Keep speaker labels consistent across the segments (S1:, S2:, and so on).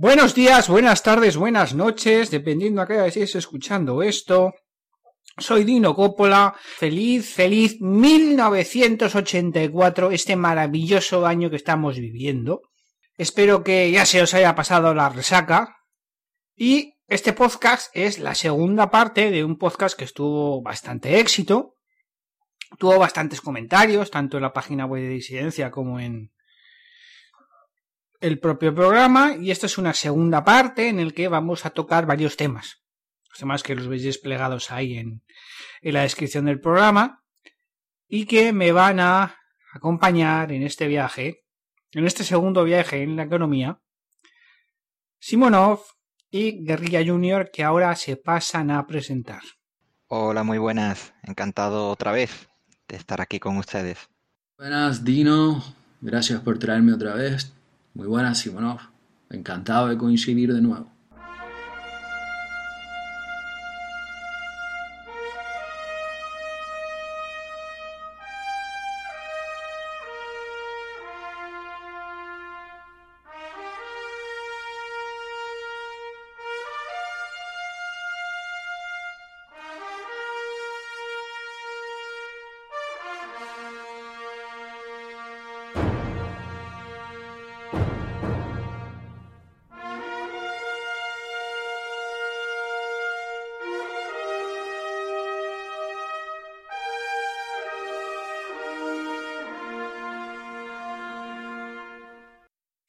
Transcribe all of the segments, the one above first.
S1: Buenos días, buenas tardes, buenas noches, dependiendo a qué hora estéis escuchando esto. Soy Dino Coppola. Feliz, feliz 1984, este maravilloso año que estamos viviendo. Espero que ya se os haya pasado la resaca. Y este podcast es la segunda parte de un podcast que estuvo bastante éxito. Tuvo bastantes comentarios, tanto en la página web de Disidencia como en el propio programa. Y esta es una segunda parte en el que vamos a tocar varios temas. Los temas que los veis desplegados ahí en, en la descripción del programa. Y que me van a acompañar en este viaje, en este segundo viaje en la economía, Simonov y Guerrilla Junior que ahora se pasan a presentar.
S2: Hola, muy buenas. Encantado otra vez de estar aquí con ustedes.
S3: Buenas, Dino. Gracias por traerme otra vez. Muy buenas, Simonov. Encantado de coincidir de nuevo.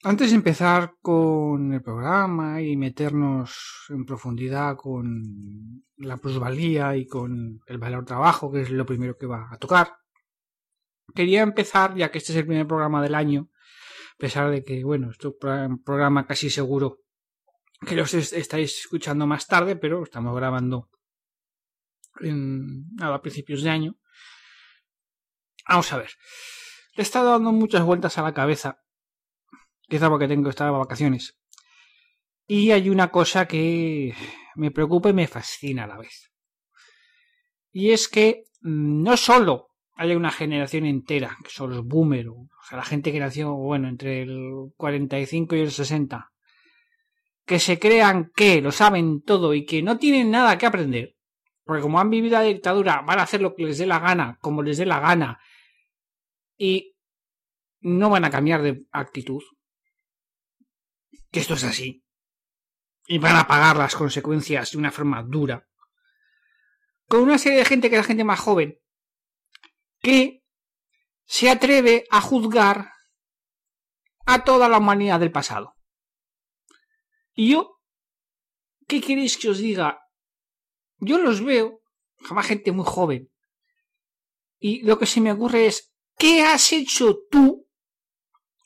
S1: Antes de empezar con el programa y meternos en profundidad con la plusvalía y con el valor trabajo, que es lo primero que va a tocar, quería empezar, ya que este es el primer programa del año, a pesar de que, bueno, es un programa casi seguro que los estáis escuchando más tarde, pero estamos grabando en, a principios de año. Vamos a ver. Le he estado dando muchas vueltas a la cabeza quizá porque tengo estas vacaciones. Y hay una cosa que me preocupa y me fascina a la vez. Y es que no solo hay una generación entera, que son los boomers, o sea, la gente que nació, bueno, entre el 45 y el 60, que se crean que lo saben todo y que no tienen nada que aprender, porque como han vivido la dictadura, van a hacer lo que les dé la gana, como les dé la gana, y no van a cambiar de actitud que esto es así. Y van a pagar las consecuencias de una forma dura. Con una serie de gente que es la gente más joven, que se atreve a juzgar a toda la humanidad del pasado. Y yo, ¿qué queréis que os diga? Yo los veo, jamás gente muy joven, y lo que se me ocurre es, ¿qué has hecho tú?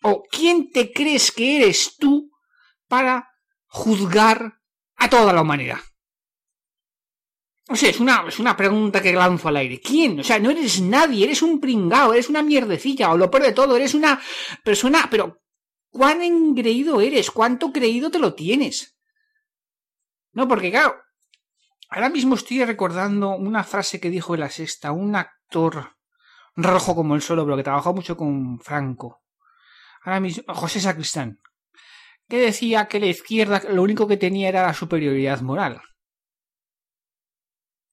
S1: ¿O quién te crees que eres tú para juzgar a toda la humanidad? O sea, es una, es una pregunta que lanzo al aire. ¿Quién? O sea, no eres nadie, eres un pringao, eres una mierdecilla, o lo peor de todo, eres una persona, pero ¿cuán engreído eres? ¿Cuánto creído te lo tienes? No, porque claro, ahora mismo estoy recordando una frase que dijo en la sexta, un actor rojo como el solo, pero que trabajó mucho con Franco. Ahora mismo, José Sacristán, que decía que la izquierda lo único que tenía era la superioridad moral.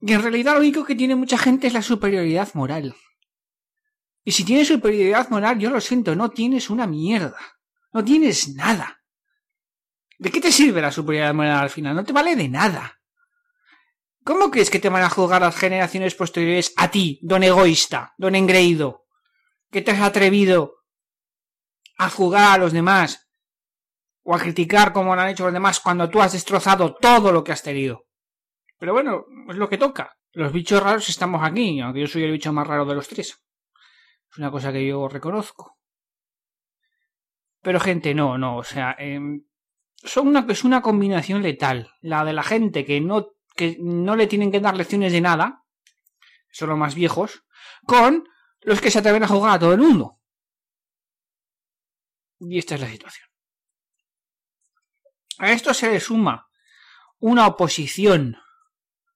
S1: Y en realidad lo único que tiene mucha gente es la superioridad moral. Y si tienes superioridad moral, yo lo siento, no tienes una mierda. No tienes nada. ¿De qué te sirve la superioridad moral al final? No te vale de nada. ¿Cómo crees que te van a juzgar las generaciones posteriores a ti, don egoísta, don engreído? Que te has atrevido a juzgar a los demás o a criticar como lo han hecho los demás cuando tú has destrozado todo lo que has tenido. Pero bueno, es lo que toca. Los bichos raros estamos aquí, aunque yo soy el bicho más raro de los tres. Es una cosa que yo reconozco. Pero gente, no, no, o sea, eh, son una, es una combinación letal. La de la gente que no, que no le tienen que dar lecciones de nada, son los más viejos, con los que se atreven a jugar a todo el mundo. Y esta es la situación. A esto se le suma una oposición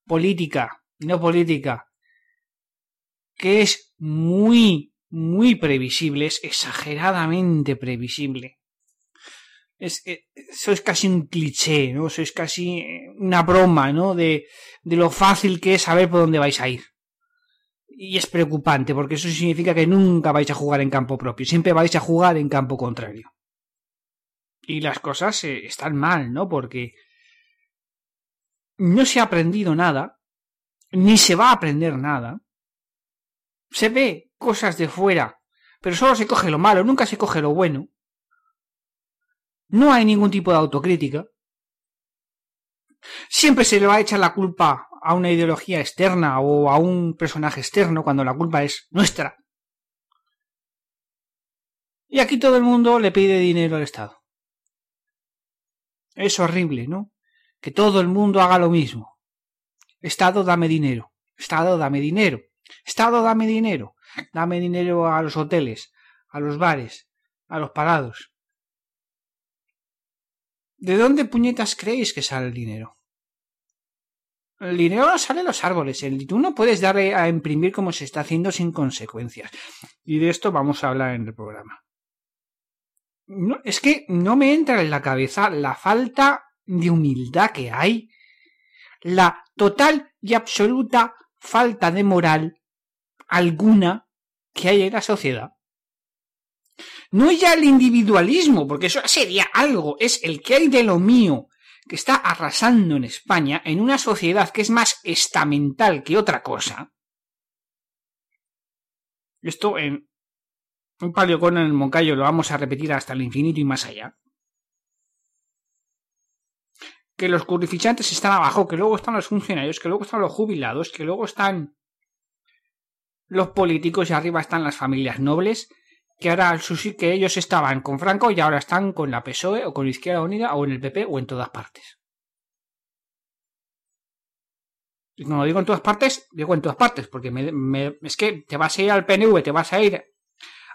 S1: política y no política que es muy, muy previsible, es exageradamente previsible. es, eh, sois casi un cliché, ¿no? Sois casi eh, una broma, ¿no? De, de lo fácil que es saber por dónde vais a ir. Y es preocupante, porque eso significa que nunca vais a jugar en campo propio, siempre vais a jugar en campo contrario. Y las cosas eh, están mal, ¿no? Porque no se ha aprendido nada, ni se va a aprender nada. Se ve cosas de fuera, pero solo se coge lo malo, nunca se coge lo bueno. No hay ningún tipo de autocrítica. Siempre se le va a echar la culpa a una ideología externa o a un personaje externo cuando la culpa es nuestra. Y aquí todo el mundo le pide dinero al Estado. Es horrible, ¿no? Que todo el mundo haga lo mismo. Estado, dame dinero. Estado, dame dinero. Estado, dame dinero. Dame dinero a los hoteles, a los bares, a los parados. ¿De dónde puñetas creéis que sale el dinero? El dinero no sale de los árboles. El, tú no puedes darle a imprimir como se está haciendo sin consecuencias. Y de esto vamos a hablar en el programa. Es que no me entra en la cabeza la falta de humildad que hay, la total y absoluta falta de moral alguna que hay en la sociedad. No ya el individualismo, porque eso sería algo, es el que hay de lo mío, que está arrasando en España, en una sociedad que es más estamental que otra cosa. Esto en un paliocón en el Moncayo lo vamos a repetir hasta el infinito y más allá. Que los currifichantes están abajo, que luego están los funcionarios, que luego están los jubilados, que luego están los políticos y arriba están las familias nobles que ahora que ellos estaban con Franco y ahora están con la PSOE o con Izquierda Unida o en el PP o en todas partes. Y como digo en todas partes, digo en todas partes, porque es que te vas a ir al PNV, te vas a ir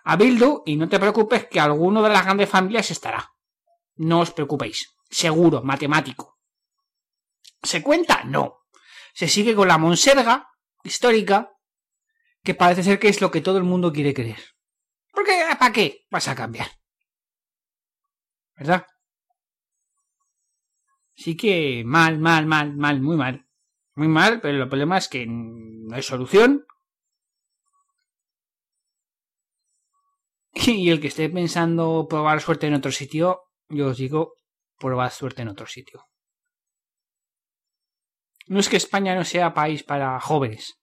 S1: a Bildu y no te preocupes que alguno de las grandes familias estará. No os preocupéis. Seguro, matemático. ¿Se cuenta? No. Se sigue con la monserga histórica, que parece ser que es lo que todo el mundo quiere creer. Porque, ¿para qué vas a cambiar? ¿Verdad? Sí que mal, mal, mal, mal, muy mal. Muy mal, pero el problema es que no hay solución. Y el que esté pensando probar suerte en otro sitio, yo os digo, probar suerte en otro sitio. No es que España no sea país para jóvenes.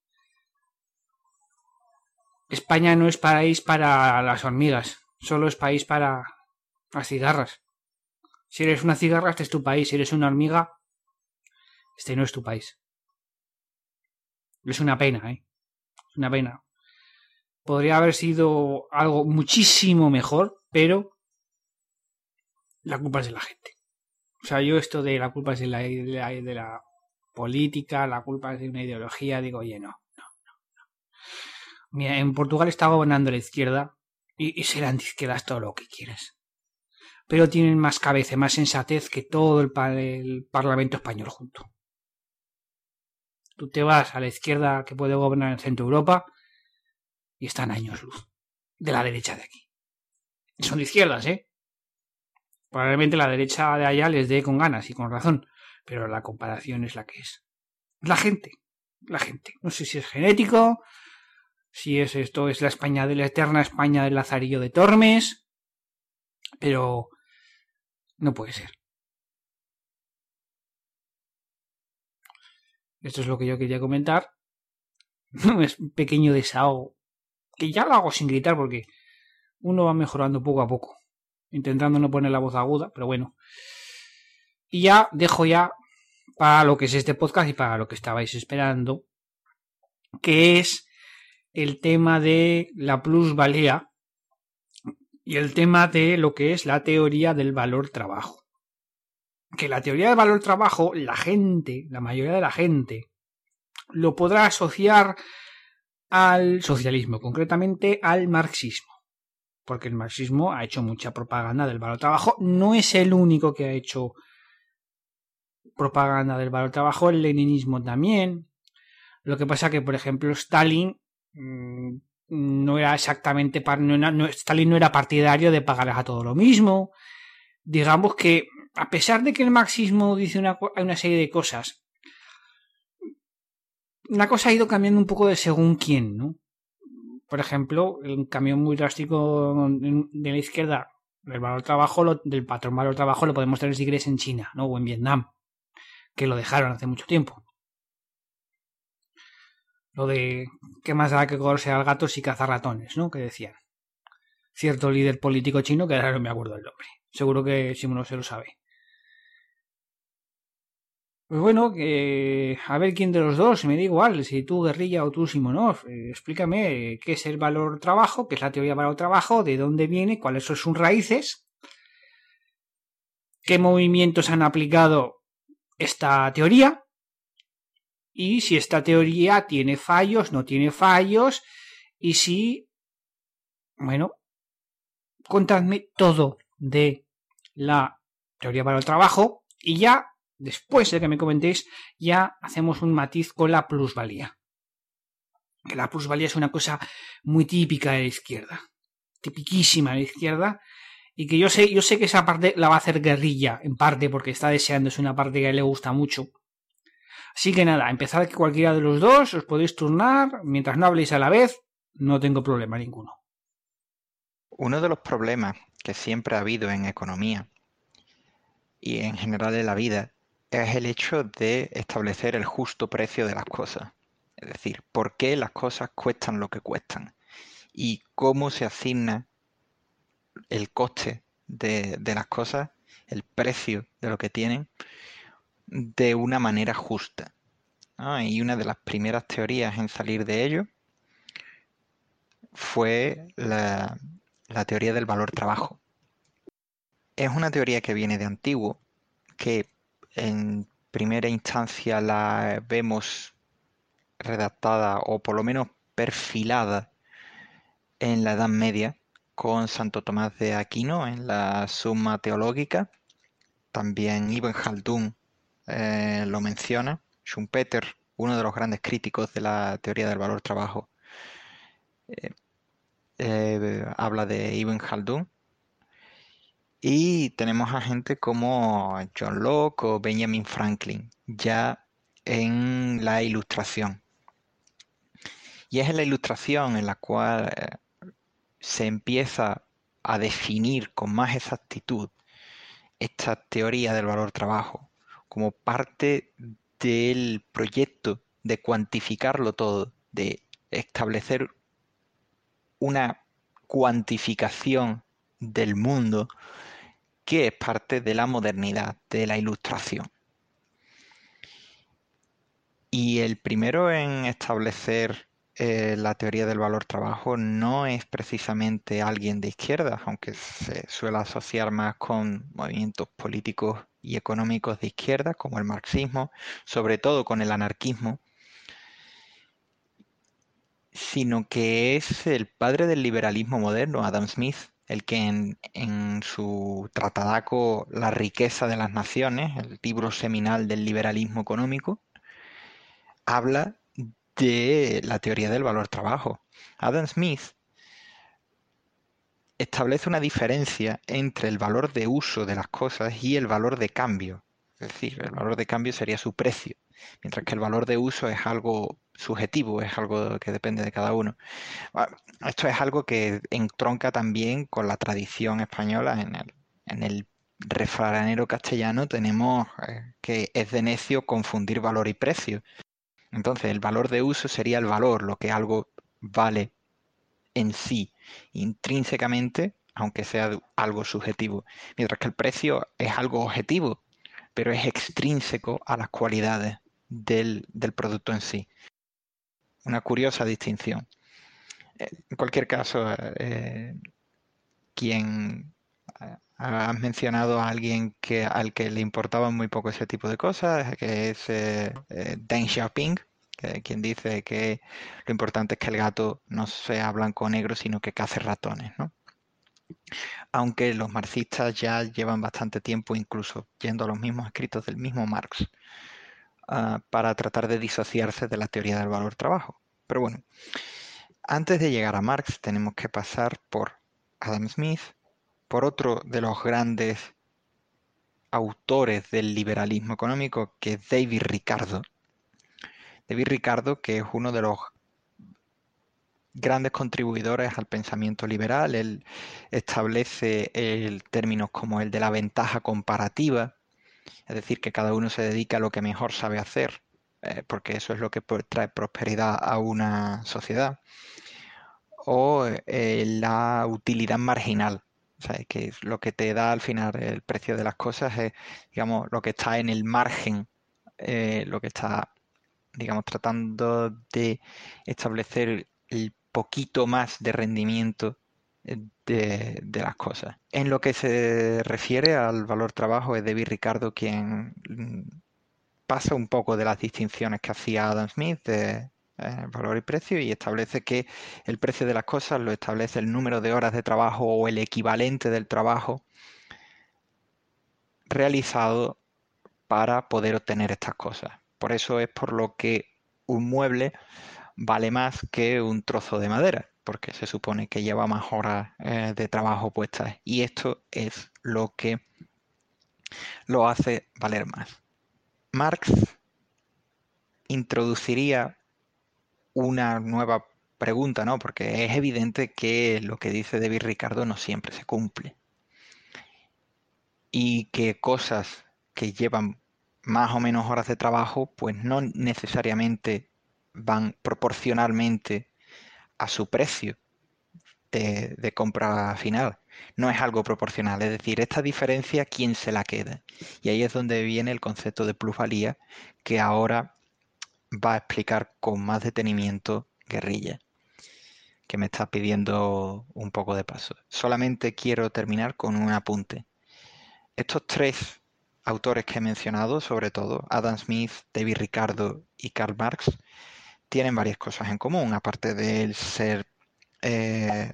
S1: España no es país para las hormigas, solo es país para las cigarras. Si eres una cigarra, este es tu país. Si eres una hormiga, este no es tu país. Es una pena, ¿eh? Es una pena. Podría haber sido algo muchísimo mejor, pero la culpa es de la gente. O sea, yo esto de la culpa es de la, de la, de la política, la culpa es de una ideología, digo, oye, no. Mira, en Portugal está gobernando la izquierda y, serán de izquierdas todo lo que quieras. Pero tienen más cabeza, más sensatez que todo el, Parlamento español junto. Tú te vas a la izquierda que puede gobernar en Centro Europa y están años luz de la derecha de aquí. Son de izquierdas, ¿eh? Probablemente la derecha de allá les dé con ganas y con razón, pero la comparación es la que es. La gente, la gente. No sé si es genético, si es esto, es la España de la eterna España del Lazarillo de Tormes, pero no puede ser. Esto es lo que yo quería comentar. es un pequeño desahogo. Que ya lo hago sin gritar porque uno va mejorando poco a poco. Intentando no poner la voz aguda, pero bueno. Y ya dejo ya para lo que es este podcast y para lo que estabais esperando. Que es el tema de la plusvalía y el tema de lo que es la teoría del valor trabajo. Que la teoría del valor trabajo, la gente, la mayoría de la gente, lo podrá asociar al socialismo, concretamente al marxismo. Porque el marxismo ha hecho mucha propaganda del valor trabajo. No es el único que ha hecho propaganda del valor trabajo, el leninismo también. Lo que pasa que, por ejemplo, Stalin Mm, no era exactamente Stalin no era partidario de pagarles a todo lo mismo digamos que a pesar de que el marxismo dice una, una serie de cosas, la cosa ha ido cambiando un poco de según quién, ¿no? Por ejemplo, el cambio muy drástico de la izquierda del valor trabajo, del patrón valor trabajo, lo podemos tener si quieres en China, ¿no? O en Vietnam, que lo dejaron hace mucho tiempo. Lo de qué más da que cogerse al gato si cazar ratones, ¿no? Que decían. Cierto líder político chino, que ahora no me acuerdo del nombre. Seguro que Simón se lo sabe. Pues bueno, a ver quién de los dos, me da igual, si tú Guerrilla o tú Simonov, eh, explícame qué es el valor trabajo, qué es la teoría valor trabajo, de dónde viene, cuáles son sus raíces, qué movimientos han aplicado esta teoría y si esta teoría tiene fallos, no tiene fallos y si, bueno, contadme todo de la teoría valor trabajo y ya después de que me comentéis, ya hacemos un matiz con la plusvalía. Que la plusvalía es una cosa muy típica de la izquierda, tipiquísima de la izquierda, y que yo sé, yo sé que esa parte la va a hacer guerrilla, en parte porque está deseando, es una parte que a él le gusta mucho. Así que nada, empezad que cualquiera de los dos, os podéis turnar, mientras no habléis a la vez, no tengo problema ninguno.
S2: Uno de los problemas que siempre ha habido en economía y en general en la vida es el hecho de establecer el justo precio de las cosas. Es decir, por qué las cosas cuestan lo que cuestan y cómo se asigna el coste de, las cosas, el precio de lo que tienen, de una manera justa. Y una de las primeras teorías en salir de ello fue la, la teoría del valor trabajo. Es una teoría que viene de antiguo, que en primera instancia la vemos redactada o por lo menos perfilada en la Edad Media con Santo Tomás de Aquino en la Suma Teológica. También Ibn Khaldun eh, lo menciona. Schumpeter, uno de los grandes críticos de la teoría del valor trabajo, eh, eh, habla de Ibn Khaldun y tenemos a gente como John Locke o Benjamin Franklin, ya en la ilustración. Y es en la ilustración en la cual eh, se empieza a definir con más exactitud esta teoría del valor trabajo como parte del proyecto de cuantificarlo todo, de establecer una cuantificación del mundo que es parte de la modernidad, de la ilustración. Y el primero en establecer eh, la teoría del valor trabajo no es precisamente alguien de izquierda, aunque se suele asociar más con movimientos políticos y económicos de izquierda, como el marxismo, sobre todo con el anarquismo, sino que es el padre del liberalismo moderno, Adam Smith, el que en, su tratadaco La riqueza de las naciones, el libro seminal del liberalismo económico, habla de la teoría del valor trabajo. Adam Smith establece una diferencia entre el valor de uso de las cosas y el valor de cambio. Es decir, el valor de cambio sería su precio, mientras que el valor de uso es algo subjetivo, es algo que depende de cada uno. Ah, esto es algo que entronca también con la tradición española. En el, en el refranero castellano tenemos eh, que es de necio confundir valor y precio. Entonces, el valor de uso sería el valor, lo que algo vale en sí, intrínsecamente, aunque sea algo subjetivo. Mientras que el precio es algo objetivo, pero es extrínseco a las cualidades del, del producto en sí una curiosa distinción. Eh, en cualquier caso, eh, quien eh, ha mencionado a alguien que, al que le importaba muy poco ese tipo de cosas, que es Deng Xiaoping, quien dice que lo importante es que el gato no sea blanco o negro, sino que cace ratones, Aunque los marxistas ya llevan bastante tiempo incluso yendo a los mismos escritos del mismo Marx Ah, para tratar de disociarse de la teoría del valor trabajo. Pero bueno, antes de llegar a Marx tenemos que pasar por Adam Smith, por otro de los grandes autores del liberalismo económico, que es David Ricardo. David Ricardo, que es uno de los grandes contribuidores al pensamiento liberal. Él establece el, términos como el de la ventaja comparativa, es decir, que cada uno se dedica a lo que mejor sabe hacer, eh, porque eso es lo que trae prosperidad a una sociedad. O eh, la utilidad marginal, o sea, que lo que te da al final el precio de las cosas es, digamos, lo que está en el margen, eh, lo que está, digamos, tratando de establecer el poquito más de rendimiento eh, de, las cosas. En lo que se refiere al valor trabajo, es David Ricardo quien mm, pasa un poco de las distinciones que hacía Adam Smith de eh, valor y precio y establece que el precio de las cosas lo establece el número de horas de trabajo o el equivalente del trabajo realizado para poder obtener estas cosas. Por eso es por lo que un mueble vale más que un trozo de madera, porque se supone que lleva más horas eh, de trabajo puestas. Y esto es lo que lo hace valer más. Marx introduciría una nueva pregunta, ¿no? Porque es evidente que lo que dice David Ricardo no siempre se cumple. Y que cosas que llevan más o menos horas de trabajo, pues no necesariamente van proporcionalmente a su precio de, compra final. No es algo proporcional, es decir, esta diferencia, ¿quién se la queda? Y ahí es donde viene el concepto de plusvalía que ahora va a explicar con más detenimiento Guerrilla, que me está pidiendo un poco de paso. Solamente quiero terminar con un apunte. Estos tres autores que he mencionado, sobre todo Adam Smith, David Ricardo y Karl Marx, tienen varias cosas en común, aparte de ser eh,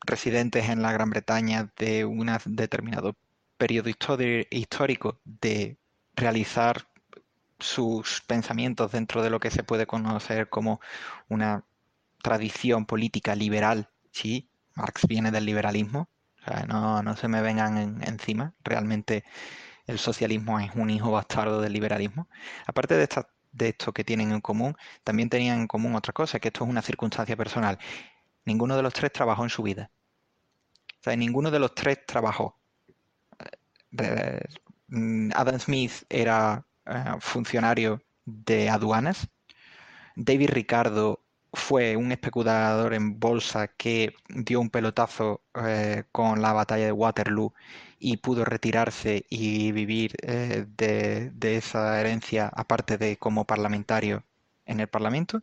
S2: residentes en la Gran Bretaña de un determinado periodo histórico, de realizar sus pensamientos dentro de lo que se puede conocer como una tradición política liberal. Sí, Marx viene del liberalismo, no, se me vengan encima, realmente el socialismo es un hijo bastardo del liberalismo. Aparte de estas de esto que tienen en común, también tenían en común otra cosa, que esto es una circunstancia personal. Ninguno de los tres trabajó en su vida. O sea, ninguno de los tres trabajó. Eh, mm, Adam Smith era eh, funcionario de aduanas. David Ricardo fue un especulador en bolsa que dio un pelotazo eh, con la batalla de Waterloo y pudo retirarse y vivir eh, de, esa herencia, aparte de como parlamentario en el Parlamento.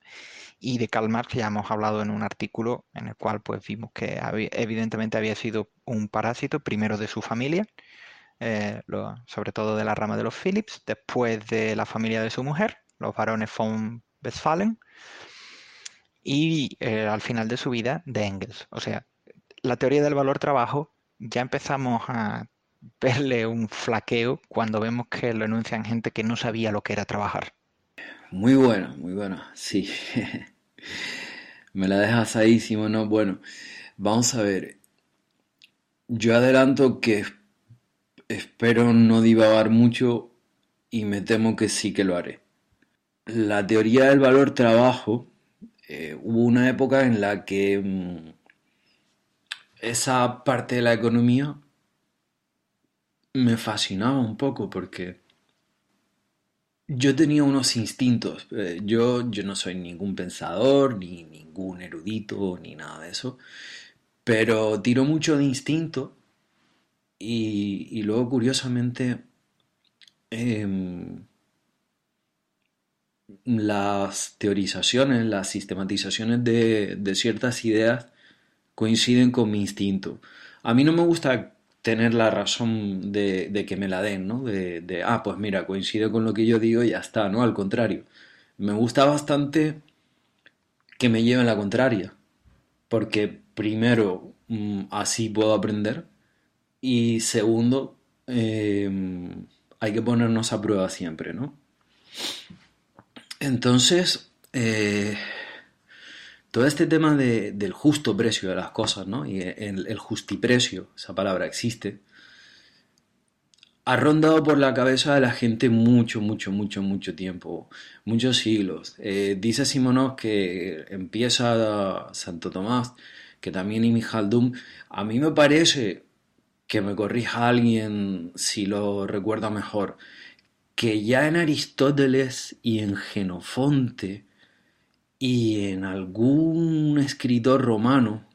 S2: Y de Karl Marx ya hemos hablado en un artículo en el cual pues vimos que evidentemente había sido un parásito, primero de su familia, eh, sobre todo de la rama de los Phillips, después de la familia de su mujer, los varones von Westphalen, y eh, al final de su vida de Engels. O sea, la teoría del valor trabajo ya empezamos a verle un flaqueo cuando vemos que lo enuncian gente que no sabía lo que era trabajar.
S3: Muy bueno, muy bueno, sí. Me la dejas asadísimo, ¿no? Bueno, vamos a ver. Yo adelanto que espero no divagar mucho y me temo que sí que lo haré. La teoría del valor trabajo, eh, hubo una época en la que mm, esa parte de la economía me fascinaba un poco porque yo tenía unos instintos. Eh, yo, yo no soy ningún pensador, ni ningún erudito, ni nada de eso. Pero tiro mucho de instinto y, luego curiosamente em, las teorizaciones, las sistematizaciones de, ciertas ideas coinciden con mi instinto. A mí no me gusta tener la razón de, que me la den, ¿no? De, ah, pues mira, coincide con lo que yo digo y ya está, ¿no? Al contrario. Me gusta bastante que me lleven la contraria. Porque primero, mm, así puedo aprender. Y segundo, em, hay que ponernos a prueba siempre, ¿no? Entonces, eh, todo este tema del justo precio de las cosas, ¿no? Y el, justiprecio, esa palabra existe. ha rondado por la cabeza de la gente mucho, mucho, mucho, mucho tiempo, muchos siglos. Eh, dice Simonov que empieza Santo Tomás, que también Imi Haldum. A mí me parece que me corrija alguien si lo recuerda mejor, que ya en Aristóteles y en Genofonte y en algún escritor romano,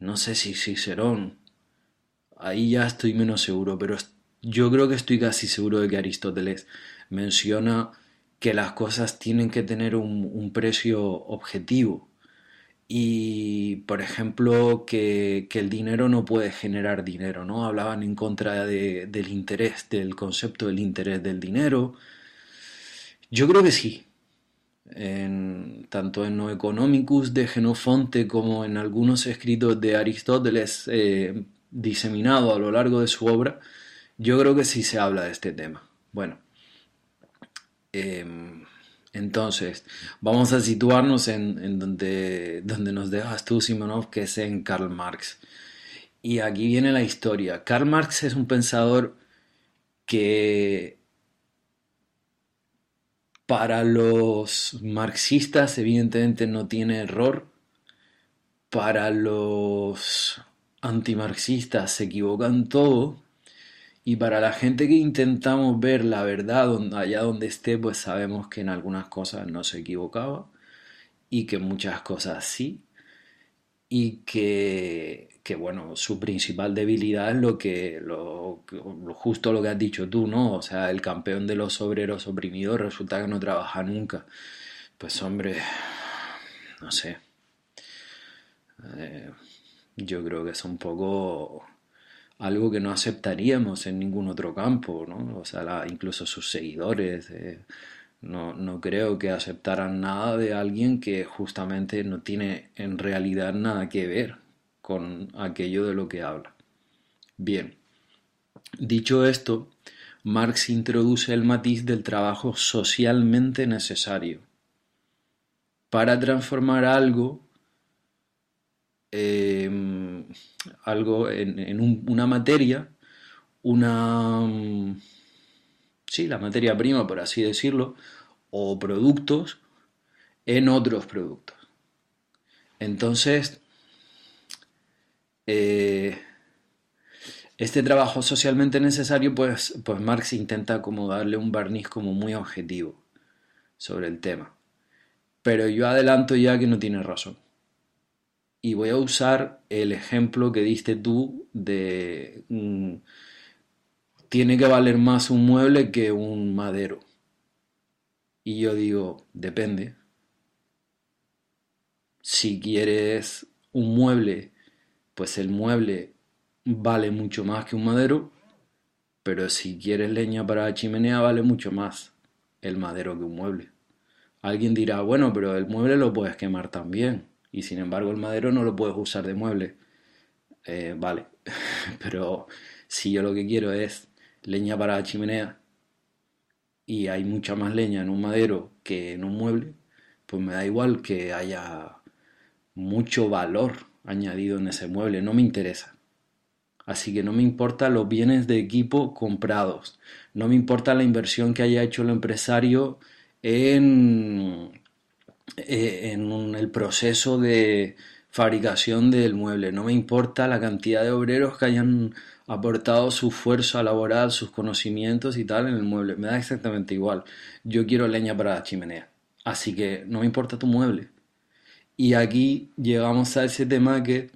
S3: no sé si Cicerón, ahí ya estoy menos seguro, pero yo creo que estoy casi seguro de que Aristóteles menciona que las cosas tienen que tener un, precio objetivo. Y, por ejemplo, que, el dinero no puede generar dinero, ¿no? Hablaban en contra del interés, del concepto del interés del dinero. Yo creo que sí. tanto en No Economicus de Genofonte como en algunos escritos de Aristóteles, eh, diseminado a lo largo de su obra, yo creo que sí se habla de este tema. Bueno, em, entonces vamos a situarnos en, donde, donde nos dejas tú, Simonov, que es en Karl Marx. Y aquí viene la historia. Karl Marx es un pensador que para los marxistas evidentemente no tiene error, para los antimarxistas se equivocan todo y para la gente que intentamos ver la verdad allá donde esté, pues sabemos que en algunas cosas no se equivocaba y que muchas cosas sí y que, bueno, su principal debilidad es lo que, lo, justo lo que has dicho tú, ¿no? O sea, el campeón de los obreros oprimidos resulta que no trabaja nunca. Pues hombre, no sé. Eh, yo creo que es un poco algo que no aceptaríamos en ningún otro campo, ¿no? O sea, incluso sus seguidores, eh, no, no, creo que aceptaran nada de alguien que justamente no tiene en realidad nada que ver con aquello de lo que habla. Bien, dicho esto, Marx introduce el matiz del trabajo socialmente necesario para transformar algo Em, algo en, una materia, una... Sí, la materia prima, por así decirlo, o productos en otros productos. Entonces, eh, este trabajo socialmente necesario, pues, pues Marx intenta como darle un barniz como muy objetivo sobre el tema. Pero yo adelanto ya que no tiene razón y voy a usar el ejemplo que diste tú de mm, tiene que valer más un mueble que un madero. Y yo digo, depende. Si quieres un mueble, pues el mueble vale mucho más que un madero, pero si quieres leña para la chimenea vale mucho más el madero que un mueble. Alguien dirá, bueno, pero el mueble lo puedes quemar también y sin embargo el madero no lo puedes usar de mueble. Eh, vale, pero si yo lo que quiero es leña para la chimenea y hay mucha más leña en un madero que en un mueble, pues me da igual que haya mucho valor añadido en ese mueble, no me interesa. Así que no me importa los bienes de equipo comprados, no me importa la inversión que haya hecho el empresario en eh, en el proceso de fabricación del mueble. No me importa la cantidad de obreros que hayan aportado su fuerza laboral, sus conocimientos y tal en el mueble. Me da exactamente igual. Yo quiero leña para la chimenea. Así que no me importa tu mueble. Y aquí llegamos a ese tema que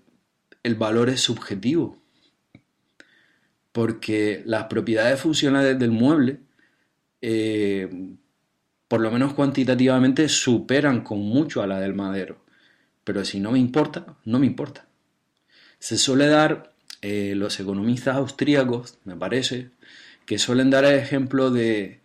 S3: el valor es subjetivo. Porque las propiedades funcionales del mueble eh, por lo menos cuantitativamente, superan con mucho a la del madero. Pero si no me importa, no me importa. Se suele dar, eh, los economistas austríacos, me parece, que suelen dar el ejemplo de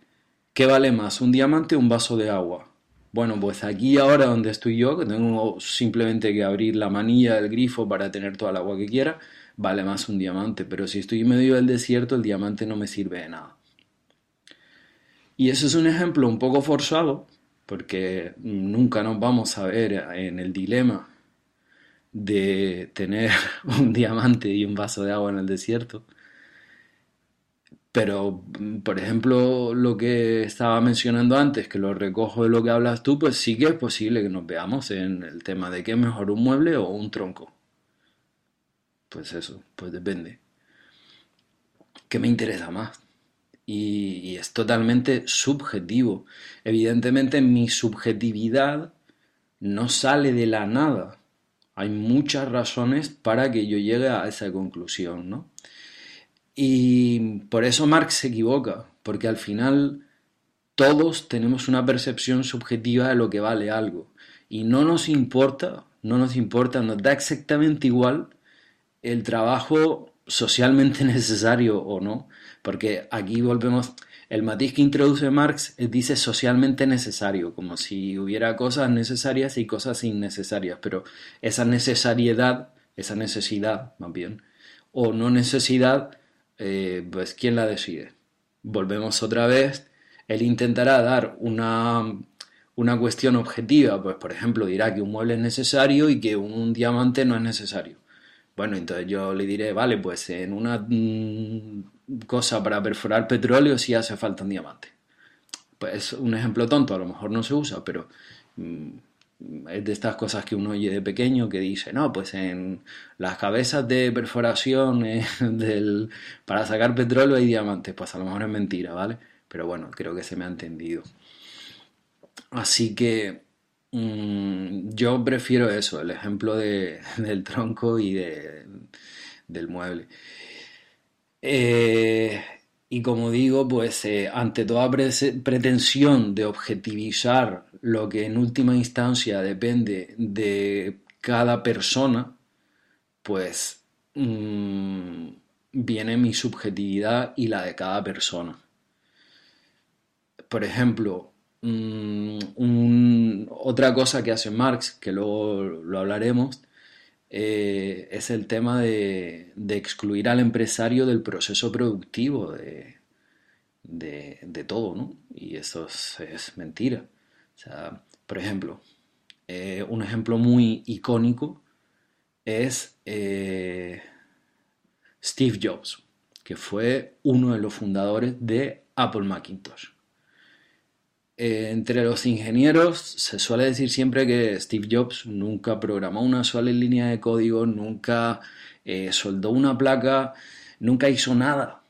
S3: qué vale más, un diamante o un vaso de agua. Bueno, pues aquí ahora donde estoy yo, que tengo simplemente que abrir la manilla del grifo para tener toda el agua que quiera, vale más un diamante. Pero si estoy en medio del desierto, el diamante no me sirve de nada. Y eso es un ejemplo un poco forzado, porque nunca nos vamos a ver en el dilema de tener un diamante y un vaso de agua en el desierto. Pero, por ejemplo, lo que estaba mencionando antes, que lo recojo de lo que hablas tú, pues sí que es posible que nos veamos en el tema de qué es mejor un mueble o un tronco. Pues eso, pues depende. ¿Qué me interesa más? Y, es totalmente subjetivo. Evidentemente mi subjetividad no sale de la nada. Hay muchas razones para que yo llegue a esa conclusión, ¿no? Y por eso Marx se equivoca, porque al final todos tenemos una percepción subjetiva de lo que vale algo. Y no nos importa, no nos importa, nos da exactamente igual el trabajo socialmente necesario o no, porque aquí volvemos, el matiz que introduce Marx dice socialmente necesario, como si hubiera cosas necesarias y cosas innecesarias, pero esa necesariedad, esa necesidad más bien, o no necesidad, eh, pues ¿quién la decide? Volvemos otra vez, él intentará dar una, una cuestión objetiva, pues por ejemplo dirá que un mueble es necesario y que un diamante no es necesario bueno, entonces yo le diré, vale, pues en una mm, cosa para perforar petróleo sí hace falta un diamante. Pues es un ejemplo tonto, a lo mejor no se usa, pero mm, es de estas cosas que uno oye de pequeño que dice, no, pues en las cabezas de perforación eh, para sacar petróleo hay diamantes. Pues a lo mejor es mentira, ¿vale? Pero bueno, creo que se me ha entendido. Así que Mm, yo prefiero eso, el ejemplo de, del tronco y de, del mueble. Eh, y como digo, pues eh, ante toda pretensión de objetivizar lo que en última instancia depende de cada persona, pues mm, viene mi subjetividad y la de cada persona. Por ejemplo, Mm, otra cosa que hace Marx, que luego lo hablaremos, eh, es el tema de, excluir al empresario del proceso productivo de, de, todo, ¿no? Y eso es, mentira. O sea, por ejemplo, eh, un ejemplo muy icónico es eh, Steve Jobs, que fue uno de los fundadores de Apple Macintosh. Eh, entre los ingenieros se suele decir siempre que Steve Jobs nunca programó una sola línea de código, nunca eh, soldó una placa, nunca hizo nada.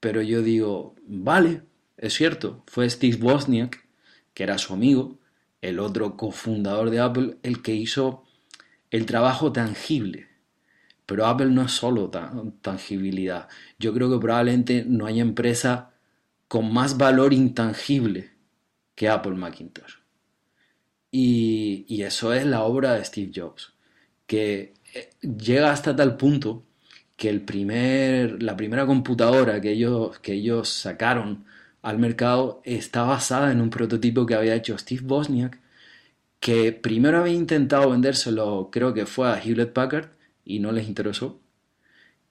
S3: Pero yo digo, vale, es cierto, fue Steve Wozniak, que era su amigo, el otro cofundador de Apple, el que hizo el trabajo tangible. Pero Apple no es solo tangibilidad. Yo creo que probablemente no haya empresa con más valor intangible que Apple Macintosh. Y, eso es la obra de Steve Jobs, que eh, llega hasta tal punto que el primer, la primera computadora que ellos, que ellos sacaron al mercado está basada en un prototipo que había hecho Steve Bosniak, que primero había intentado vendérselo, creo que fue a Hewlett Packard, y no les interesó.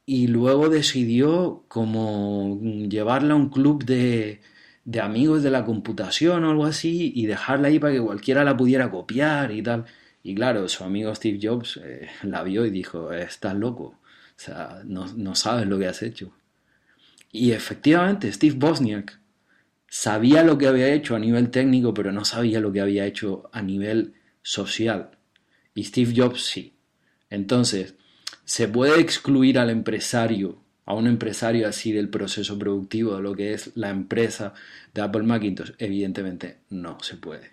S3: Y luego decidió como llevarla a un club de, de amigos de la computación o algo así y dejarla ahí para que cualquiera la pudiera copiar y tal. Y claro, su amigo Steve Jobs eh, la vio y dijo, estás loco, o sea, no, no sabes lo que has hecho. Y efectivamente, Steve Bosniak sabía lo que había hecho a nivel técnico, pero no sabía lo que había hecho a nivel social. Y Steve Jobs sí. Entonces, ¿se puede excluir al empresario a un empresario así del proceso productivo de lo que es la empresa de Apple Macintosh? Evidentemente no se puede.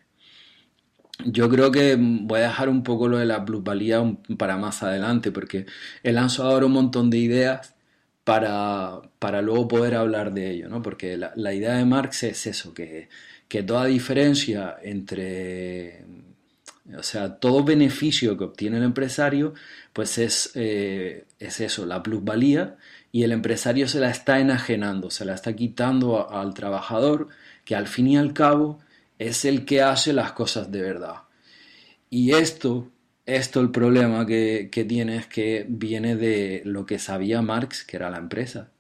S3: Yo creo que voy a dejar un poco lo de la plusvalía para más adelante, porque he lanzado ahora un montón de ideas para, para luego poder hablar de ello, ¿no? Porque la, idea de Marx es eso, que, que toda diferencia entre o sea, todo beneficio que obtiene el empresario, pues es, eh, es eso, la plusvalía y el empresario se la está enajenando, se la está quitando al trabajador, que al fin y al cabo es el que hace las cosas de verdad. Y esto, esto el problema que, que tiene es que viene de lo que sabía Marx, que era la empresa,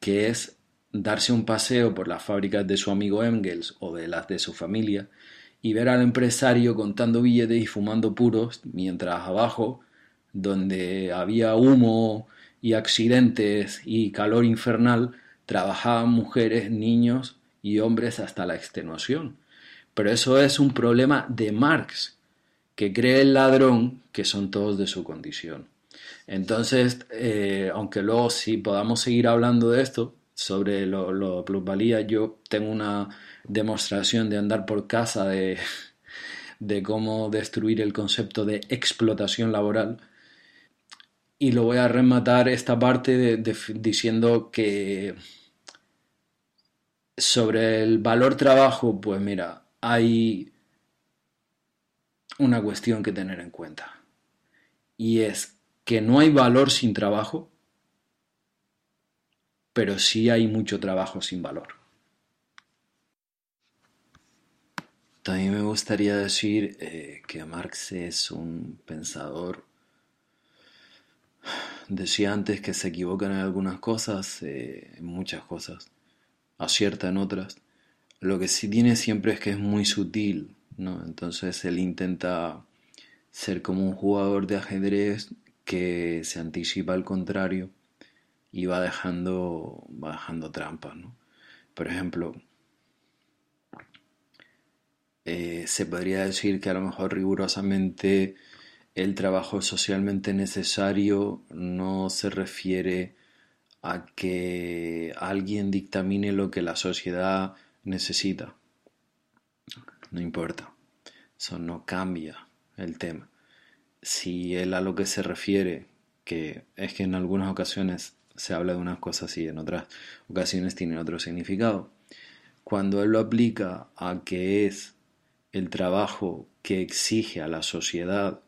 S3: que es darse un paseo por las fábricas de su amigo Engels o de las de su familia y ver al empresario contando billetes y fumando puros, mientras abajo, donde había humo y accidentes y calor infernal, trabajaban mujeres, niños y hombres hasta la extenuación. Pero eso es un problema de Marx, que cree el ladrón que son todos de su condición. Entonces, eh, aunque luego si podamos seguir hablando de esto, sobre lo, lo plusvalía, yo tengo una demostración de andar por casa de, de cómo destruir el concepto de explotación laboral. Y lo voy a rematar esta parte diciendo que sobre el valor trabajo, pues mira, hay una cuestión que tener en cuenta. Y es que no hay valor sin trabajo, pero sí hay mucho trabajo sin valor. También me gustaría decir eh, que Marx es un pensador. Decía antes que se equivocan en algunas cosas, eh, en muchas cosas, acierta en otras. Lo que sí tiene siempre es que es muy sutil, ¿no? Entonces él intenta ser como un jugador de ajedrez que se anticipa al contrario y va dejando, va dejando trampas, ¿no? Por ejemplo, eh, se podría decir que a lo mejor rigurosamente el trabajo socialmente necesario no se refiere a que alguien dictamine lo que la sociedad necesita. No importa. Eso no cambia el tema. Si él a lo que se refiere, que es que en algunas ocasiones se habla de unas cosas y en otras ocasiones tiene otro significado. Cuando él lo aplica a que es el trabajo que exige a la sociedad,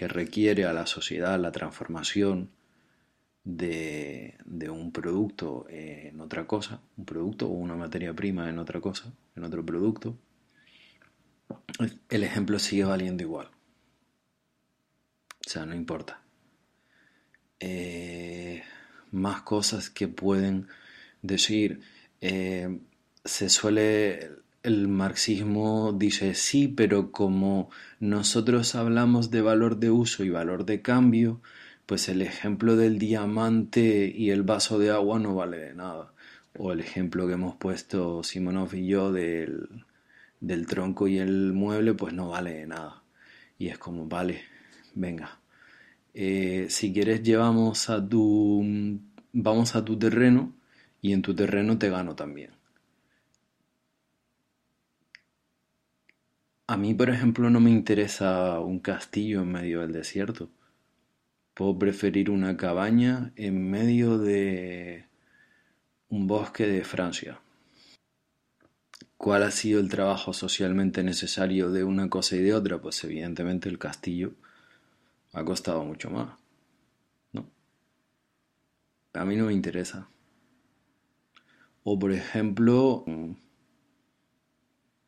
S3: que requiere a la sociedad la transformación de, un producto en otra cosa, un producto o una materia prima en otra cosa, en otro producto, el ejemplo sigue valiendo igual. O sea, no importa. Eh, más cosas que pueden decir. Eh, se suele el marxismo dice sí, pero como nosotros hablamos de valor de uso y valor de cambio, pues el ejemplo del diamante y el vaso de agua no vale de nada. O el ejemplo que hemos puesto Simonov y yo del, del tronco y el mueble, pues no vale de nada. Y es como, vale, venga. Eh, si quieres llevamos a tu vamos a tu terreno y en tu terreno te gano también. A mí, por ejemplo, no me interesa un castillo en medio del desierto. Puedo preferir una cabaña en medio de un bosque de Francia. ¿Cuál ha sido el trabajo socialmente necesario de una cosa y de otra? Pues evidentemente el castillo ha costado mucho más. ¿No? A mí no me interesa. O por ejemplo,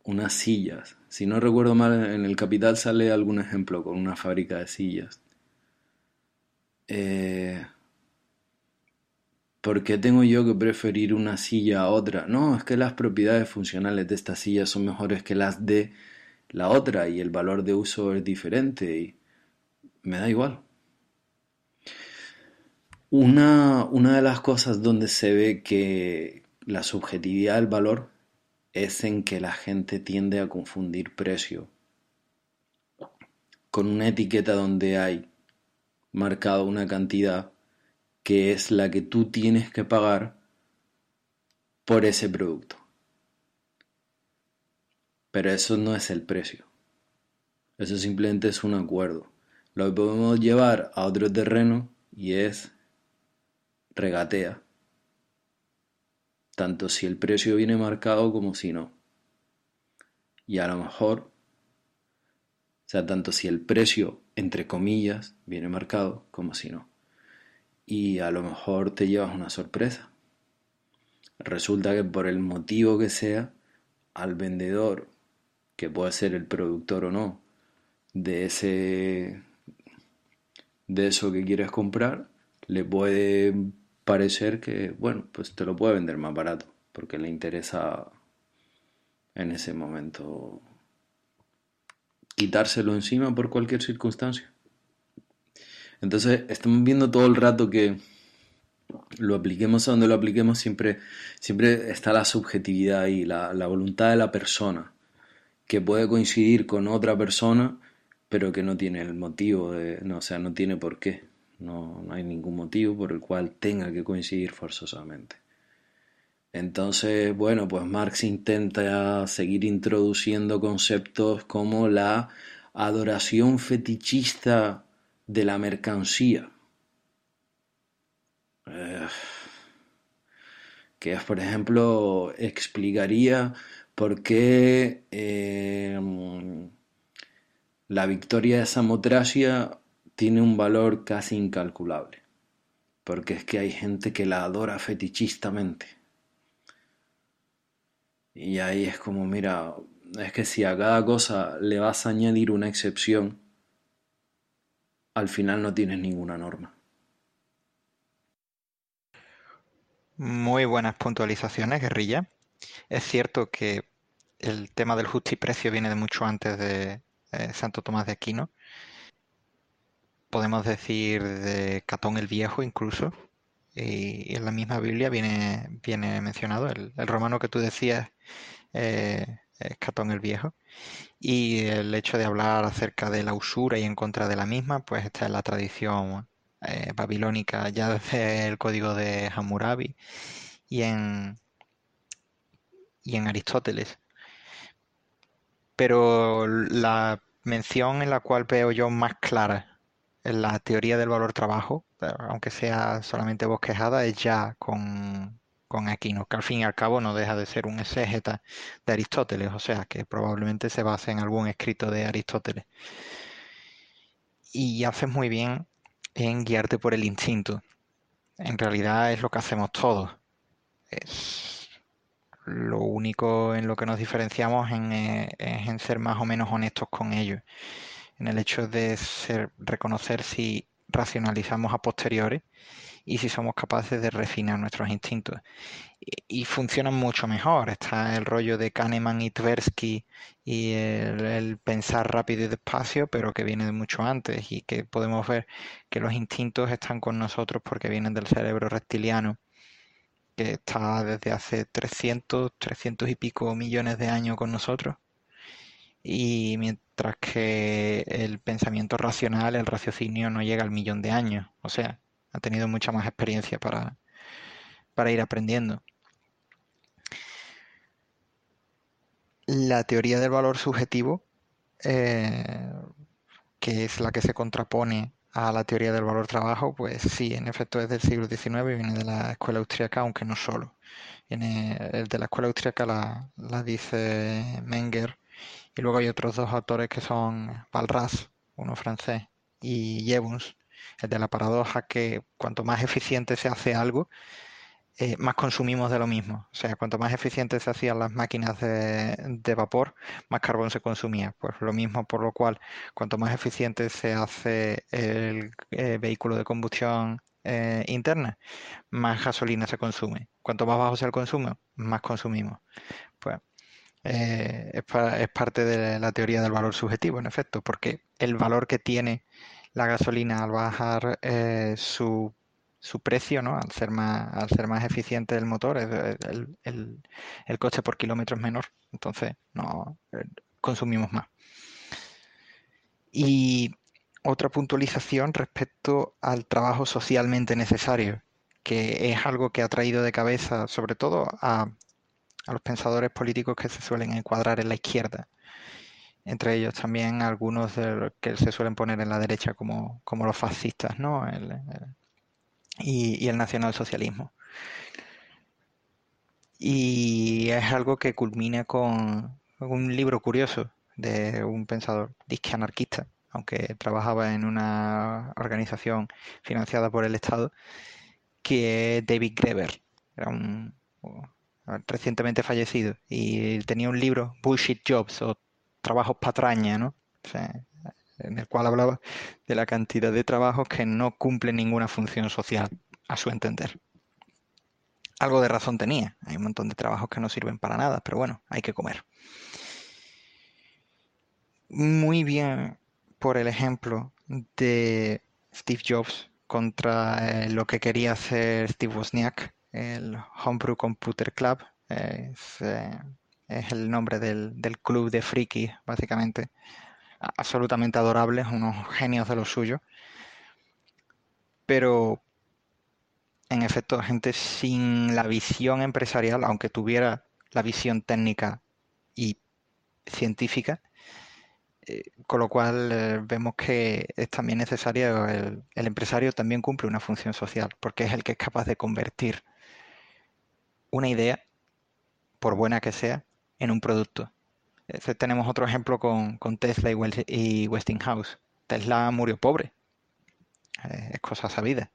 S3: unas sillas. Si no recuerdo mal, en el Capital sale algún ejemplo con una fábrica de sillas. Eh, ¿Por qué tengo yo que preferir una silla a otra? No, es que las propiedades funcionales de esta silla son mejores que las de la otra y el valor de uso es diferente y me da igual. Una, una de las cosas donde se ve que la subjetividad del valor es en que la gente tiende a confundir precio con una etiqueta donde hay marcado una cantidad que es la que tú tienes que pagar por ese producto. Pero eso no es el precio. Eso simplemente es un acuerdo. Lo podemos llevar a otro terreno y es regatea tanto si el precio viene marcado como si no. Y a lo mejor, o sea, tanto si el precio, entre comillas, viene marcado como si no. Y a lo mejor te llevas una sorpresa. Resulta que por el motivo que sea, al vendedor, que puede ser el productor o no, de ese de eso que quieres comprar, le puede parecer que, bueno, pues te lo puede vender más barato, porque le interesa en ese momento quitárselo encima por cualquier circunstancia. Entonces, estamos viendo todo el rato que lo apliquemos a donde lo apliquemos, siempre, siempre está la subjetividad y la, la voluntad de la persona, que puede coincidir con otra persona, pero que no tiene el motivo, de, no, o sea, no tiene por qué. No, no hay ningún motivo por el cual tenga que coincidir forzosamente. Entonces, bueno, pues Marx intenta seguir introduciendo conceptos como la adoración fetichista de la mercancía. Eh, que, por ejemplo, explicaría por qué eh, la victoria de Samotracia tiene un valor casi incalculable. Porque es que hay gente que la adora fetichistamente. Y ahí es como, mira, es que si a cada cosa le vas a añadir una excepción, al final no tienes ninguna norma.
S2: Muy buenas puntualizaciones, guerrilla. Es cierto que el tema del justiprecio viene de mucho antes de eh, Santo Tomás de Aquino. Podemos decir de Catón el Viejo incluso. Y, en la misma Biblia viene, viene mencionado el, romano que tú decías, eh, es Catón el Viejo. Y el hecho de hablar acerca de la usura y en contra de la misma, pues está en la tradición eh, babilónica ya desde el código de Hammurabi y en, y en Aristóteles. Pero la mención en la cual veo yo más clara en la teoría del valor trabajo, aunque sea solamente bosquejada, es ya con, con Aquino, que al fin y al cabo no deja de ser un exégeta de Aristóteles, o sea que probablemente se base en algún escrito de Aristóteles. Y haces muy bien en guiarte por el instinto. En realidad es lo que hacemos todos. Es lo único en lo que nos diferenciamos en, eh, es en ser más o menos honestos con ellos. En el hecho de ser, reconocer si racionalizamos a posteriori y si somos capaces de refinar nuestros instintos. Y, funcionan mucho mejor. Está el rollo de Kahneman y Tversky y el, pensar rápido y despacio, pero que viene de mucho antes y que podemos ver que los instintos están con nosotros porque vienen del cerebro reptiliano que está desde hace 300, 300 y pico millones de años con nosotros. Y mientras que el pensamiento racional, el raciocinio, no llega al millón de años. O sea, ha tenido mucha más experiencia para, para ir aprendiendo. La teoría del valor subjetivo, eh, que es la que se contrapone a la teoría del valor trabajo, pues sí, en efecto es del siglo XIX, viene de la escuela austríaca, aunque no solo. Viene, el de la escuela austríaca la, la dice Menger, y luego hay otros dos autores que son Valras, uno francés, y Jevons, el de la paradoja que cuanto más eficiente se hace algo, eh, más consumimos de lo mismo. O sea, cuanto más eficientes se hacían las máquinas de, vapor, más carbón se consumía. Pues lo mismo, por lo cual, cuanto más eficiente se hace el eh, vehículo de combustión eh, interna, más gasolina se consume. Cuanto más bajo sea el consumo, más consumimos. Pues es, es parte de la teoría del valor subjetivo, en efecto, porque el valor que tiene la gasolina al bajar eh, su, su, precio, ¿no? Al ser más, al ser más eficiente el motor, el, el, coche por kilómetro es menor, entonces no eh, consumimos más. Y otra puntualización respecto al trabajo socialmente necesario, que es algo que ha traído de cabeza sobre todo a, a los pensadores políticos que se suelen encuadrar en la izquierda entre ellos también algunos que se suelen poner en la derecha como, como los fascistas, ¿no? y, el nacionalsocialismo. Y es algo que culmina con un libro curioso de un pensador disque anarquista, aunque trabajaba en una organización financiada por el Estado, que es David Greber. Era un recientemente fallecido y tenía un libro, Bullshit Jobs o trabajos patraña, ¿no? en el cual hablaba de la cantidad de trabajos que no cumplen ninguna función social, a su entender. Algo de razón tenía, hay un montón de trabajos que no sirven para nada, pero bueno, hay que comer. Muy bien por el ejemplo de Steve Jobs contra eh, lo que quería hacer Steve Wozniak, el Homebrew Computer Club. Es, eh, es el nombre del, del club de frikis, básicamente. Absolutamente adorables, unos genios de lo suyo. Pero, en efecto, gente sin la visión empresarial, aunque tuviera la visión técnica y científica, eh, con lo cual eh, vemos que es también necesario, el, el, empresario también cumple una función social, porque es el que es capaz de convertir una idea, por buena que sea, en un producto. Tenemos otro ejemplo con, con Tesla y, Westinghouse. Tesla murió pobre, eh, es cosa sabida.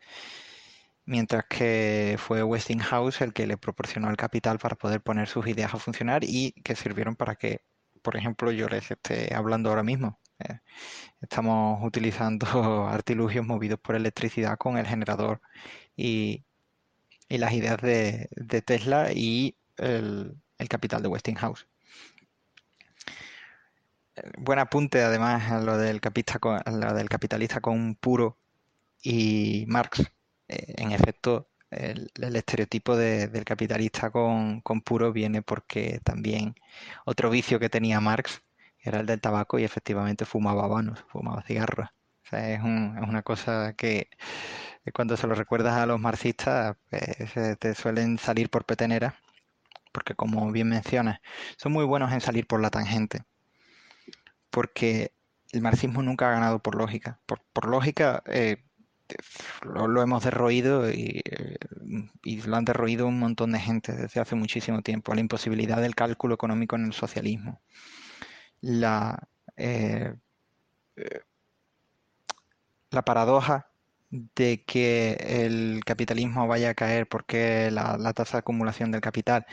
S2: Mientras que fue Westinghouse el que le proporcionó el capital para poder poner sus ideas a funcionar y que sirvieron para que, por ejemplo, yo les esté hablando ahora mismo. Eh, estamos utilizando artilugios movidos por electricidad con el generador y, y las ideas de, Tesla y el, el capital de Westinghouse. Buen apunte además a lo del, lo del capitalista con puro y Marx. Eh, en efecto, el, el estereotipo de, del capitalista con, con, puro viene porque también otro vicio que tenía Marx era el del tabaco y efectivamente fumaba habanos, fumaba cigarros. O sea, es, un, es, una cosa que cuando se lo recuerdas a los marxistas pues, te suelen salir por petenera porque como bien mencionas, son muy buenos en salir por la tangente, porque el marxismo nunca ha ganado por lógica. Por, lógica eh, lo, hemos derroído y, y, lo han derroído un montón de gente desde hace muchísimo tiempo. La imposibilidad del cálculo económico en el socialismo. La, eh, la paradoja de que el capitalismo vaya a caer porque la, tasa de acumulación del capital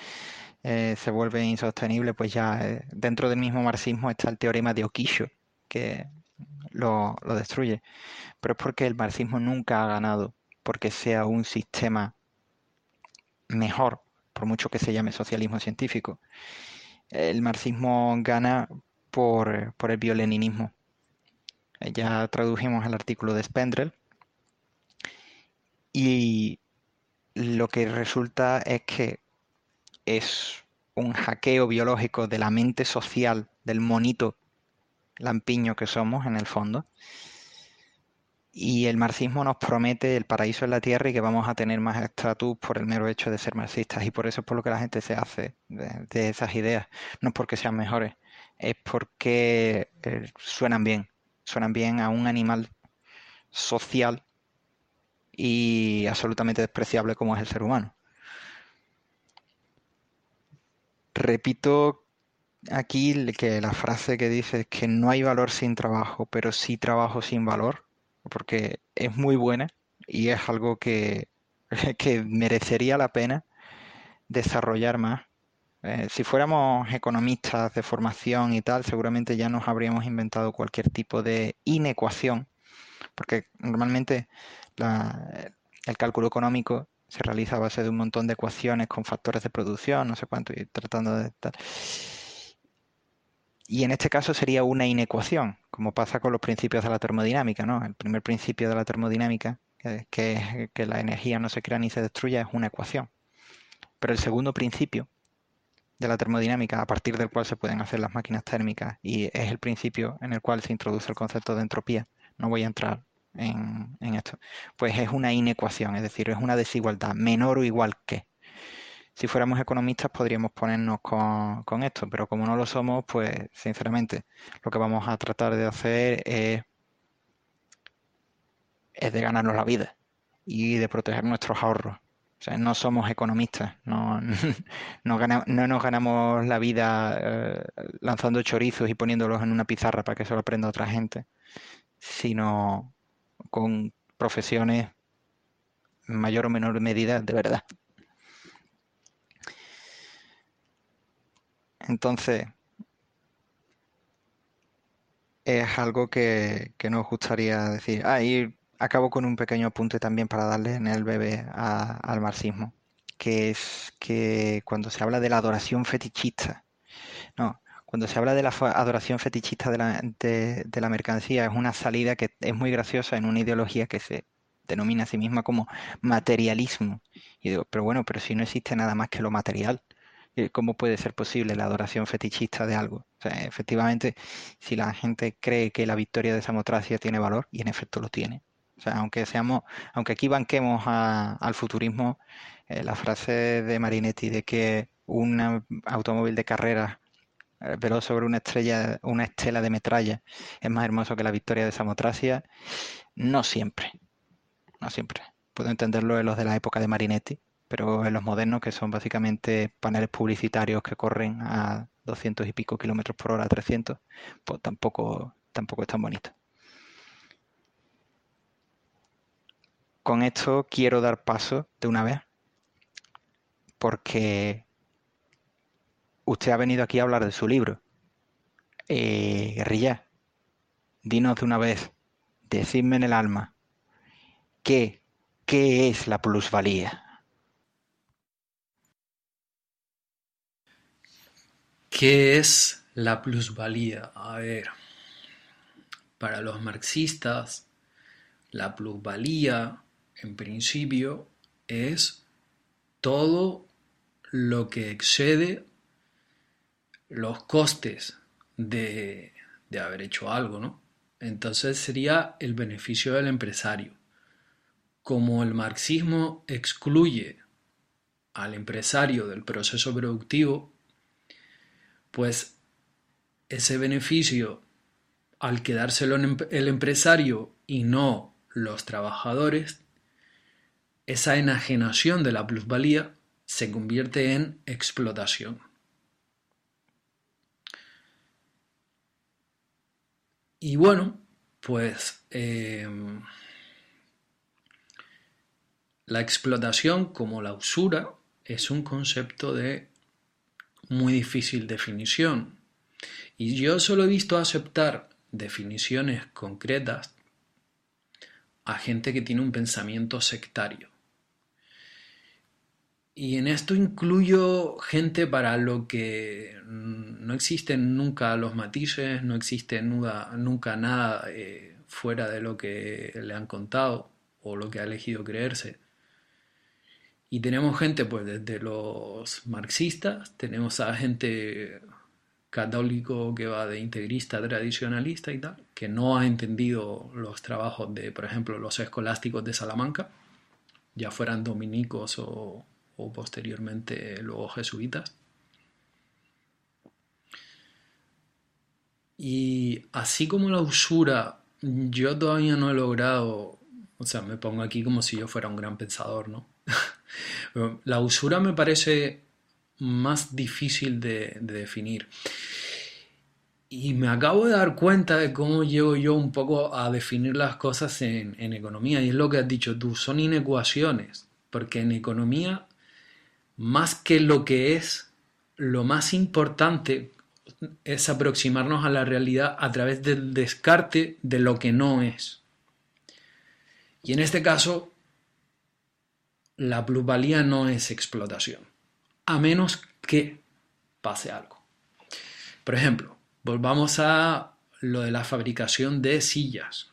S2: eh, se vuelve insostenible, pues ya eh, dentro del mismo marxismo está el teorema de Okisho, que lo, lo destruye. Pero es porque el marxismo nunca ha ganado, porque sea un sistema mejor, por mucho que se llame socialismo científico. El marxismo gana por, por el bioleninismo. Ya tradujimos el artículo de Spendrell, y lo que resulta es que es un hackeo biológico de la mente social del monito lampiño que somos en el fondo. Y el marxismo nos promete el paraíso en la tierra y que vamos a tener más estatus por el mero hecho de ser marxistas. Y por eso es por lo que la gente se hace de, esas ideas. No es porque sean mejores, es porque eh, suenan bien. Suenan bien a un animal social y absolutamente despreciable como es el ser humano. Repito aquí que la frase que dice es que no hay valor sin trabajo, pero sí trabajo sin valor, porque es muy buena y es algo que, que merecería la pena desarrollar más. Eh, si fuéramos economistas de formación y tal, seguramente ya nos habríamos inventado cualquier tipo de inecuación, porque normalmente la, el cálculo económico se realiza a base de un montón de ecuaciones con factores de producción, no sé cuánto, y tratando de tal. Y en este caso sería una inecuación, como pasa con los principios de la termodinámica, ¿no? El primer principio de la termodinámica, que es que la energía no se crea ni se destruye, es una ecuación. Pero el segundo principio de la termodinámica, a partir del cual se pueden hacer las máquinas térmicas, y es el principio en el cual se introduce el concepto de entropía, no voy a entrar en, esto? Pues es una inecuación, es decir, es una desigualdad, menor o igual que. Si fuéramos economistas podríamos ponernos con, con esto, pero como no lo somos, pues sinceramente lo que vamos a tratar de hacer es, es de ganarnos la vida y de proteger nuestros ahorros. O sea, no somos economistas, no, no, ganamos, no nos ganamos la vida eh, lanzando chorizos y poniéndolos en una pizarra para que se lo aprenda otra gente, sino con profesiones en mayor o menor medida de verdad. Entonces, es algo que, que nos gustaría decir. Ah, y acabo con un pequeño apunte también para darle en el bebé al marxismo, que es que cuando se habla de la adoración fetichista, no, cuando se habla de la adoración fetichista de la, mercancía, es una salida que es muy graciosa en una ideología que se denomina a sí misma como materialismo. Y digo, pero bueno, pero si no existe nada más que lo material, eh, ¿cómo puede ser posible la adoración fetichista de algo? O sea, efectivamente, si la gente cree que la victoria de Samotracia tiene valor, y en efecto lo tiene. O sea, aunque seamos, aunque aquí banquemos al futurismo, eh, la frase de Marinetti de que un automóvil de carrera eh, veloz sobre una estrella, una estela de metralla es más hermoso que la victoria de Samotracia, no siempre. No siempre. Puedo entenderlo en los de la época de Marinetti, pero en los modernos, que son básicamente paneles publicitarios que corren a 200 y pico kilómetros por hora, 300, pues tampoco, tampoco es tan bonito. Con esto quiero dar paso de una vez, porque usted ha venido aquí a hablar de su libro. Eh, guerrilla, dinos de una vez, decidme en el alma, ¿qué, qué es la plusvalía?
S3: ¿Qué es la plusvalía? A ver, para los marxistas, la plusvalía, en principio, es todo lo que excede los costes de, de haber hecho algo, ¿no? Entonces sería el beneficio del empresario. Como el marxismo excluye al empresario del proceso productivo, pues ese beneficio al quedárselo el empresario y no los trabajadores, esa enajenación de la plusvalía se convierte en explotación. Y bueno, pues em, la explotación como la usura es un concepto de muy difícil definición. Y yo solo he visto aceptar definiciones concretas a gente que tiene un pensamiento sectario. Y en esto incluyo gente para lo que no existen nunca los matices, no existe nunca, nada eh, fuera de lo que le han contado o lo que ha elegido creerse. Y tenemos gente, pues, desde los marxistas, tenemos a gente católico que va de integrista, tradicionalista y tal, que no ha entendido los trabajos de, por ejemplo, los escolásticos de Salamanca, ya fueran dominicos o, o posteriormente luego jesuitas. Y así como la usura, yo todavía no he logrado, o sea, me pongo aquí como si yo fuera un gran pensador, ¿no? la usura me parece más difícil de, definir. Y me acabo de dar cuenta de cómo llego yo un poco a definir las cosas en, en, economía. Y es lo que has dicho tú, son inecuaciones. Porque en economía, más que lo que es, lo más importante es aproximarnos a la realidad a través del descarte de lo que no es. Y en este caso, la plusvalía no es explotación, a menos que pase algo. Por ejemplo, volvamos a lo de la fabricación de sillas.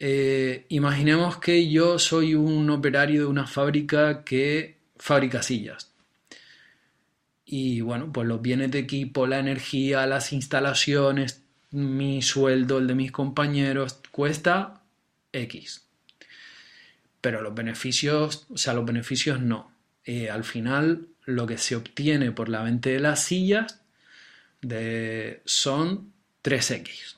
S3: Eh, imaginemos que yo soy un operario de una fábrica que fabrica sillas. Y bueno, pues los bienes de equipo, la energía, las instalaciones, mi sueldo, el de mis compañeros, cuesta X pero los beneficios, o sea, los beneficios no. Eh, al final, lo que se obtiene por la venta de las sillas de, son 3X.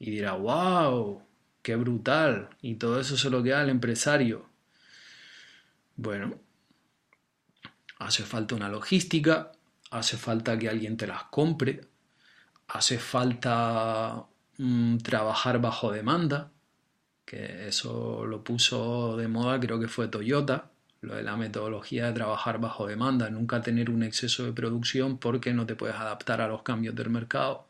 S3: Y dirá, wow, qué brutal. Y todo eso se lo queda al empresario. Bueno, hace falta una logística, hace falta que alguien te las compre, hace falta mm, trabajar bajo demanda que eso lo puso de moda, creo que fue Toyota, lo de la metodología de trabajar bajo demanda, nunca tener un exceso de producción porque no te puedes adaptar a los cambios del mercado.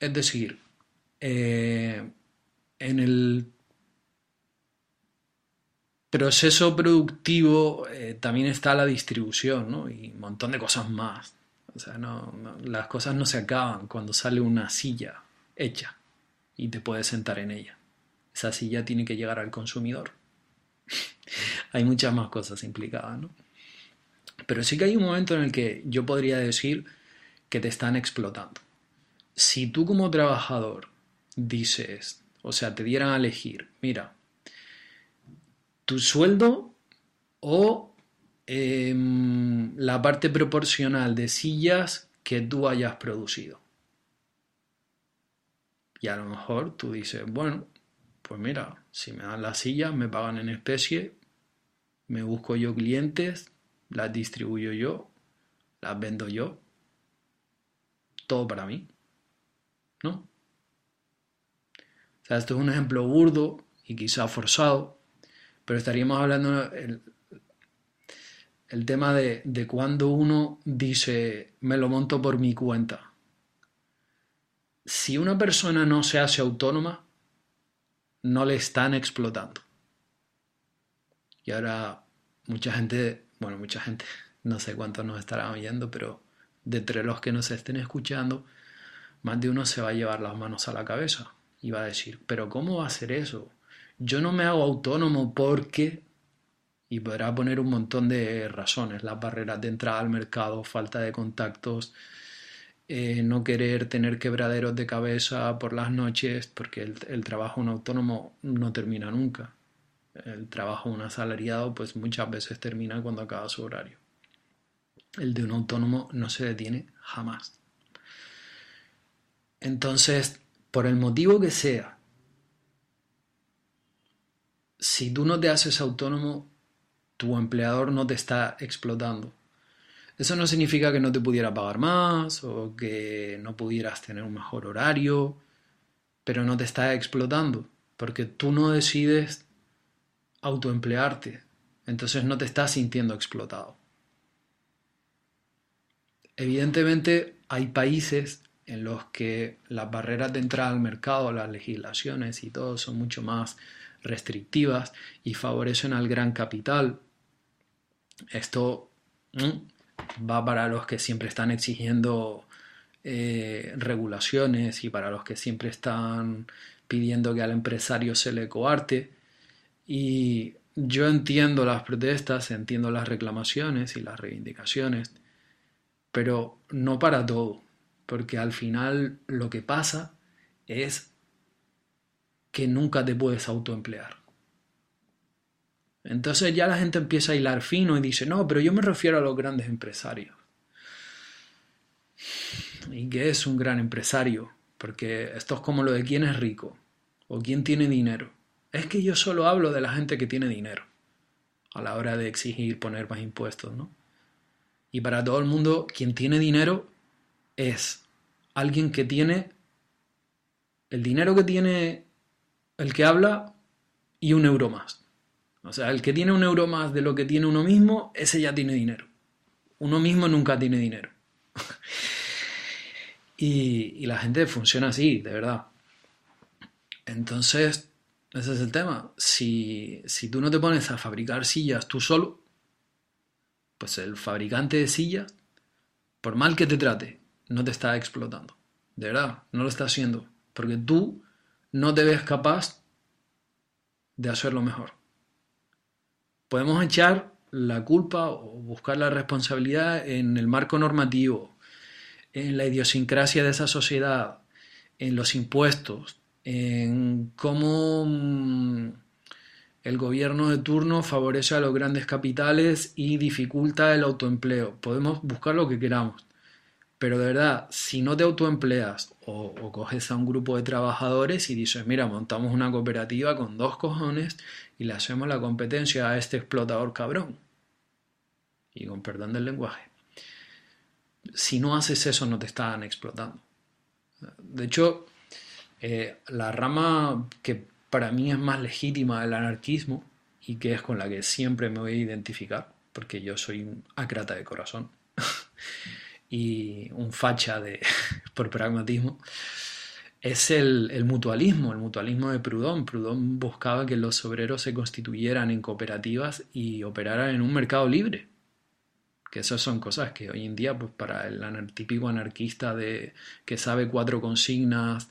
S3: Es decir, eh, en el proceso productivo eh, también está la distribución ¿no? y un montón de cosas más. O sea, las cosas no se acaban cuando sale una silla hecha y te puedes sentar en ella. Esa silla tiene que llegar al consumidor. hay muchas más cosas implicadas, ¿no? Pero sí que hay un momento en el que yo podría decir que te están explotando. Si tú como trabajador dices, o sea, te dieran a elegir, mira, tu sueldo o em, la parte proporcional de sillas que tú hayas producido. Y a lo mejor tú dices, bueno, pues mira, si me dan las sillas, me pagan en especie, me busco yo clientes, las distribuyo yo, las vendo yo, todo para mí, ¿no? O sea, esto es un ejemplo burdo y quizá forzado, pero estaríamos hablando el, el tema de, de cuando uno dice, me lo monto por mi cuenta si una persona no se hace autónoma, no le están explotando. Y ahora mucha gente, bueno, mucha gente, no sé cuántos nos estarán oyendo, pero de entre los que nos estén escuchando, más de uno se va a llevar las manos a la cabeza y va a decir, pero ¿cómo va a ser eso? Yo no me hago autónomo porque... Y podrá poner un montón de razones, las barreras de entrada al mercado, falta de contactos, eh, no querer tener quebraderos de cabeza por las noches, porque el, trabajo un autónomo no termina nunca. El trabajo de un asalariado pues muchas veces termina cuando acaba su horario. El de un autónomo no se detiene jamás. Entonces, por el motivo que sea, si tú no te haces autónomo, tu empleador no te está explotando. Eso no significa que no te pudiera pagar más o que no pudieras tener un mejor horario, pero no te está explotando, porque tú no decides autoemplearte, entonces no te estás sintiendo explotado. Evidentemente hay países en los que las barreras de entrada al mercado, las legislaciones y todo son mucho más restrictivas y favorecen al gran capital. Esto va para los que siempre están exigiendo eh, regulaciones y para los que siempre están pidiendo que al empresario se le coarte. Y yo entiendo las protestas, entiendo las reclamaciones y las reivindicaciones, pero no para todo, porque al final lo que pasa es que nunca te puedes autoemplear. Entonces ya la gente empieza a hilar fino y dice, no, pero yo me refiero a los grandes empresarios. ¿Y qué es un gran empresario? Porque esto es como lo de quién es rico o quién tiene dinero. Es que yo solo hablo de la gente que tiene dinero a la hora de exigir poner más impuestos, ¿no? Y para todo el mundo, quien tiene dinero es alguien que tiene el dinero que tiene el que habla y un euro más. O sea, el que tiene un euro más de lo que tiene uno mismo, ese ya tiene dinero. Uno mismo nunca tiene dinero. y, la gente funciona así, de verdad. Entonces, ese es el tema. Si, si tú no te pones a fabricar sillas tú solo, pues el fabricante de sillas, por mal que te trate, no te está explotando. De verdad, no lo está haciendo. Porque tú no te ves capaz de hacerlo mejor podemos echar la culpa o buscar la responsabilidad en el marco normativo, en la idiosincrasia de esa sociedad, en los impuestos, en cómo mm, el gobierno de turno favorece a los grandes capitales y dificulta el autoempleo. Podemos buscar lo que queramos. Pero de verdad, si no te autoempleas o, coges a un grupo de trabajadores y dices, mira, montamos una cooperativa con dos cojones y le hacemos la competencia a este explotador cabrón. Y con perdón del lenguaje. Si no haces eso, no te están explotando. De hecho, eh, la rama que para mí es más legítima del anarquismo y que es con la que siempre me voy a identificar, porque yo soy un acrata de corazón. y un facha de, por pragmatismo, es el, mutualismo, el mutualismo de Proudhon. Proudhon buscaba que los obreros se constituyeran en cooperativas y operaran en un mercado libre. Que esas son cosas que hoy en día, pues para el típico anarquista de, que sabe cuatro consignas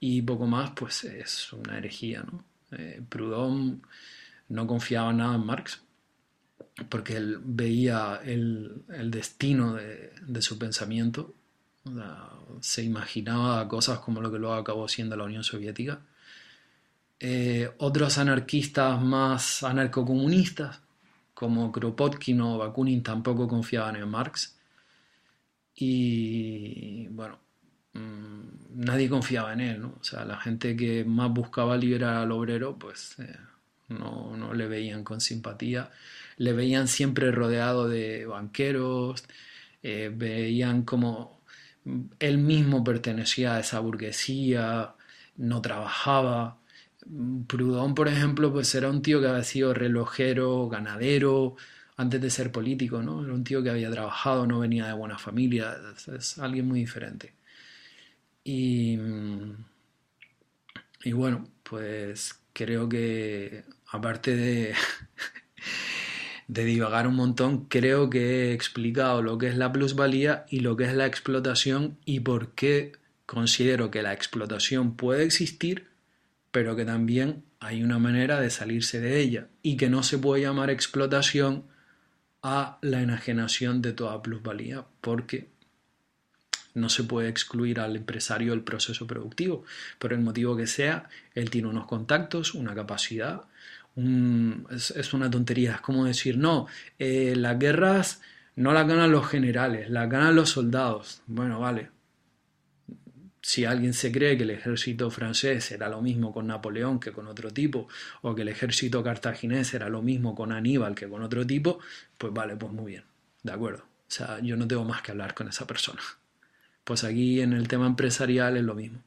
S3: y poco más, pues es una herejía, ¿no? Eh, Proudhon no confiaba nada en Marx porque él veía el, destino de, su pensamiento, se imaginaba cosas como lo que luego acabó siendo la Unión Soviética. Eh, otros anarquistas más anarcocomunistas, como Kropotkin o Bakunin, tampoco confiaban en Marx. Y bueno, mm, nadie confiaba en él. O sea, la gente que más buscaba liberar al obrero, pues eh, no, no, le veían con simpatía, le veían siempre rodeado de banqueros, eh, veían como él mismo pertenecía a esa burguesía, no trabajaba. Proudhon, por ejemplo, pues era un tío que había sido relojero, ganadero, antes de ser político, ¿no? Era un tío que había trabajado, no venía de buena familia, es, alguien muy diferente. Y, y bueno, pues creo que aparte de, de divagar un montón, creo que he explicado lo que es la plusvalía y lo que es la explotación y por qué considero que la explotación puede existir, pero que también hay una manera de salirse de ella y que no se puede llamar explotación a la enajenación de toda plusvalía, porque no se puede excluir al empresario del proceso productivo, por el motivo que sea, él tiene unos contactos, una capacidad, es, una tontería, es como decir, no, eh, las guerras no las ganan los generales, las ganan los soldados. Bueno, vale. Si alguien se cree que el ejército francés era lo mismo con Napoleón que con otro tipo, o que el ejército cartaginés era lo mismo con Aníbal que con otro tipo, pues vale, pues muy bien, de acuerdo. O sea, yo no tengo más que hablar con esa persona. Pues aquí en el tema empresarial es lo mismo.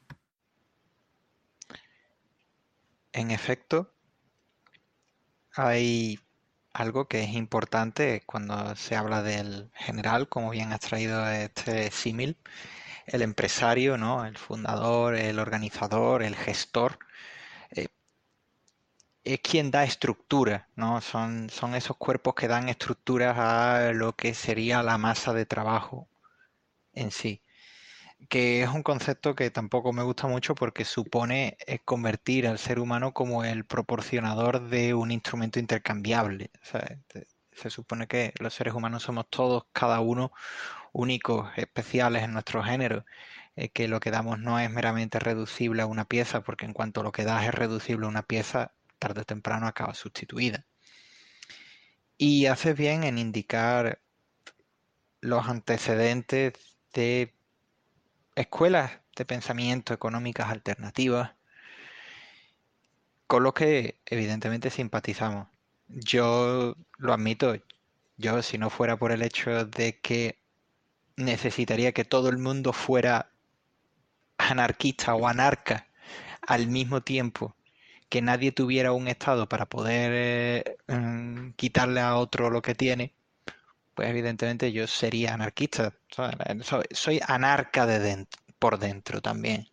S2: En efecto, hay algo que es importante cuando se habla del general, como bien has traído este símil, el empresario, ¿no? el fundador, el organizador, el gestor, eh, es quien da estructura, ¿no? Son, son esos cuerpos que dan estructuras a lo que sería la masa de trabajo en sí que es un concepto que tampoco me gusta mucho porque supone eh, convertir al ser humano como el proporcionador de un instrumento intercambiable. se supone que los seres humanos somos todos, cada uno, únicos, especiales en nuestro género, eh, que lo que damos no es meramente reducible a una pieza, porque en cuanto lo que das es reducible a una pieza, tarde o temprano acaba sustituida. Y haces bien en indicar los antecedentes de escuelas de pensamiento económicas alternativas con los que evidentemente simpatizamos. Yo lo admito, yo si no fuera por el hecho de que necesitaría que todo el mundo fuera anarquista o anarca al mismo tiempo que nadie tuviera un estado para poder eh, mm, quitarle a otro lo que tiene, pues evidentemente yo sería anarquista. Soy, anarca de por dentro también.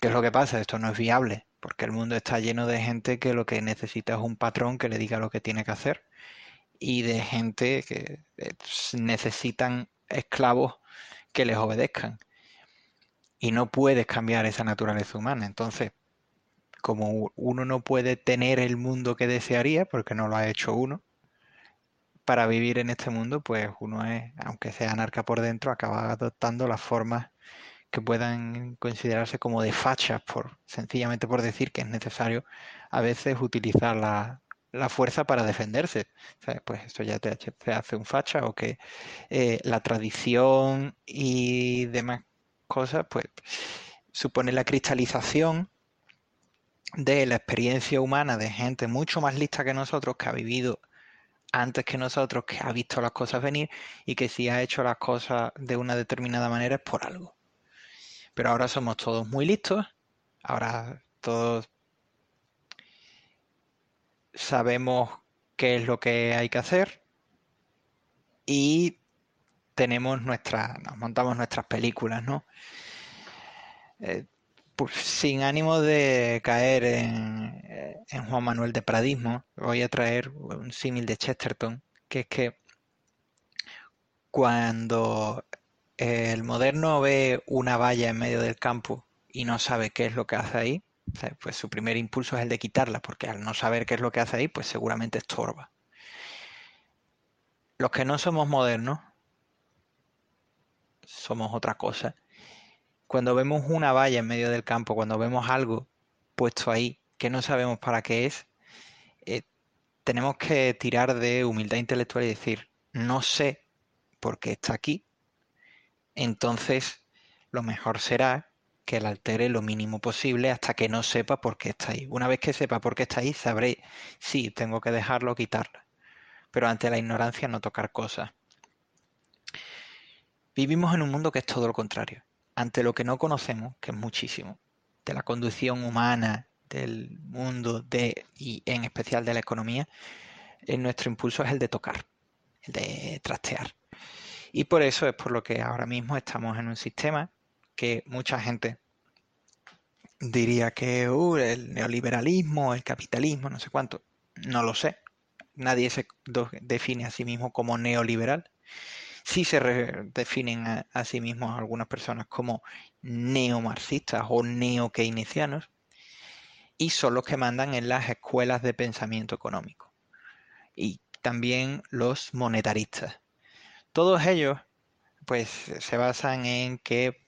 S2: ¿Qué es lo que pasa? Esto no es viable, porque el mundo está lleno de gente que lo que necesita es un patrón que le diga lo que tiene que hacer y de gente que eh, necesitan esclavos que les obedezcan. Y no puedes cambiar esa naturaleza humana. Entonces, como uno no puede tener el mundo que desearía, porque no lo ha hecho uno, para vivir en este mundo, pues uno es, aunque sea anarca por dentro, acaba adoptando las formas que puedan considerarse como de fachas, por, sencillamente por decir que es necesario a veces utilizar la, fuerza para defenderse. Pues esto ya te, hace un facha o que eh, la tradición y demás cosas, pues supone la cristalización de la experiencia humana de gente mucho más lista que nosotros, que ha vivido antes que nosotros, que ha visto las cosas venir y que si ha hecho las cosas de una determinada manera es por algo. Pero ahora somos todos muy listos, ahora todos sabemos qué es lo que hay que hacer y tenemos nuestras, nos montamos nuestras películas, ¿no? Eh, sin ánimo de caer en, en, Juan Manuel de Pradismo, voy a traer un símil de Chesterton, que es que cuando el moderno ve una valla en medio del campo y no sabe qué es lo que hace ahí, pues su primer impulso es el de quitarla, porque al no saber qué es lo que hace ahí, pues seguramente estorba. Los que no somos modernos, somos otra cosa. Cuando vemos una valla en medio del campo, cuando vemos algo puesto ahí que no sabemos para qué es, eh, tenemos que tirar de humildad intelectual y decir, no sé por qué está aquí, entonces lo mejor será que la altere lo mínimo posible hasta que no sepa por qué está ahí. Una vez que sepa por qué está ahí, sabré si tengo que dejarlo o quitarlo. Pero ante la ignorancia no tocar cosas. Vivimos en un mundo que es todo lo contrario. Ante lo que no conocemos, que es muchísimo, de la conducción humana, del mundo de, y en especial de la economía, nuestro impulso es el de tocar, el de trastear. Y por eso es por lo que ahora mismo estamos en un sistema que mucha gente diría que uh, el neoliberalismo, el capitalismo, no sé cuánto. No lo sé. Nadie se define a sí mismo como neoliberal sí se definen a, sí mismos algunas personas como neomarxistas o neo-keynesianos y son los que mandan en las escuelas de pensamiento económico y también los monetaristas. Todos ellos pues se basan en que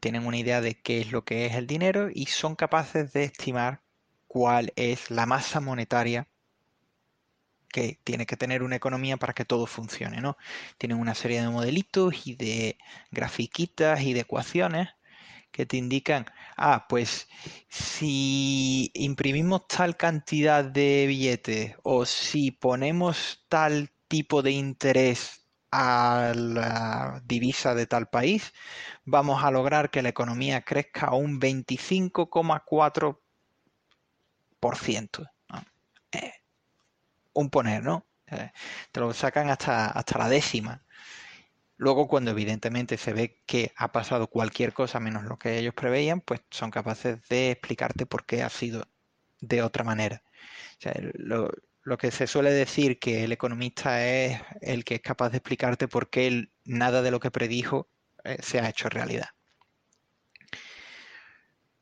S2: tienen una idea de qué es lo que es el dinero y son capaces de estimar cuál es la masa monetaria que tiene que tener una economía para que todo funcione, ¿no? Tienen una serie de modelitos y de grafiquitas y de ecuaciones que te indican, ah, pues si imprimimos tal cantidad de billetes o si ponemos tal tipo de interés a la divisa de tal país, vamos a lograr que la economía crezca un 25,4% un poner, ¿no? Eh, te lo sacan hasta, hasta la décima. Luego, cuando evidentemente se ve que ha pasado cualquier cosa menos lo que ellos preveían, pues son capaces de explicarte por qué ha sido de otra manera. lo, que se suele decir que el economista es el que es capaz de explicarte por qué nada de lo que predijo eh, se ha hecho realidad.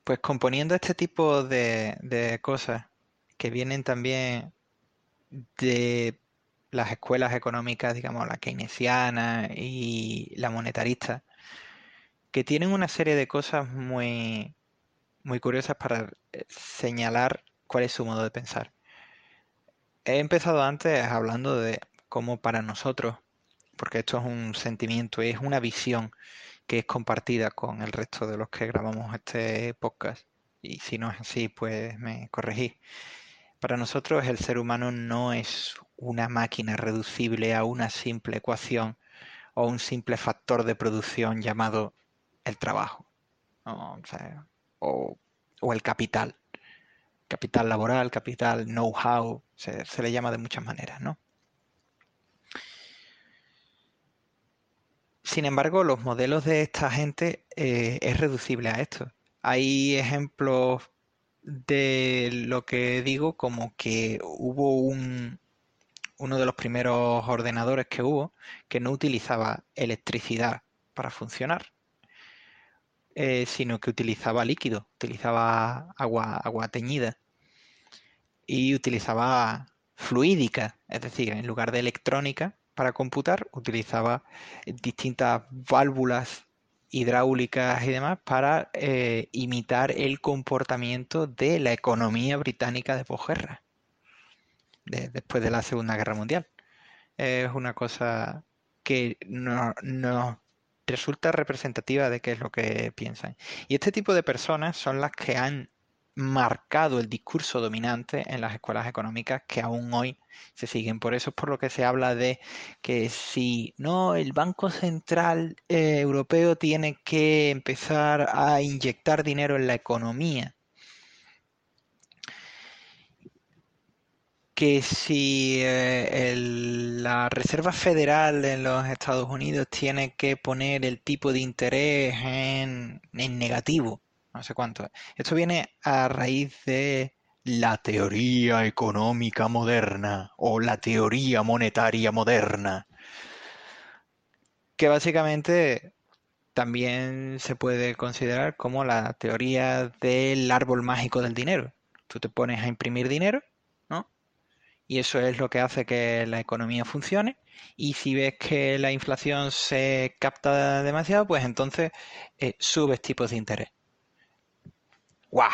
S2: Pues componiendo este tipo de cosas que vienen también de las escuelas económicas, digamos, la keynesiana y la monetarista, que tienen una serie de cosas muy, muy curiosas para eh, señalar cuál es su modo de pensar. He empezado antes hablando de cómo para nosotros, porque esto es un sentimiento, es una visión que es compartida con el resto de los que grabamos este podcast, y si no es así, pues me corregí para nosotros el ser humano no es una máquina reducible a una simple ecuación o un simple factor de producción llamado el trabajo o, el capital. Capital laboral, capital know-how, se, le llama de muchas maneras, ¿no? Sin embargo, los modelos de esta gente eh, es reducible a esto. Hay ejemplos de lo que digo como que hubo un, uno de los primeros ordenadores que hubo que no utilizaba electricidad para funcionar, eh, sino que utilizaba líquido, utilizaba agua, agua teñida y utilizaba fluídica, es decir, en lugar de electrónica para computar, utilizaba distintas válvulas hidráulicas y demás para eh, imitar el comportamiento de la economía británica de posguerra, después de la Segunda Guerra Mundial. Es una cosa que no, no resulta representativa de qué es lo que piensan. Y este tipo de personas son las que han marcado el discurso dominante en las escuelas económicas que aún hoy se siguen. Por eso es por lo que se habla de que si no, el Banco Central eh, Europeo tiene que empezar a inyectar dinero en la economía. Que si eh, la Reserva Federal en los Estados Unidos tiene que poner el tipo de interés en negativo no sé cuánto. Esto viene a raíz de la teoría económica moderna o la teoría monetaria moderna, que básicamente también se puede considerar como la teoría del árbol mágico del dinero. Tú te pones a imprimir dinero, ¿no? Y eso es lo que hace que la economía funcione. Y si ves que la inflación se capta demasiado, pues entonces eh, subes tipos de interés. ¡Guau!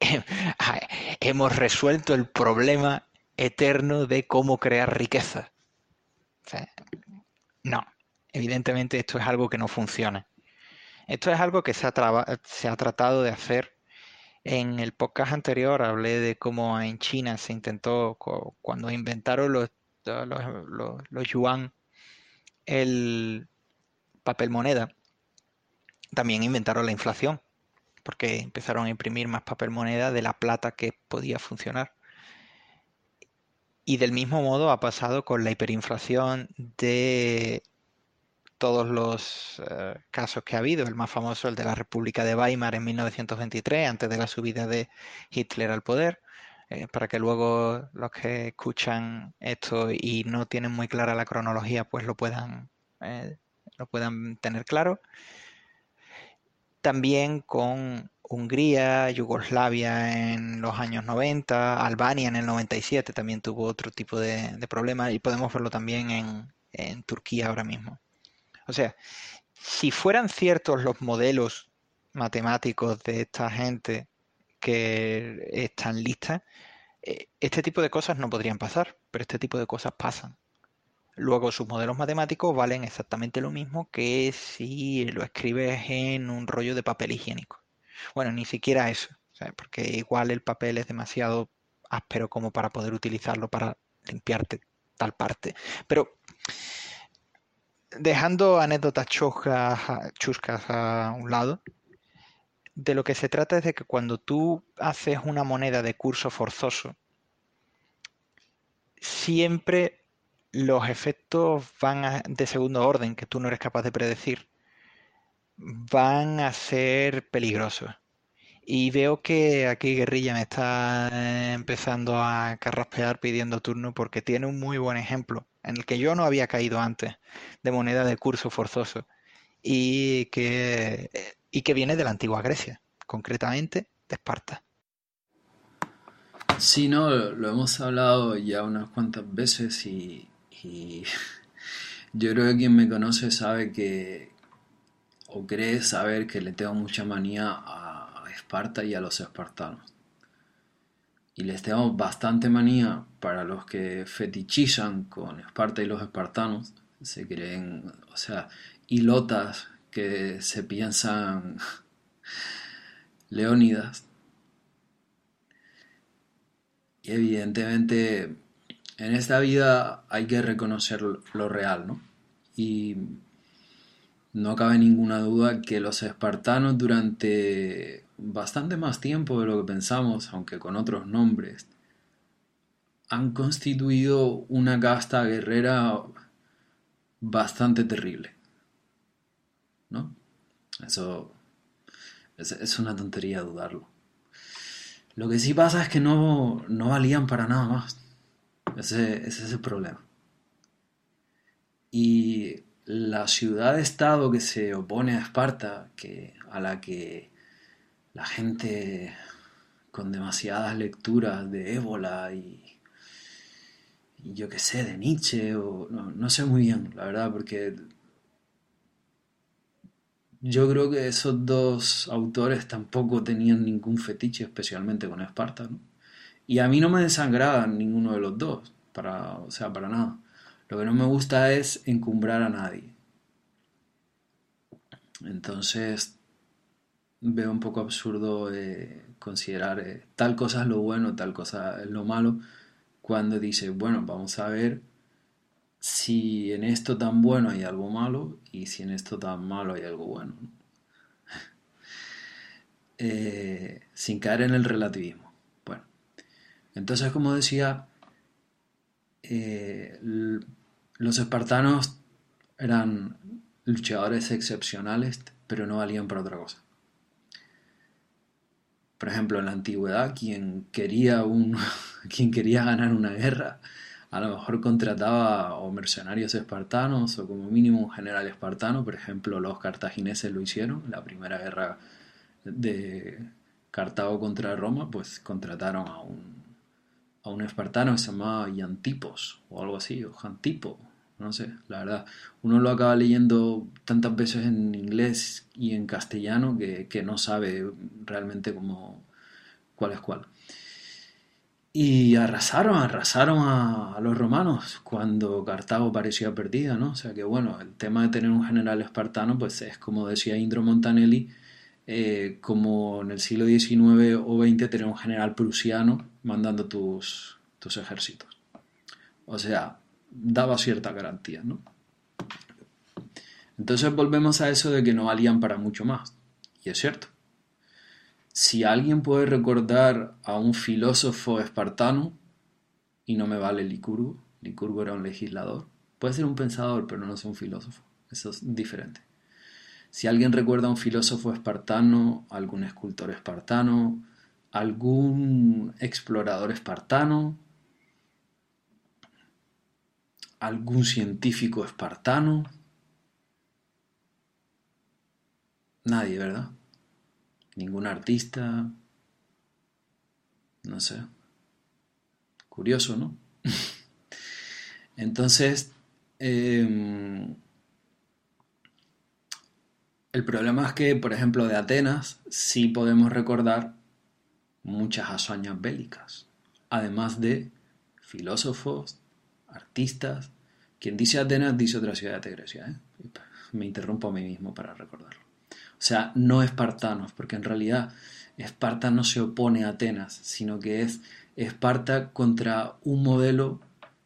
S2: Hemos resuelto el problema eterno de cómo crear riqueza. no, evidentemente esto es algo que no funciona. Esto es algo que se ha, tratado de hacer. En el podcast anterior hablé de cómo en China se intentó, cuando inventaron los, los yuan, el papel moneda, también inventaron la inflación, porque empezaron a imprimir más papel moneda de la plata que podía funcionar. Y del mismo modo ha pasado con la hiperinflación de todos los eh, casos que ha habido. El más famoso, el de la República de Weimar en 1923, antes de la subida de Hitler al poder. Eh, para que luego los que escuchan esto y no tienen muy clara la cronología, pues lo puedan, eh, lo puedan tener claro. También con Hungría, Yugoslavia en los años 90, Albania en el 97 también tuvo otro tipo de, problemas y podemos verlo también en, Turquía ahora mismo. O sea, si fueran ciertos los modelos matemáticos de esta gente que están listas, eh, este tipo de cosas no podrían pasar, pero este tipo de cosas pasan. Luego sus modelos matemáticos valen exactamente lo mismo que si lo escribes en un rollo de papel higiénico. Bueno, ni siquiera eso, porque igual el papel es demasiado áspero como para poder utilizarlo para limpiarte tal parte. Pero dejando anécdotas chuscas, a un lado, de lo que se trata es de que cuando tú haces una moneda de curso forzoso, siempre los efectos van de segundo orden que tú no eres capaz de predecir van a ser peligrosos. Y veo que aquí Guerrilla me está empezando a carraspear pidiendo turno porque tiene un muy buen ejemplo en el que yo no había caído antes de moneda de curso forzoso y que, y que viene de la antigua Grecia, concretamente de Esparta.
S3: Sí, no, lo hemos hablado ya unas cuantas veces y, y yo creo que quien me conoce sabe que, o cree saber que le tengo mucha manía a, Esparta y a los espartanos. Y les tengo bastante manía para los que fetichizan con Esparta y los espartanos. Se creen, o sea, hilotas que se piensan leónidas. Y evidentemente en esta vida hay que reconocer lo real, ¿no? Y no cabe ninguna duda que los espartanos durante bastante más tiempo de lo que pensamos, aunque con otros nombres, han constituido una casta guerrera bastante terrible. ¿No? Eso es, una tontería dudarlo. Lo que sí pasa es que no, no valían para nada más. Ese, ese es el problema. Y la ciudad-estado que se opone a Esparta, que, a la que la gente con demasiadas lecturas de ébola y, yo qué sé, de Nietzsche, o no, sé muy bien, la verdad, porque yo creo que esos dos autores tampoco tenían ningún fetiche, especialmente con Esparta, Y a mí no me desangraban ninguno de los dos, para, o sea, para nada. Lo que no me gusta es encumbrar a nadie. Entonces veo un poco absurdo eh, considerar eh, tal cosa es lo bueno, tal cosa es lo malo, cuando dice, bueno, vamos a ver si en esto tan bueno hay algo malo y si en esto tan malo hay algo bueno. Eh, sin caer en el relativismo. Entonces como decía, los espartanos eran luchadores excepcionales, pero no valían para otra cosa. Por ejemplo, en la antigüedad, quien quería, un, quien quería ganar una guerra a lo mejor contrataba o mercenarios espartanos o como mínimo un general espartano, por ejemplo los cartagineses lo hicieron, la primera guerra de Cartago contra Roma, pues contrataron a un, a un espartano que se llamaba Iantipos o algo así, o Jantipo, no sé, la verdad. Uno lo acaba leyendo tantas veces en inglés y en castellano que, que no sabe realmente cómo, cuál es cuál. Y arrasaron, arrasaron a, los romanos cuando Cartago parecía perdida, ¿no? O sea que bueno, el tema de tener un general espartano, pues es como decía Indro Montanelli, eh, como en el siglo XIX o XX tener un general prusiano mandando tus, tus ejércitos. O sea, daba cierta garantía, ¿no? Entonces volvemos a eso de que no valían para mucho más. Y es cierto. Si alguien puede recordar a un filósofo espartano, y no me vale Licurgo, Licurgo era un legislador, puede ser un pensador, pero no es un filósofo, eso es diferente. Si alguien recuerda a un filósofo espartano, algún escultor espartano, algún explorador espartano, algún científico espartano, nadie, ¿verdad? ningún artista, no sé. Curioso, ¿no? Entonces, em, el problema es que, por ejemplo, de Atenas sí podemos recordar muchas hazañas bélicas, además de filósofos, artistas. Quien dice Atenas dice otra ciudad de Grecia. ¿eh? Me interrumpo a mí mismo para recordarlo. O sea, no espartanos, porque en realidad Esparta no se opone a Atenas, sino que es Esparta contra un modelo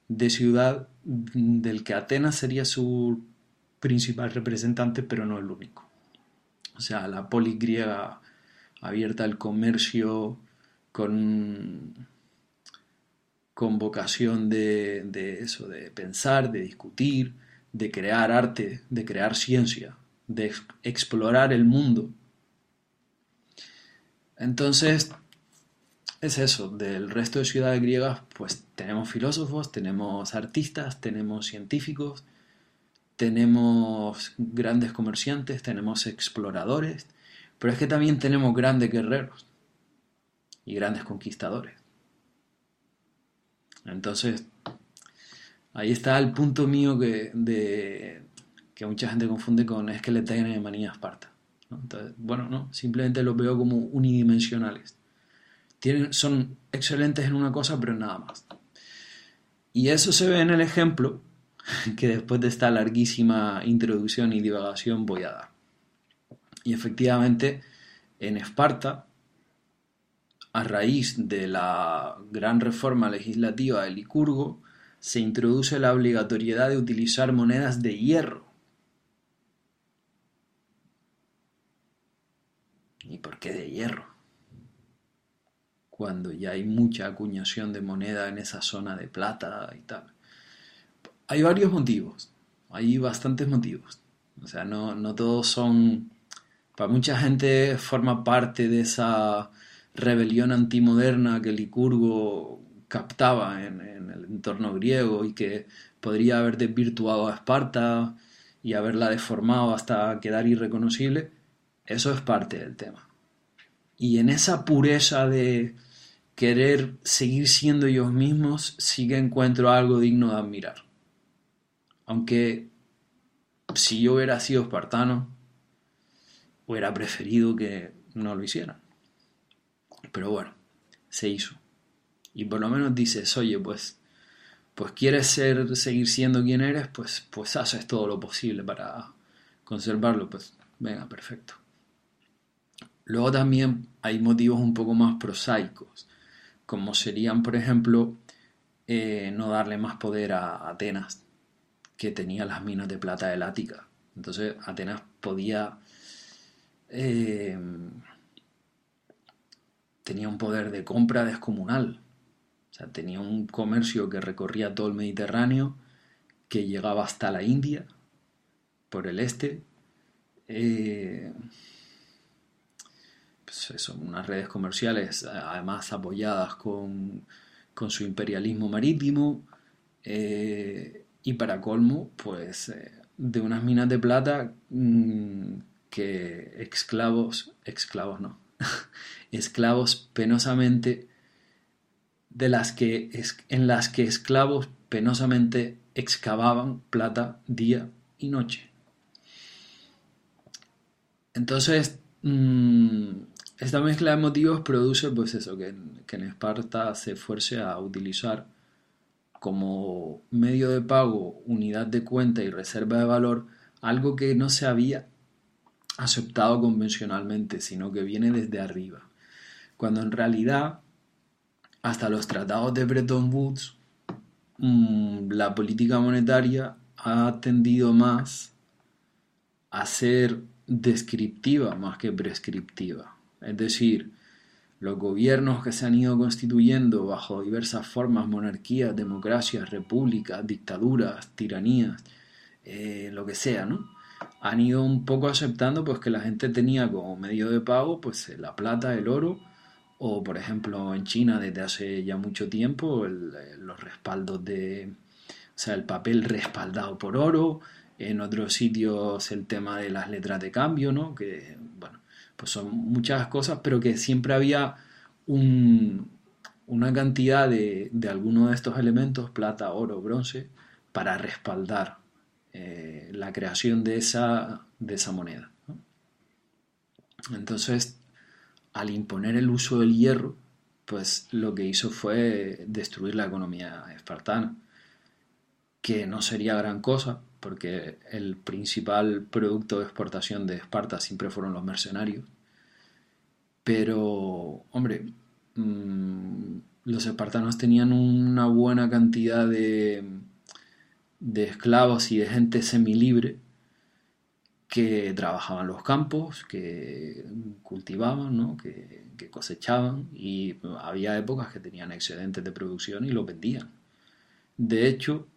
S3: de ciudad del que Atenas sería su principal representante, pero no el único. O sea, la polis griega abierta al comercio con, con vocación de, de eso, de pensar, de discutir, de crear arte, de crear ciencia, de explorar el mundo. Entonces, es eso, del resto de ciudades griegas, pues tenemos filósofos, tenemos artistas, tenemos científicos, tenemos grandes comerciantes, tenemos exploradores, pero es que también tenemos grandes guerreros y grandes conquistadores. Entonces, ahí está el punto mío que, de, que mucha gente confunde con es que le tiene manía Esparta. bueno, no, simplemente los veo como unidimensionales. Tienen, son excelentes en una cosa, pero nada más. Y eso se ve en el ejemplo que después de esta larguísima introducción y divagación voy a dar. Y efectivamente, en Esparta, a raíz de la gran reforma legislativa de Licurgo, se introduce la obligatoriedad de utilizar monedas de hierro ¿Y por qué de hierro? Cuando ya hay mucha acuñación de moneda en esa zona de plata y tal. Hay varios motivos, hay bastantes motivos. O sea, no, no todos son... Para mucha gente forma parte de esa rebelión antimoderna que Licurgo captaba en, el entorno griego y que podría haber desvirtuado a Esparta y haberla deformado hasta quedar irreconocible, eso es parte del tema. Y en esa pureza de querer seguir siendo ellos mismos, sí que encuentro algo digno de admirar. Aunque si yo hubiera sido espartano, hubiera preferido que no lo hicieran. Pero bueno, se hizo. Y por lo menos dices, oye, pues, pues quieres ser, seguir siendo quien eres, pues, pues haces todo lo posible para conservarlo, pues venga, perfecto. Luego también hay motivos un poco más prosaicos, como serían, por ejemplo, eh, no darle más poder a Atenas, que tenía las minas de plata del Ática. Entonces Atenas podía... Eh, tenía un poder de compra descomunal. O sea, tenía un comercio que recorría todo el Mediterráneo, que llegaba hasta la India, por el este. Eh, pues unas redes comerciales además apoyadas con, su imperialismo marítimo, Eh, y para colmo, pues eh, de unas minas de plata mm, que esclavos, esclavos no, esclavos penosamente, de las que, en las que esclavos penosamente excavaban plata día y noche. Entonces, mm, esta mezcla de motivos produce pues eso, que, que en Esparta se esfuerce a utilizar como medio de pago, unidad de cuenta y reserva de valor, algo que no se había aceptado convencionalmente, sino que viene desde arriba. Cuando en realidad, hasta los tratados de Bretton Woods, mm, la política monetaria ha tendido más a ser descriptiva más que prescriptiva. Es decir, los gobiernos que se han ido constituyendo bajo diversas formas, monarquías, democracias, repúblicas, dictaduras, tiranías, eh, lo que sea, ¿no? Han ido un poco aceptando pues que la gente tenía como medio de pago pues la plata, el oro, o por ejemplo en China desde hace ya mucho tiempo los respaldos de, o sea, el papel respaldado por oro, en otros sitios el tema de las letras de cambio, ¿no? Que, bueno, pues son muchas cosas, pero que siempre había una cantidad de, de alguno de estos elementos, plata, oro, bronce, para respaldar eh, la creación de esa, de esa moneda. Entonces, al imponer el uso del hierro, pues lo que hizo fue destruir la economía espartana, que no sería gran cosa, porque el principal producto de exportación de Esparta siempre fueron los mercenarios. Pero, hombre, mm, los espartanos tenían una buena cantidad de, de esclavos y de gente semilibre que trabajaban los campos, que cultivaban, que, que, cosechaban y había épocas que tenían excedentes de producción y lo vendían. De hecho,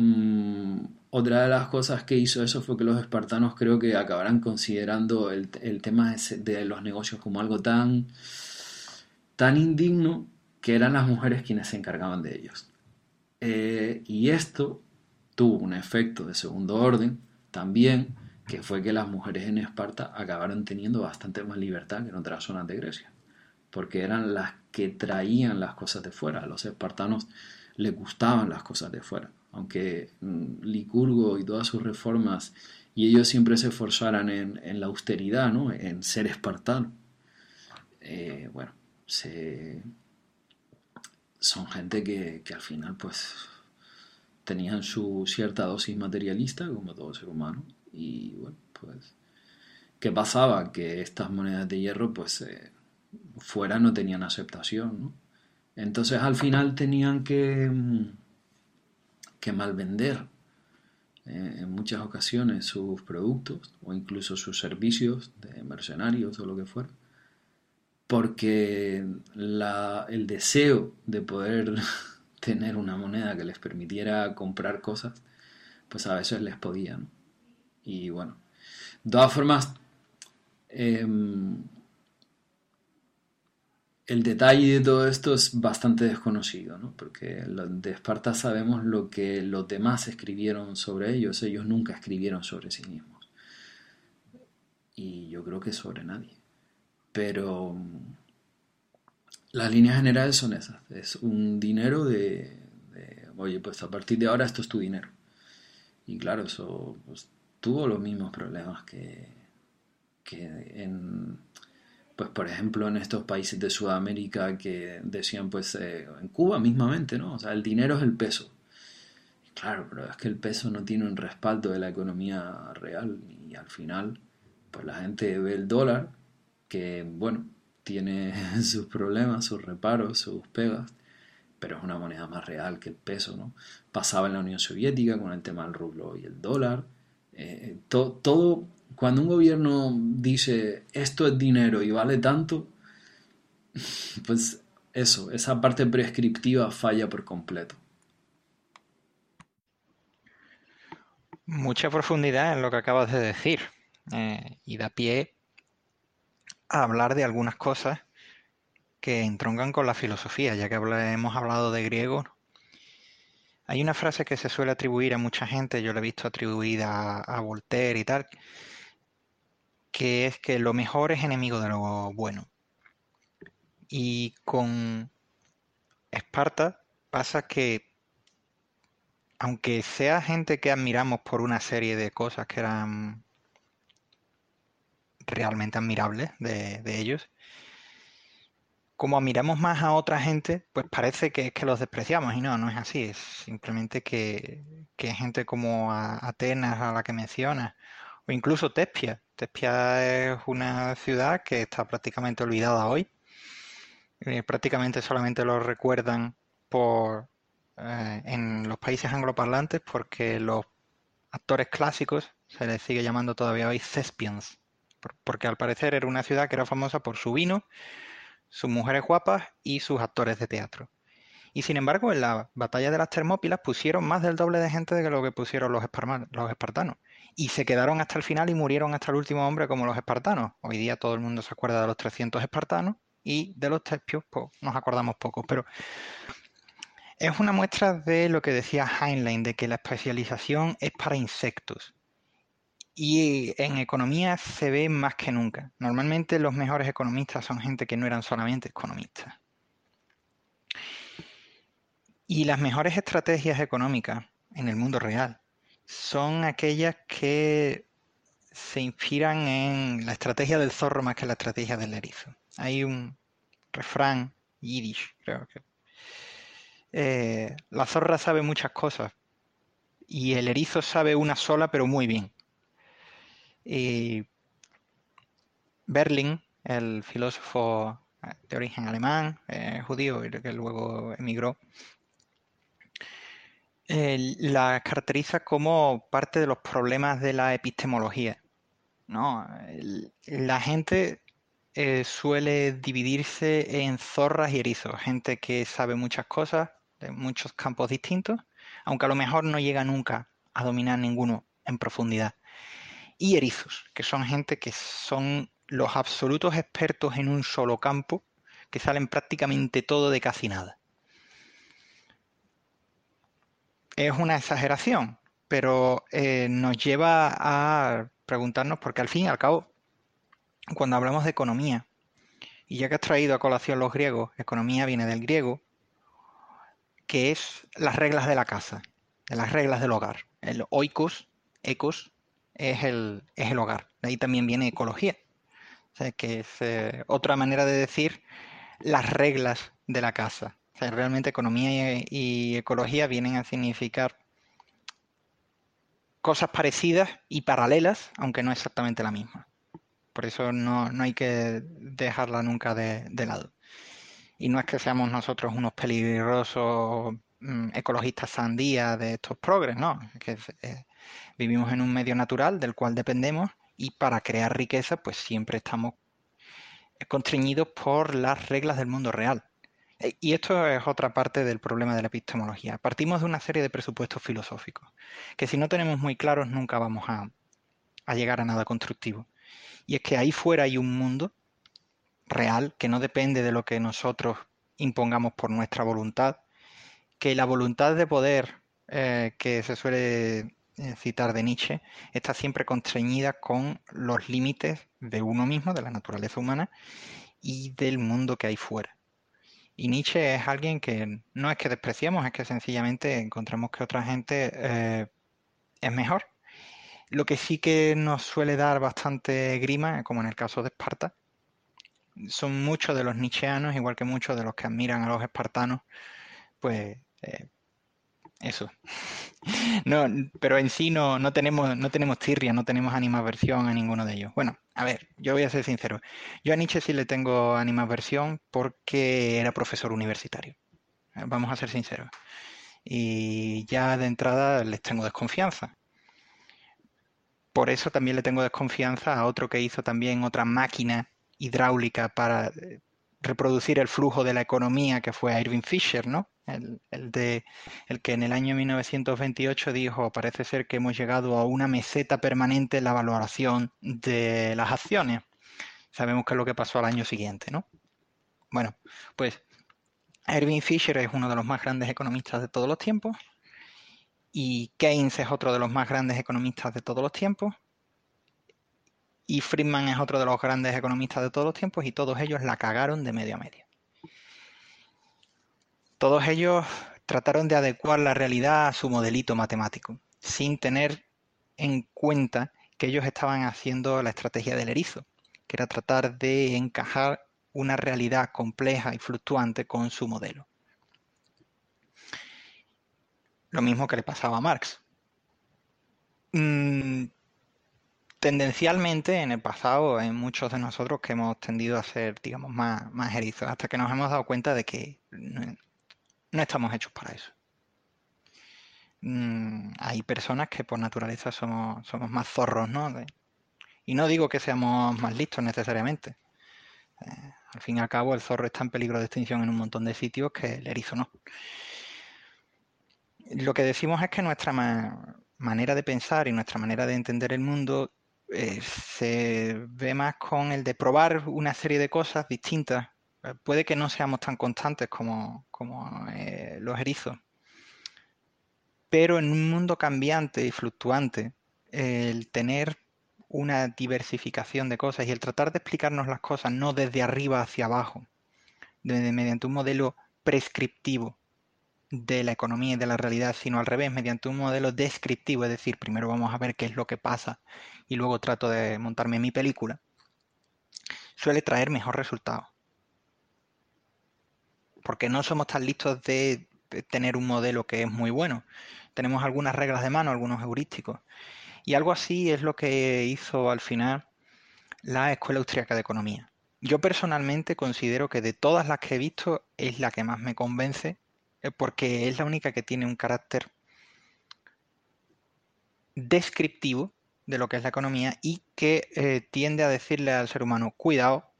S3: Mm, otra de las cosas que hizo eso fue que los espartanos creo que acabarán considerando el, tema de, los negocios como algo tan, tan indigno que eran las mujeres quienes se encargaban de ellos. Eh, y esto tuvo un efecto de segundo orden también, que fue que las mujeres en Esparta acabaron teniendo bastante más libertad que en otras zonas de Grecia, porque eran las que traían las cosas de fuera. A los espartanos les gustaban las cosas de fuera aunque mm, Licurgo y todas sus reformas, y ellos siempre se esforzaran en, la austeridad, ¿no? en ser espartano. Eh, bueno, son gente que, al final pues tenían su cierta dosis materialista, como todo ser humano, y bueno, pues, ¿qué pasaba? Que estas monedas de hierro pues eh, fuera no tenían aceptación. Entonces al final tenían que mm, que mal vender eh, en muchas ocasiones sus productos o incluso sus servicios de mercenarios o lo que fuera, porque el deseo de poder tener una moneda que les permitiera comprar cosas, pues a veces les podían. Y bueno, de todas formas, em, el detalle de todo esto es bastante desconocido, ¿no? porque de Esparta sabemos lo que los demás escribieron sobre ellos, ellos nunca escribieron sobre sí mismos. Y yo creo que sobre nadie. Pero las líneas generales son esas. Es un dinero de, oye, pues a partir de ahora esto es tu dinero. Y claro, eso pues, tuvo los mismos problemas que, que en pues por ejemplo en estos países de Sudamérica que decían pues eh, en Cuba mismamente, ¿no? O sea, el dinero es el peso. claro, pero es que el peso no tiene un respaldo de la economía real y al final pues la gente ve el dólar que bueno, tiene sus problemas, sus reparos, sus pegas, pero es una moneda más real que el peso, ¿no? Pasaba en la Unión Soviética con el tema del rublo y el dólar. Eh, todo cuando un gobierno dice esto es dinero y vale tanto, pues eso, esa parte prescriptiva falla por completo.
S2: Mucha profundidad en lo que acabas de decir eh, y da pie a hablar de algunas cosas que entroncan con la filosofía, ya que hemos hablado de griego. Hay una frase que se suele atribuir a mucha gente, yo la he visto atribuida a, Voltaire y tal, que es que lo mejor es enemigo de lo bueno. Y con Esparta pasa que, aunque sea gente que admiramos por una serie de cosas que eran realmente admirables de, ellos, como admiramos más a otra gente, pues parece que es que los despreciamos y no, no es así, es simplemente que, que gente como Atenas, a la que mencionas, o incluso Tespia. Tespia es una ciudad que está prácticamente olvidada hoy. Eh, prácticamente solamente lo recuerdan por, eh, en los países angloparlantes porque los actores clásicos se les sigue llamando todavía hoy Thespians, porque al parecer era una ciudad que era famosa por su vino, sus mujeres guapas y sus actores de teatro. Y sin embargo, en la batalla de las Termópilas pusieron más del doble de gente de lo que pusieron los, los espartanos. Y se quedaron hasta el final y murieron hasta el último hombre como los espartanos. Hoy día todo el mundo se acuerda de los 300 espartanos y de los tespios pues, nos acordamos poco. Pero es una muestra de lo que decía Heinlein, de que la especialización es para insectos. Y en economía se ve más que nunca. Normalmente los mejores economistas son gente que no eran solamente economistas. Y las mejores estrategias económicas en el mundo real son aquellas que se inspiran en la estrategia del zorro más que la estrategia del erizo. Hay un refrán yiddish, creo que. Eh, la zorra sabe muchas cosas y el erizo sabe una sola, pero muy bien. Y Berlin, el filósofo de origen alemán, eh, judío, que luego emigró, la caracteriza como parte de los problemas de la epistemología. ¿no? la gente eh, suele dividirse en zorras y erizos, gente que sabe muchas cosas de muchos campos distintos, aunque a lo mejor no llega nunca a dominar ninguno en profundidad y erizos, que son gente que son los absolutos expertos en un solo campo, que salen prácticamente todo de casi nada. Es una exageración, pero eh, nos lleva a preguntarnos, porque al fin y al cabo, cuando hablamos de economía, y ya que has traído a colación los griegos, economía viene del griego, que es las reglas de la casa, las reglas del hogar. El oikos, ecos, es el, es el hogar. De ahí también viene ecología. O sea, que es eh, otra manera de decir las reglas de la casa. Realmente economía y, ecología vienen a significar cosas parecidas y paralelas, aunque no exactamente la misma. Por eso no, no hay que dejarla nunca de, lado. Y no es que seamos nosotros unos peligrosos mm, ecologistas sandía de estos progres, no. Es que Vivimos en un medio natural del cual dependemos y para crear riqueza pues siempre estamos constreñidos por las reglas del mundo real. E, y esto es otra parte del problema de la epistemología. Partimos de una serie de presupuestos filosóficos, que si no tenemos muy claros nunca vamos a, llegar a nada constructivo. Y es que ahí fuera hay un mundo real que no depende de lo que nosotros impongamos por nuestra voluntad, que la voluntad de poder eh, que se suele eh, citar de Nietzsche, está siempre constreñida con los límites de uno mismo, de la naturaleza humana y del mundo que hay fuera. Y Nietzsche es alguien que no es que despreciamos, es que sencillamente encontramos que otra gente eh, es mejor. Lo que sí que nos suele dar bastante grima, como en el caso de Esparta, son muchos de los nietzscheanos, igual que muchos de los que admiran a los espartanos, pues eh, eso. No, pero en sí no, no tenemos, no tenemos tirria, no tenemos animaversión a ninguno de ellos. Bueno, a ver, yo voy a ser sincero. Yo a Nietzsche sí le tengo animaversión porque era profesor universitario. Vamos a ser sinceros. Y ya de entrada les tengo desconfianza. Por eso también le tengo desconfianza a otro que hizo también otra máquina hidráulica para eh, reproducir el flujo de la economía, que fue Irving Fisher, ¿no? El, de, el que en el año 1928 dijo, parece ser que hemos llegado a una meseta permanente en la valoración de las acciones. Sabemos que es lo que pasó al año siguiente, ¿no? Bueno, pues Irving Fisher es uno de los más grandes economistas de todos los tiempos y Keynes es otro de los más grandes economistas de todos los tiempos, y Friedman es otro de los grandes economistas de todos los tiempos, y todos ellos la cagaron de medio a medio. Todos ellos trataron de adecuar la realidad a su modelito matemático, sin tener en cuenta que ellos estaban haciendo la estrategia del erizo, que era tratar de encajar una realidad compleja y fluctuante con su modelo. Lo mismo que le pasaba a Marx. Mm, tendencialmente en el pasado hay muchos de nosotros que hemos tendido a ser, digamos, más, erizos, hasta que nos hemos dado cuenta de que no, estamos hechos para eso. Mm, hay personas que por naturaleza somos, somos más zorros, ¿no? y no digo que seamos más listos necesariamente. Eh, al fin y al cabo, el zorro está en peligro de extinción en un montón de sitios que el erizo no. Lo que decimos es que nuestra manera de pensar y nuestra manera de entender el mundo eh, se ve más con el de probar una serie de cosas distintas. Eh, puede que no seamos tan constantes como, los erizos, pero en un mundo cambiante y fluctuante, el tener una diversificación de cosas y el tratar de explicarnos las cosas no desde arriba hacia abajo, mediante un modelo prescriptivo de la economía y de la realidad, sino al revés, mediante un modelo descriptivo, es decir, primero vamos a ver qué es lo que pasa y luego trato de montarme mi película, suele traer mejor resultado. Porque no somos tan listos de tener un modelo que es muy bueno. Tenemos algunas reglas de mano, algunos heurísticos. Y algo así es lo que hizo al final la Escuela Austriaca de Economía. Yo personalmente considero que de todas las que he visto es la que más me convence porque es la única que tiene un carácter descriptivo de lo que es la economía y que eh, tiende a decirle al ser humano, cuidado,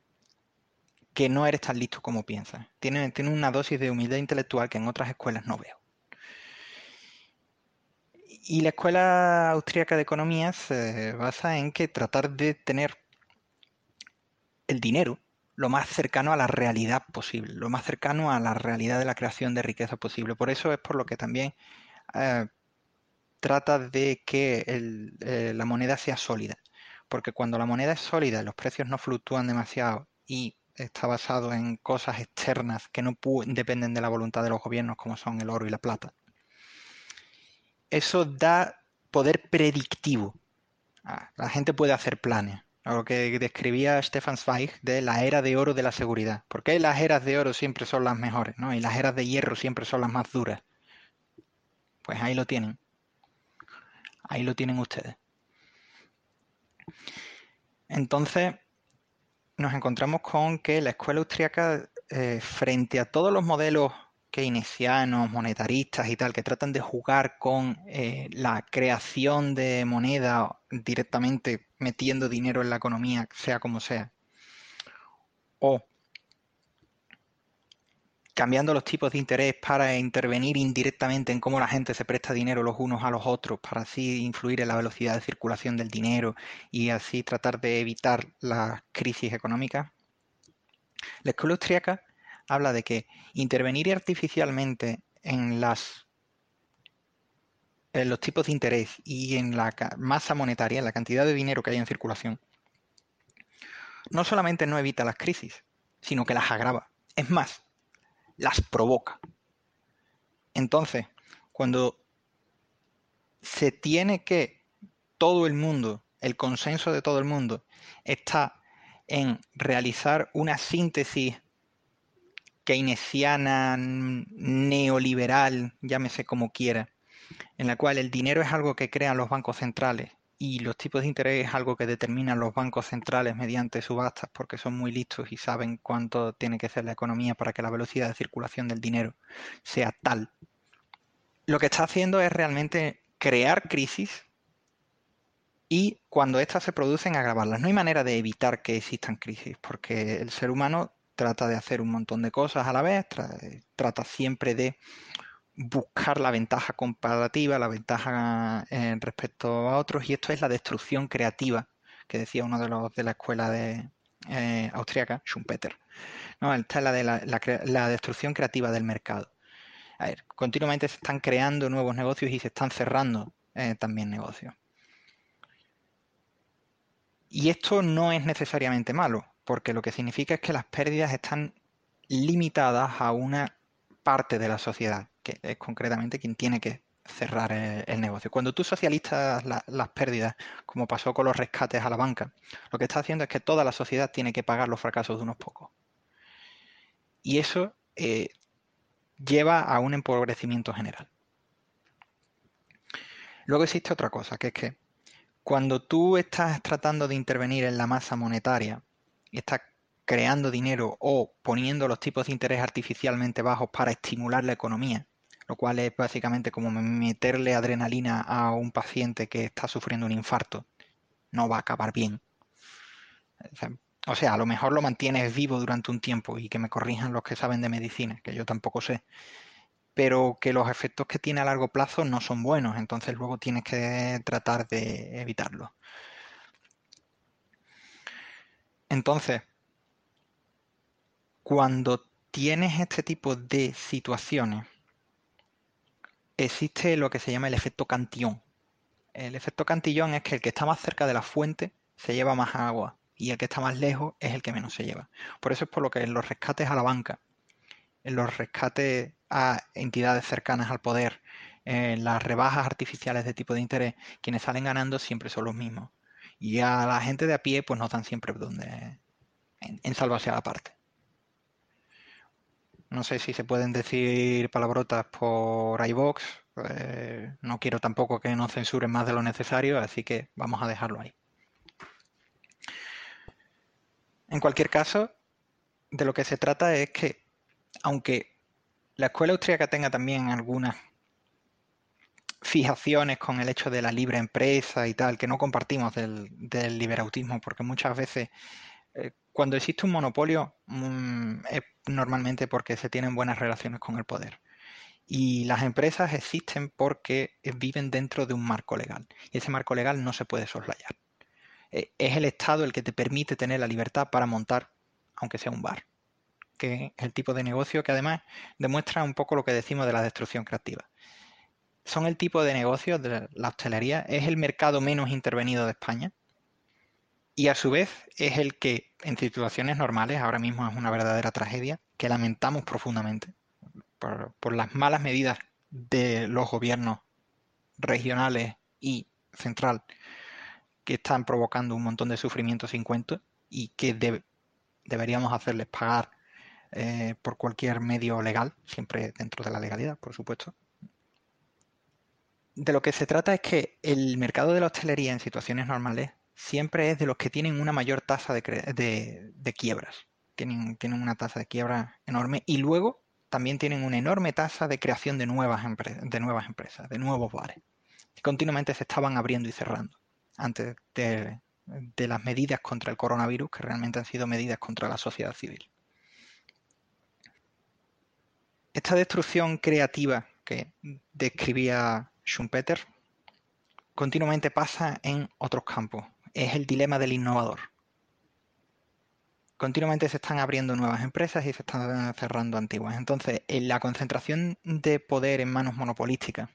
S2: que no eres tan listo como piensas. Tiene, tiene una dosis de humildad intelectual que en otras escuelas no veo. Y la Escuela Austríaca de Economía se basa en que tratar de tener el dinero lo más cercano a la realidad posible, lo más cercano a la realidad de la creación de riqueza posible. Por eso es por lo que también eh, trata de que eh, la moneda sea sólida. Porque cuando la moneda es sólida, los precios no fluctúan demasiado y está basado en cosas externas que no dependen de la voluntad de los gobiernos, como son el oro y la plata, eso da poder predictivo. Ah, la gente puede hacer planes. Lo que describía Stefan Zweig de la era de oro de la seguridad. ¿Por qué las eras de oro siempre son las mejores? ¿no? Y las eras de hierro siempre son las más duras. Pues ahí lo tienen. Ahí lo tienen ustedes. Entonces, nos encontramos con que la escuela austriaca, eh, frente a todos los modelos keynesianos, monetaristas y tal, que tratan de jugar con eh, la creación de moneda directamente metiendo dinero en la economía, sea como sea, o cambiando los tipos de interés para intervenir indirectamente en cómo la gente se presta dinero los unos a los otros, para así influir en la velocidad de circulación del dinero y así tratar de evitar las crisis económicas. La escuela austríaca habla de que intervenir artificialmente en los tipos de interés y en la masa monetaria, en la cantidad de dinero que hay en circulación, no solamente no evita las crisis, sino que las agrava. Es más, las provoca. Entonces, cuando se tiene que todo el mundo, el consenso de todo el mundo, está en realizar una síntesis keynesiana, neoliberal, llámese como quiera, en la cual el dinero es algo que crean los bancos centrales y los tipos de interés es algo que determinan los bancos centrales mediante subastas porque son muy listos y saben cuánto tiene que ser la economía para que la velocidad de circulación del dinero sea tal. Lo que está haciendo es realmente crear crisis y cuando éstas se producen agravarlas. No hay manera de evitar que existan crisis porque el ser humano trata de hacer un montón de cosas a la vez, trata siempre de buscar la ventaja comparativa, la ventaja eh, respecto a otros, y esto es la destrucción creativa, que decía uno de los de la escuela de eh, austríaca, Schumpeter. ¿no? Esta es la de la, destrucción creativa del mercado. Continuamente se están creando nuevos negocios y se están cerrando eh, también negocios. Y esto no es necesariamente malo, porque lo que significa es que las pérdidas están limitadas a una parte de la sociedad, que es concretamente quien tiene que cerrar el, negocio. Cuando tú socialistas las pérdidas, como pasó con los rescates a la banca, lo que está haciendo es que toda la sociedad tiene que pagar los fracasos de unos pocos. Y eso eh, lleva a un empobrecimiento general. Luego existe otra cosa, que es que cuando tú estás tratando de intervenir en la masa monetaria y estás creando dinero o poniendo los tipos de interés artificialmente bajos para estimular la economía, lo cual es básicamente como meterle adrenalina a un paciente que está sufriendo un infarto. No va a acabar bien. O sea, a lo mejor lo mantienes vivo durante un tiempo y que me corrijan los que saben de medicina, que yo tampoco sé. Pero que los efectos que tiene a largo plazo no son buenos, entonces luego tienes que tratar de evitarlo. Entonces, cuando tienes este tipo de situaciones, existe lo que se llama el efecto cantillón. El efecto cantillón es que el que está más cerca de la fuente se lleva más agua y el que está más lejos es el que menos se lleva. Por eso es por lo que en los rescates a la banca, en los rescates a entidades cercanas al poder, en las rebajas artificiales de tipo de interés, quienes salen ganando siempre son los mismos. Y a la gente de a pie pues no dan siempre donde en, en salvarse a la parte. No sé si se pueden decir palabrotas por iVox. Eh, no quiero tampoco que nos censuren más de lo necesario, así que vamos a dejarlo ahí. En cualquier caso, de lo que se trata es que, aunque la escuela austríaca tenga también algunas fijaciones con el hecho de la libre empresa y tal, que no compartimos del, del liberautismo, porque muchas veces eh, cuando existe un monopolio mm, es normalmente porque se tienen buenas relaciones con el poder. Y las empresas existen porque viven dentro de un marco legal. Y ese marco legal no se puede soslayar. Eh, es el Estado el que te permite tener la libertad para montar, aunque sea un bar. Que es el tipo de negocio que además demuestra un poco lo que decimos de la destrucción creativa. Son el tipo de negocio de la hostelería, es el mercado menos intervenido de España y a su vez es el que en situaciones normales, ahora mismo es una verdadera tragedia, que lamentamos profundamente por, las malas medidas de los gobiernos regionales y central que están provocando un montón de sufrimiento sin cuento y que deberíamos hacerles pagar eh, por cualquier medio legal, siempre dentro de la legalidad, por supuesto. De lo que se trata es que el mercado de la hostelería en situaciones normales siempre es de los que tienen una mayor tasa de, quiebras. Tienen, tienen, una tasa de quiebra enorme y luego también tienen una enorme tasa de creación de nuevas, de nuevas empresas, de nuevos bares. Continuamente se estaban abriendo y cerrando antes de, de las medidas contra el coronavirus, que realmente han sido medidas contra la sociedad civil. Esta destrucción creativa que describía Schumpeter continuamente pasa en otros campos, es el dilema del innovador. Continuamente se están abriendo nuevas empresas y se están cerrando antiguas. Entonces, en la concentración de poder en manos monopolísticas,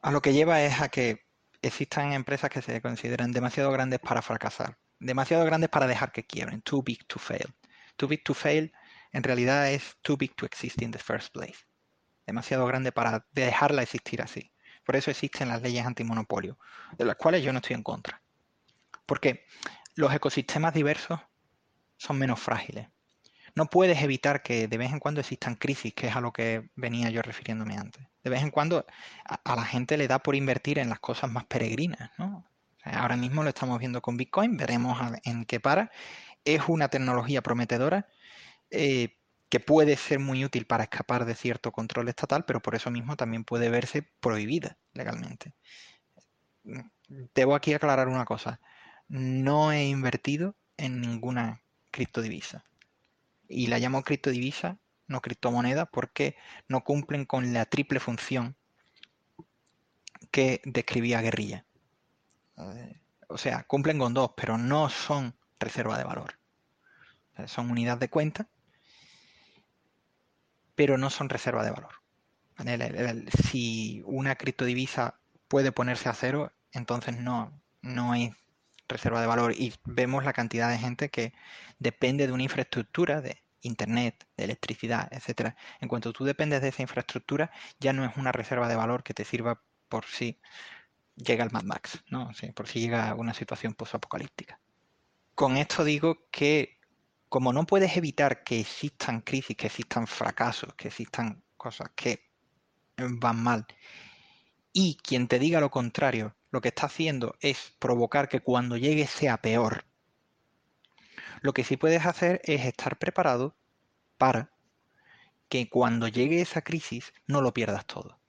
S2: a lo que lleva es a que existan empresas que se consideran demasiado grandes para fracasar, demasiado grandes para dejar que quiebren, too big to fail. Too big to fail en realidad es too big to exist in the first place. Demasiado grande para dejarla existir así. Por eso existen las leyes antimonopolio, de las cuales yo no estoy en contra. Porque los ecosistemas diversos son menos frágiles. No puedes evitar que de vez en cuando existan crisis, que es a lo que venía yo refiriéndome antes. De vez en cuando a, la gente le da por invertir en las cosas más peregrinas. ahora mismo lo estamos viendo con Bitcoin, veremos en qué para. Es una tecnología prometedora, eh, que puede ser muy útil para escapar de cierto control estatal, pero por eso mismo también puede verse prohibida legalmente. Debo aquí aclarar una cosa. No he invertido en ninguna criptodivisa. Y la llamo criptodivisa, no criptomoneda, porque no cumplen con la triple función que describía Guerrilla. O sea, cumplen con dos, pero no son reserva de valor. Son unidad de cuenta pero no son reserva de valor. si una criptodivisa puede ponerse a cero, entonces no, no hay reserva de valor. Y vemos la cantidad de gente que depende de una infraestructura de internet, de electricidad, etcétera. En cuanto tú dependes de esa infraestructura, ya no es una reserva de valor que te sirva por si llega el Mad Max, ¿no? por si llega una situación post-apocalíptica. Con esto digo que como no puedes evitar que existan crisis, que existan fracasos, que existan cosas que van mal, y quien te diga lo contrario, lo que está haciendo es provocar que cuando llegue sea peor, lo que sí puedes hacer es estar preparado para que cuando llegue esa crisis no lo pierdas todo.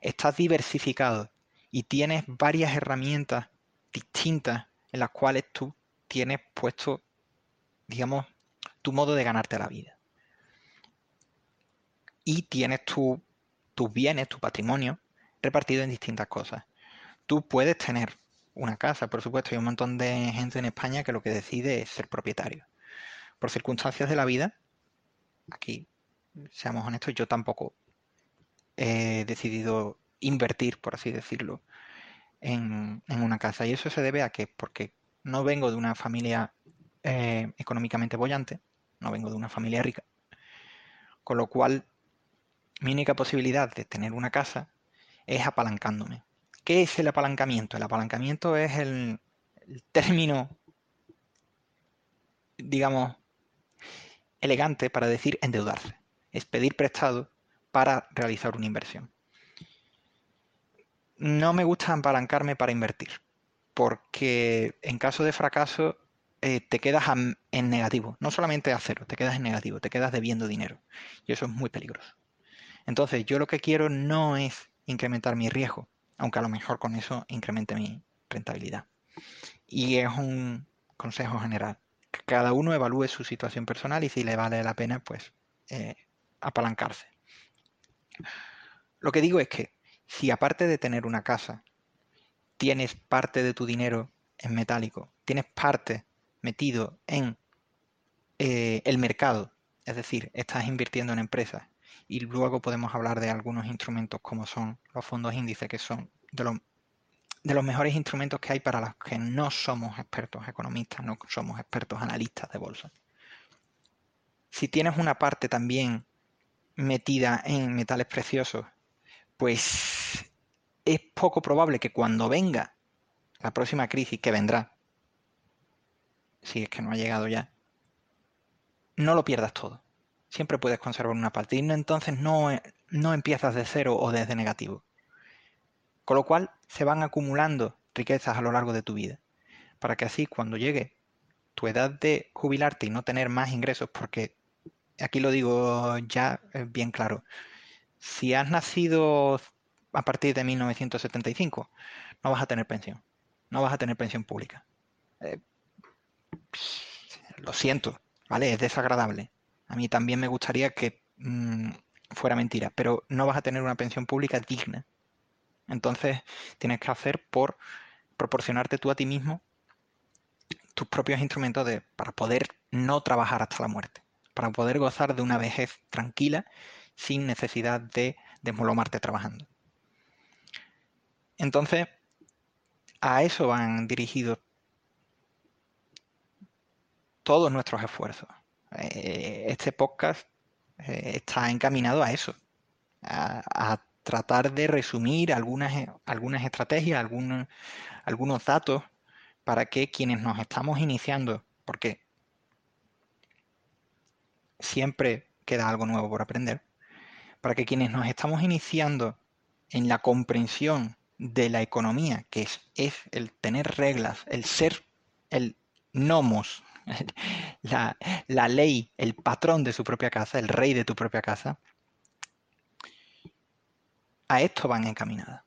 S2: Estás diversificado y tienes varias herramientas distintas en las cuales tú tienes puesto, digamos, tu modo de ganarte la vida. Y tienes tus bienes, tu patrimonio repartido en distintas cosas. Tú puedes tener una casa, por supuesto, hay un montón de gente en España que lo que decide es ser propietario. Por circunstancias de la vida, aquí, seamos honestos, yo tampoco he decidido invertir, por así decirlo, en, una casa. Y eso se debe a que, porque no vengo de una familia eh, económicamente bollante, no vengo de una familia rica, con lo cual mi única posibilidad de tener una casa es apalancándome. ¿Qué es el apalancamiento? El apalancamiento es el, el término, digamos, elegante para decir endeudarse. Es pedir prestado para realizar una inversión no me gusta apalancarme para invertir, porque en caso de fracaso eh, te quedas en negativo, no solamente a cero, te quedas en negativo, te quedas debiendo dinero y eso es muy peligroso. Entonces yo lo que quiero no es incrementar mi riesgo, aunque a lo mejor con eso incremente mi rentabilidad. Y es un consejo general, que cada uno evalúe su situación personal y si le vale la pena, pues eh, apalancarse. Lo que digo es que si aparte de tener una casa, tienes parte de tu dinero en metálico, tienes parte metido en eh, el mercado, es decir, estás invirtiendo en empresas, y luego podemos hablar de algunos instrumentos como son los fondos índices, que son de los, de los mejores instrumentos que hay para los que no somos expertos economistas, no somos expertos analistas de bolsa. Si tienes una parte también metida en metales preciosos pues es poco probable que cuando venga la próxima crisis que vendrá, si es que no ha llegado ya, no lo pierdas todo. Siempre puedes conservar una parte y entonces no, no empiezas de cero o desde negativo. Con lo cual se van acumulando riquezas a lo largo de tu vida, para que así cuando llegue tu edad de jubilarte y no tener más ingresos, porque aquí lo digo ya bien claro, si has nacido a partir de 1975, no vas a tener pensión. No vas a tener pensión pública. Eh, lo siento, ¿vale? Es desagradable. A mí también me gustaría que mm, fuera mentira, pero no vas a tener una pensión pública digna. Entonces tienes que hacer por proporcionarte tú a ti mismo tus propios instrumentos de, para poder no trabajar hasta la muerte, para poder gozar de una vejez tranquila sin necesidad de desmolomarte trabajando. Entonces, a eso van dirigidos todos nuestros esfuerzos. Eh, este podcast eh, está encaminado a eso, a, tratar de resumir algunas, algunas estrategias, algunos, algunos datos para que quienes nos estamos iniciando, porque siempre queda algo nuevo por aprender, para que quienes nos estamos iniciando en la comprensión de la economía, que es, es el tener reglas, el ser el nomos, la, la, ley, el patrón de su propia casa, el rey de tu propia casa, a esto van encaminadas.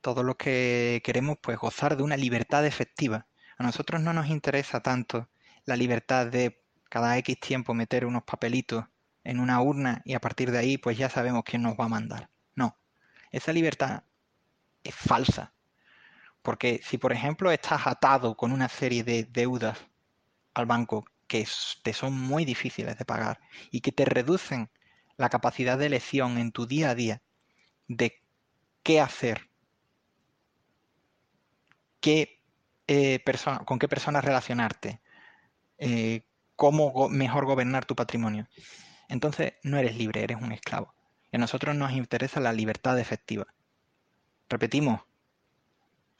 S2: todo lo que queremos, pues gozar de una libertad efectiva. A nosotros no nos interesa tanto la libertad de cada X tiempo meter unos papelitos en una urna y a partir de ahí pues ya sabemos quién nos va a mandar. No, esa libertad es falsa. Porque si por ejemplo estás atado con una serie de deudas al banco que te son muy difíciles de pagar y que te reducen la capacidad de elección en tu día a día de qué hacer, qué, eh, con qué personas relacionarte, eh, cómo mejor gobernar tu patrimonio. Entonces no eres libre, eres un esclavo. Y a nosotros nos interesa la libertad efectiva. Repetimos,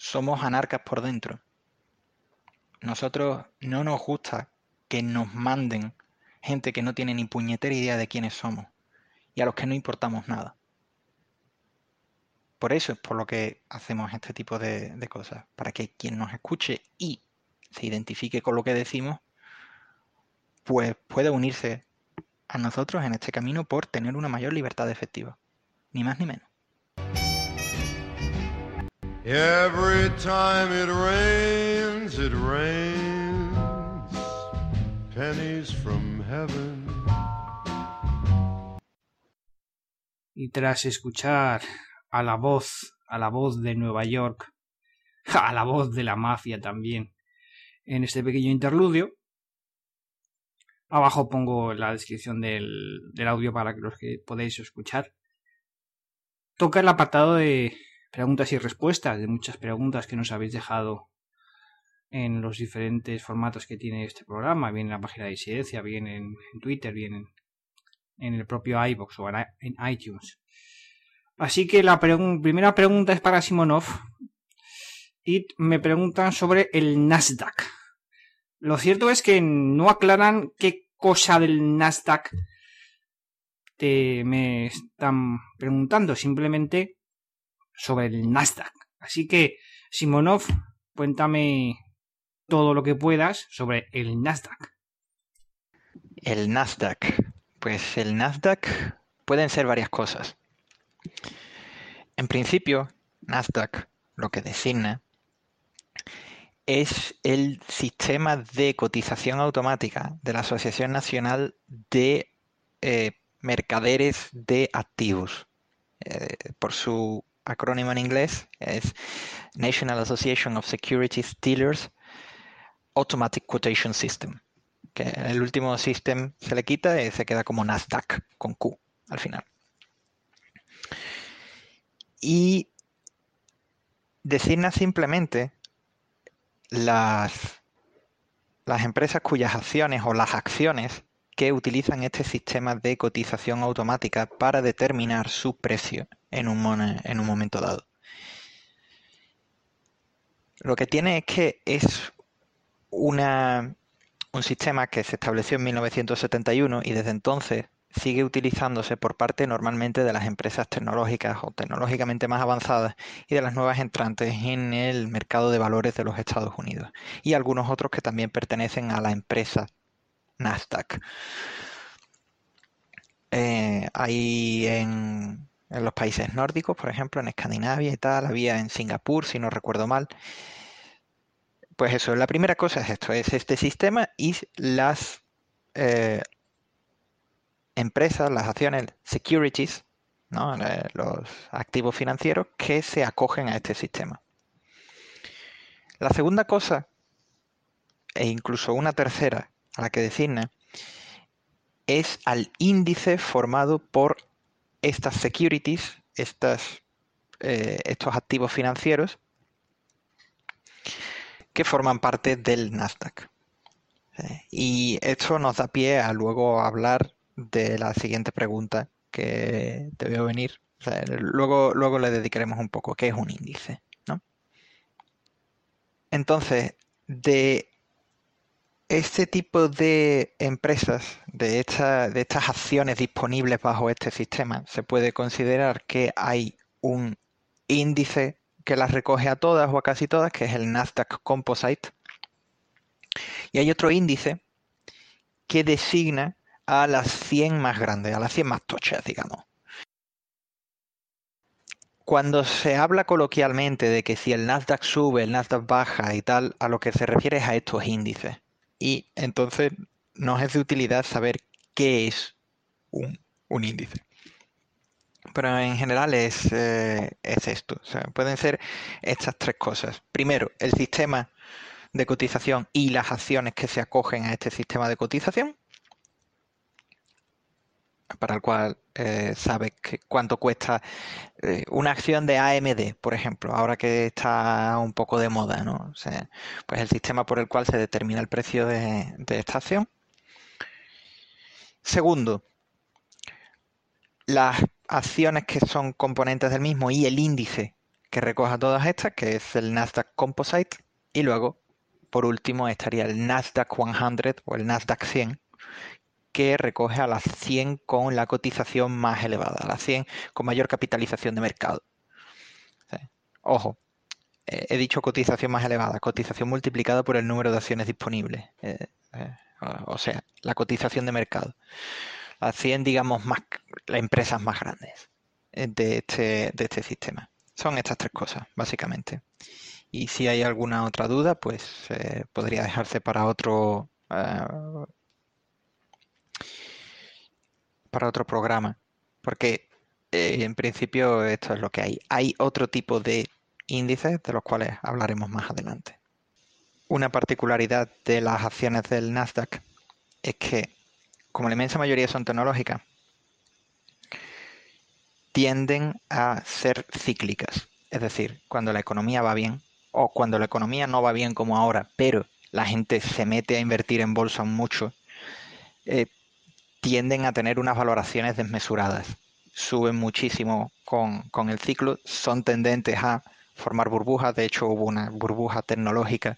S2: somos anarcas por dentro. Nosotros no nos gusta que nos manden gente que no tiene ni puñetera idea de quiénes somos y a los que no importamos nada. Por eso es por lo que hacemos este tipo de, de cosas, para que quien nos escuche y se identifique con lo que decimos, pues pueda unirse a nosotros en este camino por tener una mayor libertad efectiva. Ni más ni menos. Every time it rains, it rains
S1: pennies from heaven. Y tras escuchar a la voz, a la voz de Nueva York, a la voz de la mafia también, en este pequeño interludio, Abajo pongo la descripción del, audio para que los que podéis escuchar. Toca el apartado de preguntas y respuestas, de muchas preguntas que nos habéis dejado en los diferentes formatos que tiene este programa, bien en la página de Incidencia, bien en, Twitter, bien en, el propio iBox o en, iTunes. Así que la primera pregunta es para Simonov y me preguntan sobre el Nasdaq. Lo cierto es que no aclaran qué cosa del Nasdaq te me están preguntando, simplemente sobre el Nasdaq. Así que, Simonov, cuéntame todo lo que puedas sobre el Nasdaq.
S2: El Nasdaq. Pues el Nasdaq pueden ser varias cosas. En principio, Nasdaq lo que designa es el sistema de cotización automática de la Asociación Nacional de eh, Mercaderes de Activos. Eh, por su acrónimo en inglés es National Association of Securities Dealers Automatic Quotation System. Que el último system se le quita y se queda como Nasdaq con Q al final. Y designa simplemente las, las empresas cuyas acciones o las acciones que utilizan este sistema de cotización automática para determinar su precio en un, en un momento dado. Lo que tiene es que es una, un sistema que se estableció en 1971 y desde entonces sigue utilizándose por parte normalmente de las empresas tecnológicas o tecnológicamente más avanzadas y de las nuevas entrantes en el mercado de valores de los Estados Unidos y algunos otros que también pertenecen a la empresa Nasdaq. Eh, hay en, en los países nórdicos, por ejemplo, en Escandinavia y tal, había en Singapur, si no recuerdo mal. Pues eso, la primera cosa es esto, es este sistema y las eh, empresas, las acciones, securities, eh, los activos financieros que se acogen a este sistema. La segunda cosa, e incluso una tercera a la que designa, es al índice formado por estas securities, estas, eh, estos activos financieros que forman parte del Nasdaq. Eh, y esto nos da pie a luego hablar de la siguiente pregunta que te veo venir. luego, luego le dedicaremos un poco, ¿qué es un índice? ¿no? Entonces, de este tipo de empresas, de, estas acciones disponibles bajo este sistema, se puede considerar que hay un índice que las recoge a todas o a casi todas, que es el Nasdaq Composite. Y hay otro índice que designa a las 100 más grandes, a las 100 más tochas, digamos. Cuando se habla coloquialmente de que si el Nasdaq sube, el Nasdaq baja y tal, a lo que se refiere es a estos índices. Y entonces nos es de utilidad saber qué es un, índice. Pero en general es, eh, es esto. pueden ser estas tres cosas. Primero, el sistema de cotización y las acciones que se acogen a este sistema de cotización, para el cual eh, sabes cuánto cuesta eh, una acción de AMD, por ejemplo, ahora que está un poco de moda, ¿no? pues el sistema por el cual se determina el precio de, de esta acción. Segundo, las acciones que son componentes del mismo y el índice que recoja todas estas, que es el Nasdaq Composite, y luego, por último, estaría el Nasdaq 100 o el Nasdaq 100, que recoge a las 100 con la cotización más elevada, a las 100 con mayor capitalización de mercado. Ojo, eh, he dicho cotización más elevada, cotización multiplicada por el número de acciones disponibles, eh, eh, o sea, la cotización de mercado. Las 100, digamos, más, las empresas más grandes de este, de este sistema. Son estas tres cosas, básicamente. Y si hay alguna otra duda, pues podría dejarse para otro para otro programa, porque eh, en principio esto es lo que hay. Hay otro tipo de índices de los cuales hablaremos más adelante. Una particularidad de las acciones del Nasdaq es que, como la inmensa mayoría son tecnológicas, tienden a ser cíclicas. Es decir, cuando la economía va bien o cuando la economía no va bien como ahora, pero la gente se mete a invertir en bolsa mucho, eh, tienden a tener unas valoraciones desmesuradas. Suben muchísimo con, el ciclo, son tendentes a formar burbujas. De hecho, hubo una burbuja tecnológica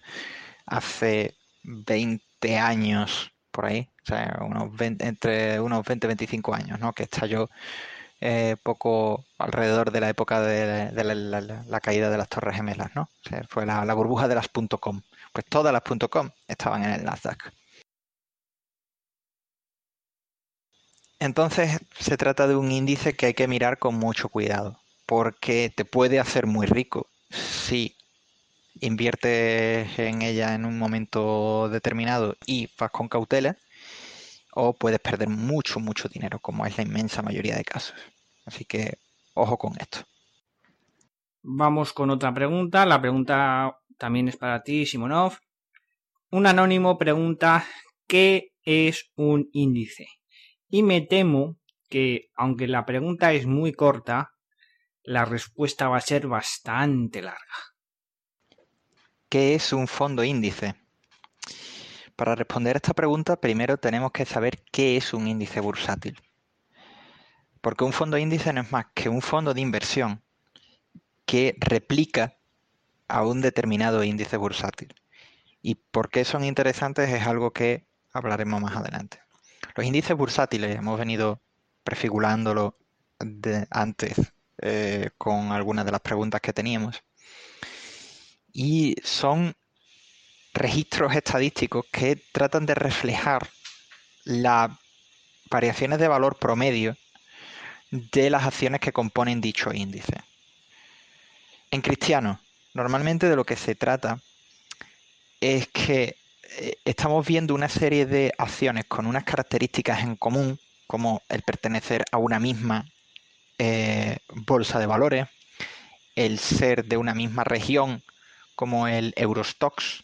S2: hace 20 años por ahí, o sea, unos entre unos 20 y 25 años, ¿no? que estalló eh, poco alrededor de la época de, la, caída de las Torres Gemelas. ¿no? fue la, burbuja de las .com. Pues todas las .com estaban en el Nasdaq. Entonces se trata de un índice que hay que mirar con mucho cuidado, porque te puede hacer muy rico si inviertes en ella en un momento determinado y vas con cautela, o puedes perder mucho, mucho dinero, como es la inmensa mayoría de casos. Así que ojo con esto.
S1: Vamos con otra pregunta. La pregunta también es para ti, Simonov. Un anónimo pregunta, ¿qué es un índice? Y me temo que, aunque la pregunta es muy corta, la respuesta va a ser bastante larga.
S2: ¿Qué es un fondo índice? Para responder a esta pregunta, primero tenemos que saber qué es un índice bursátil. Porque un fondo índice no es más que un fondo de inversión que replica a un determinado índice bursátil. Y por qué son interesantes es algo que hablaremos más adelante. Los índices bursátiles hemos venido prefigurándolo antes eh, con algunas de las preguntas que teníamos. Y son registros estadísticos que tratan de reflejar las variaciones de valor promedio de las acciones que componen dicho índice. En cristiano, normalmente de lo que se trata es que estamos viendo una serie de acciones con unas características en común, como el pertenecer a una misma eh, bolsa de valores, el ser de una misma región, como el Eurostox,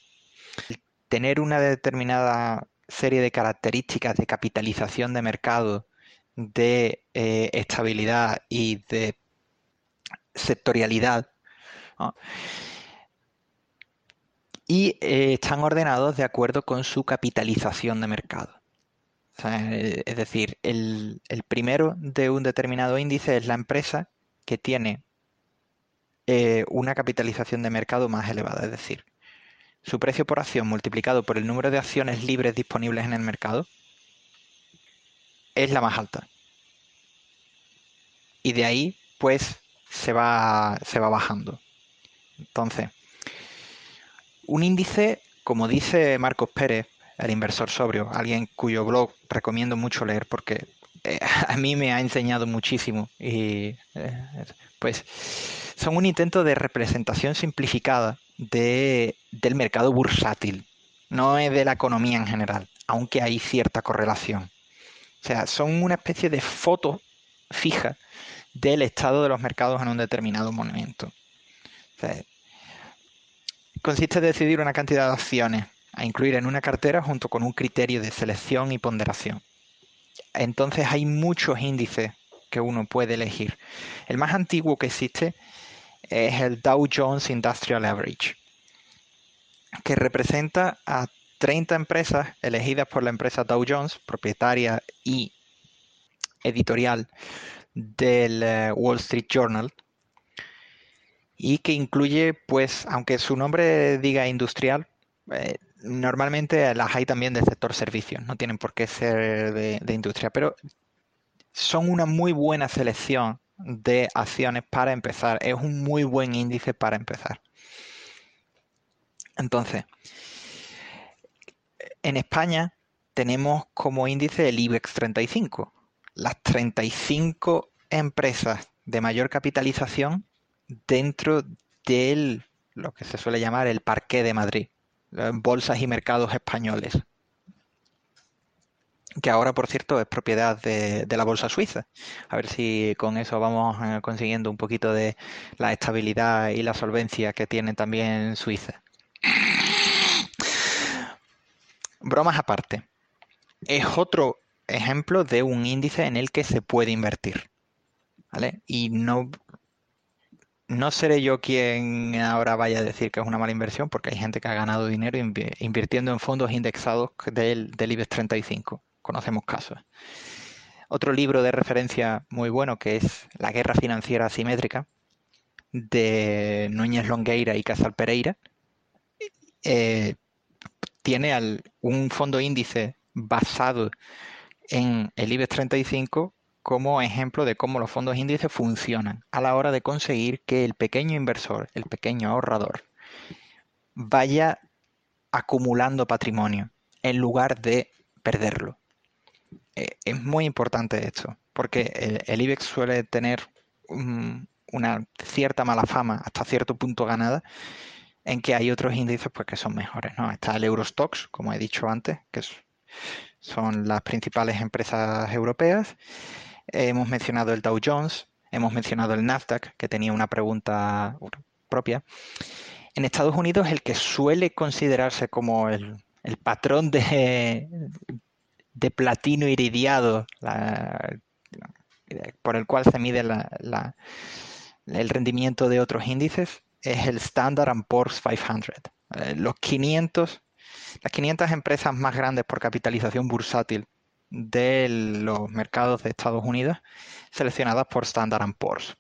S2: tener una determinada serie de características de capitalización de mercado, de eh, estabilidad y de sectorialidad y eh, están ordenados de acuerdo con su capitalización de mercado. Eh, es decir, el, primero de un determinado índice es la empresa que tiene eh, una capitalización de mercado más elevada, es decir, su precio por acción multiplicado por el número de acciones libres disponibles en el mercado es la más alta. Y de ahí, pues, se va, se va bajando. Entonces, un índice, como dice Marcos Pérez, el inversor sobrio, alguien cuyo blog recomiendo mucho leer porque eh, a mí me ha enseñado muchísimo y eh, pues son un intento de representación simplificada de, del mercado bursátil, no es de la economía en general, aunque hay cierta correlación. O sea, son una especie de foto fija del estado de los mercados en un determinado momento. O sea, consiste en decidir una cantidad de acciones a incluir en una cartera junto con un criterio de selección y ponderación. Entonces hay muchos índices que uno puede elegir. El más antiguo que existe es el Dow Jones Industrial Average, que representa a 30 empresas elegidas por la empresa Dow Jones, propietaria y editorial del eh, Wall Street Journal, y que incluye, pues, aunque su nombre diga industrial, eh, normalmente las hay también del sector servicios, no tienen por qué ser de, industria, pero son una muy buena selección de acciones para empezar. Es un muy buen índice para empezar. Entonces, en España tenemos como índice el IBEX 35, las 35 empresas de mayor capitalización dentro de lo que se suele llamar el Parque de Madrid, bolsas y mercados españoles, que ahora, por cierto, es propiedad de, la bolsa suiza. A ver si con eso vamos eh, consiguiendo un poquito de la estabilidad y la solvencia que tiene también Suiza. Bromas aparte, es otro ejemplo de un índice en el que se puede invertir. ¿Vale? Y no no seré yo quien ahora vaya a decir que es una mala inversión, porque hay gente que ha ganado dinero invirtiendo en fondos indexados del, del IBEX 35. Conocemos casos. Otro libro de referencia muy bueno que es La guerra financiera asimétrica de Núñez Longueira y Casal Pereira. Eh, tiene un fondo índice basado en el IBEX 35 como ejemplo de cómo los fondos índices funcionan a la hora de conseguir que el pequeño inversor, el pequeño ahorrador, vaya acumulando patrimonio en lugar de perderlo. Eh, es muy importante esto, porque el, IBEX suele tener una cierta mala fama, hasta cierto punto ganada, en que hay otros índices pues, que son mejores. Está el Eurostox, como he dicho antes, que son las principales empresas europeas, hemos mencionado el Dow Jones, hemos mencionado el Nasdaq, que tenía una pregunta propia. En Estados Unidos, el que suele considerarse como el, patrón de, platino iridiado, por el cual se mide el rendimiento de otros índices, es el Standard Poor's 500. Eh, los 500, las 500 empresas más grandes por capitalización bursátil de los mercados de Estados Unidos seleccionadas por Standard Poor's.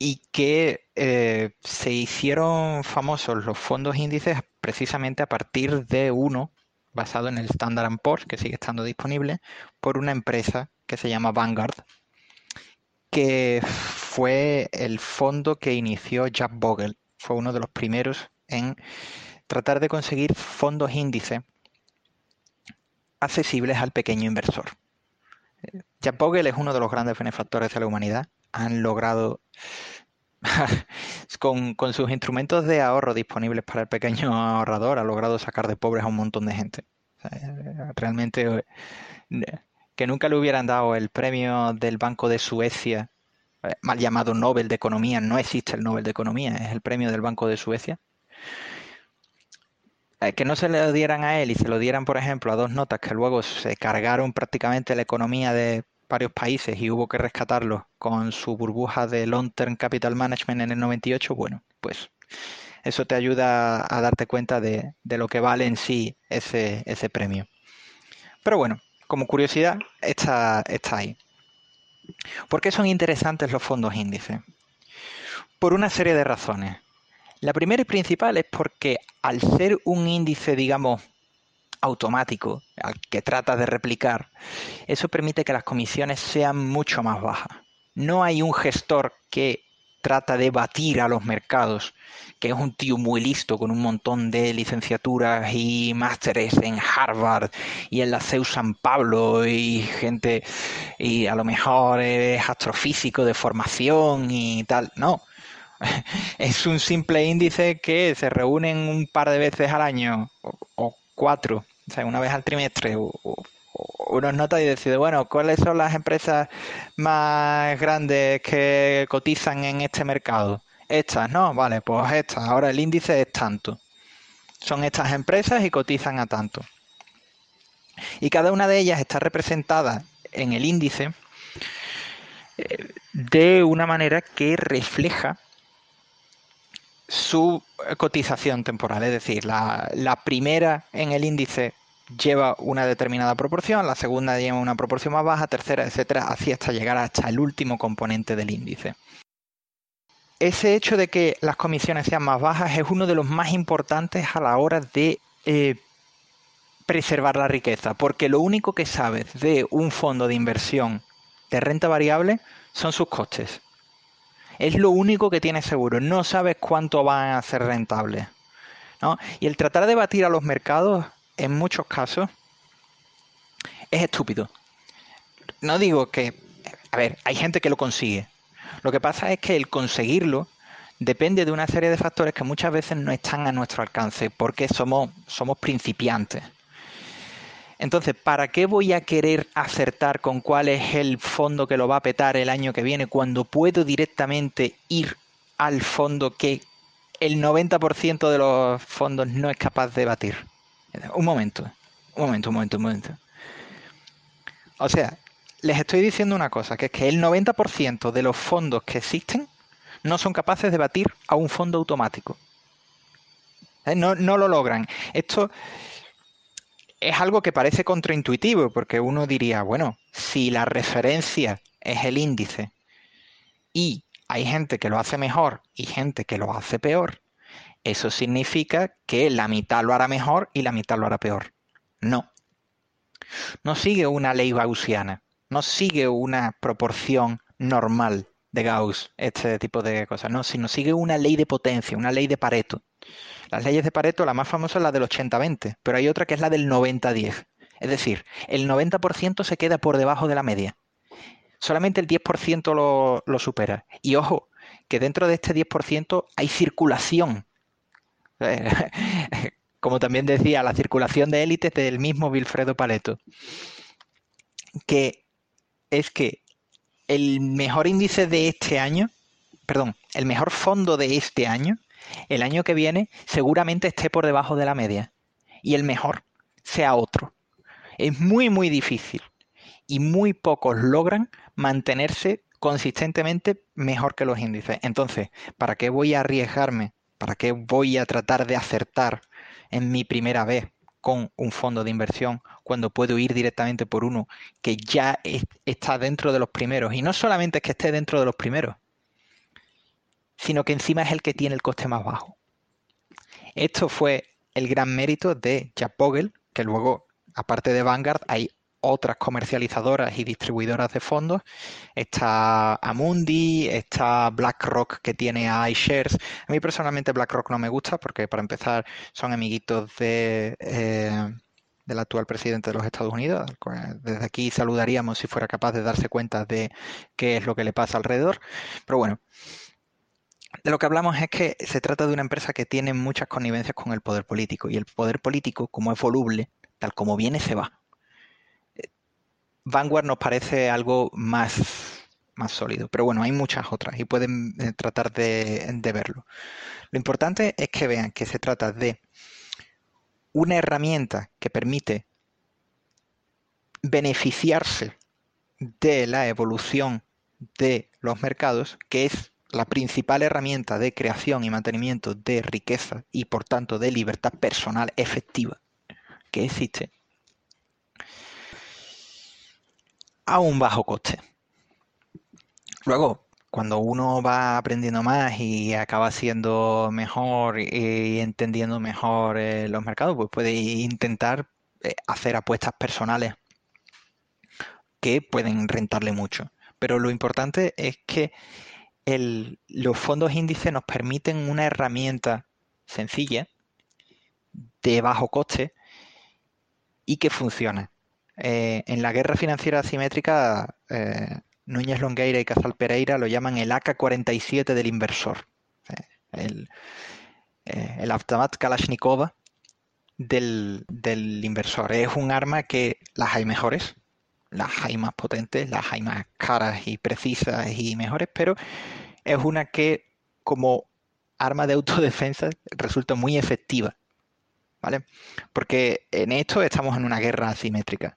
S2: Y que eh, se hicieron famosos los fondos índices precisamente a partir de uno basado en el Standard Poor's, que sigue estando disponible, por una empresa que se llama Vanguard, que fue el fondo que inició Jack Bogle. Fue uno de los primeros en tratar de conseguir fondos índices accesibles al pequeño inversor. Jack Bogle es uno de los grandes benefactores de la humanidad. Han logrado, con, sus instrumentos de ahorro disponibles para el pequeño ahorrador, ha logrado sacar de pobres a un montón de gente. realmente, que nunca le hubieran dado el premio del Banco de Suecia, eh, mal llamado Nobel de Economía, no existe el Nobel de Economía, es el premio del Banco de Suecia que no se le dieran a él y se lo dieran, por ejemplo, a dos notas que luego se cargaron prácticamente la economía de varios países y hubo que rescatarlos con su burbuja de Long Term Capital Management en el 98, bueno, pues eso te ayuda a darte cuenta de, lo que vale en sí ese, ese premio. Pero bueno, como curiosidad, está, está ahí. ¿Por qué son interesantes los fondos índices? Por una serie de razones. La primera y principal es porque al ser un índice, digamos, automático, al que trata de replicar, eso permite que las comisiones sean mucho más bajas. No hay un gestor que trata de batir a los mercados, que es un tío muy listo con un montón de licenciaturas y másteres en Harvard y en la CEU San Pablo y gente y a lo mejor es astrofísico de formación y tal. No, es un simple índice que se reúnen un par de veces al año o, cuatro, o sea, una vez al trimestre, o, unos nota y decide, bueno, ¿cuáles son las empresas más grandes que cotizan en este mercado? Estas, ¿no? Vale, pues estas. Ahora el índice es tanto. Son estas empresas y cotizan a tanto. Y cada una de ellas está representada en el índice eh, de una manera que refleja su cotización temporal. Es decir, la, la, primera en el índice lleva una determinada proporción, la segunda lleva una proporción más baja, tercera, etcétera, así hasta llegar hasta el último componente del índice. Ese hecho de que las comisiones sean más bajas es uno de los más importantes a la hora de eh, preservar la riqueza, porque lo único que sabes de un fondo de inversión de renta variable son sus costes. Es lo único que tienes seguro, no sabes cuánto van a ser rentables. Y el tratar de batir a los mercados en muchos casos es estúpido. No digo que, a ver, hay gente que lo consigue. Lo que pasa es que el conseguirlo depende de una serie de factores que muchas veces no están a nuestro alcance porque somos, somos principiantes. Entonces, ¿para qué voy a querer acertar con cuál es el fondo que lo va a petar el año que viene cuando puedo directamente ir al fondo que el 90% de los fondos no es capaz de batir? Un momento, un momento, un momento, un momento. O sea, les estoy diciendo una cosa, que es que el 90% de los fondos que existen no son capaces de batir a un fondo automático. ¿Eh? No, no lo logran. Esto es algo que parece contraintuitivo, porque uno diría, bueno, si la referencia es el índice y hay gente que lo hace mejor y gente que lo hace peor, eso significa que la mitad lo hará mejor y la mitad lo hará peor. No. No sigue una ley gaussiana, no sigue una proporción normal de Gauss, este tipo de cosas, no, sino sigue una ley de potencia, una ley de Pareto. Las leyes de Pareto, la más famosa es la del 80-20, pero hay otra que es la del 90-10. Es decir, el 90% se queda por debajo de la media. Solamente el 10% lo, supera. Y ojo, que dentro de este 10% hay circulación Como también decía, la circulación de élites del mismo Wilfredo Paleto. Que es que el mejor índice de este año, perdón, el mejor fondo de este año, el año que viene seguramente esté por debajo de la media. Y el mejor sea otro. Es muy, muy difícil. Y muy pocos logran mantenerse consistentemente mejor que los índices. Entonces, ¿para qué voy a arriesgarme ¿Para qué voy a tratar de acertar en mi primera vez con un fondo de inversión cuando puedo ir directamente por uno que ya está dentro de los primeros? Y no solamente es que esté dentro de los primeros, sino que encima es el que tiene el coste más bajo. Esto fue el gran mérito de Jack Bogle, que luego, aparte de Vanguard, hay otras comercializadoras y distribuidoras de fondos. Está Amundi, está BlackRock que tiene a iShares. A mí personalmente BlackRock no me gusta porque para empezar son amiguitos de, eh, del actual presidente de los Estados Unidos. Desde aquí saludaríamos si fuera capaz de darse cuenta de qué es lo que le pasa alrededor. Pero bueno. De lo que hablamos es que se trata de una empresa que tiene muchas connivencias con el poder político y el poder político, como es voluble, tal como viene, se va. Vanguard nos parece algo más, más sólido, pero bueno, hay muchas otras y pueden eh, tratar de, de verlo. Lo importante es que vean que se trata de una herramienta que permite beneficiarse de la evolución de los mercados, que es la principal herramienta de creación y mantenimiento de riqueza y por tanto de libertad personal efectiva que existe a un bajo coste. Luego, cuando uno va aprendiendo más y acaba siendo mejor y entendiendo mejor eh, los mercados, pues puede intentar eh, hacer apuestas personales que pueden rentarle mucho. Pero lo importante es que los fondos índices nos permiten una herramienta sencilla, de bajo coste y que funciona. Eh, en la guerra financiera asimétrica, eh, Núñez Longueira y Casal Pereira lo llaman el AK-47 del inversor. Eh, el, el Automat Kalashnikov del, del, inversor. Es un arma que las hay mejores, las hay más potentes, las hay más caras y precisas y mejores, pero es una que como arma de autodefensa resulta muy efectiva. ¿Vale? Porque en esto estamos en una guerra asimétrica.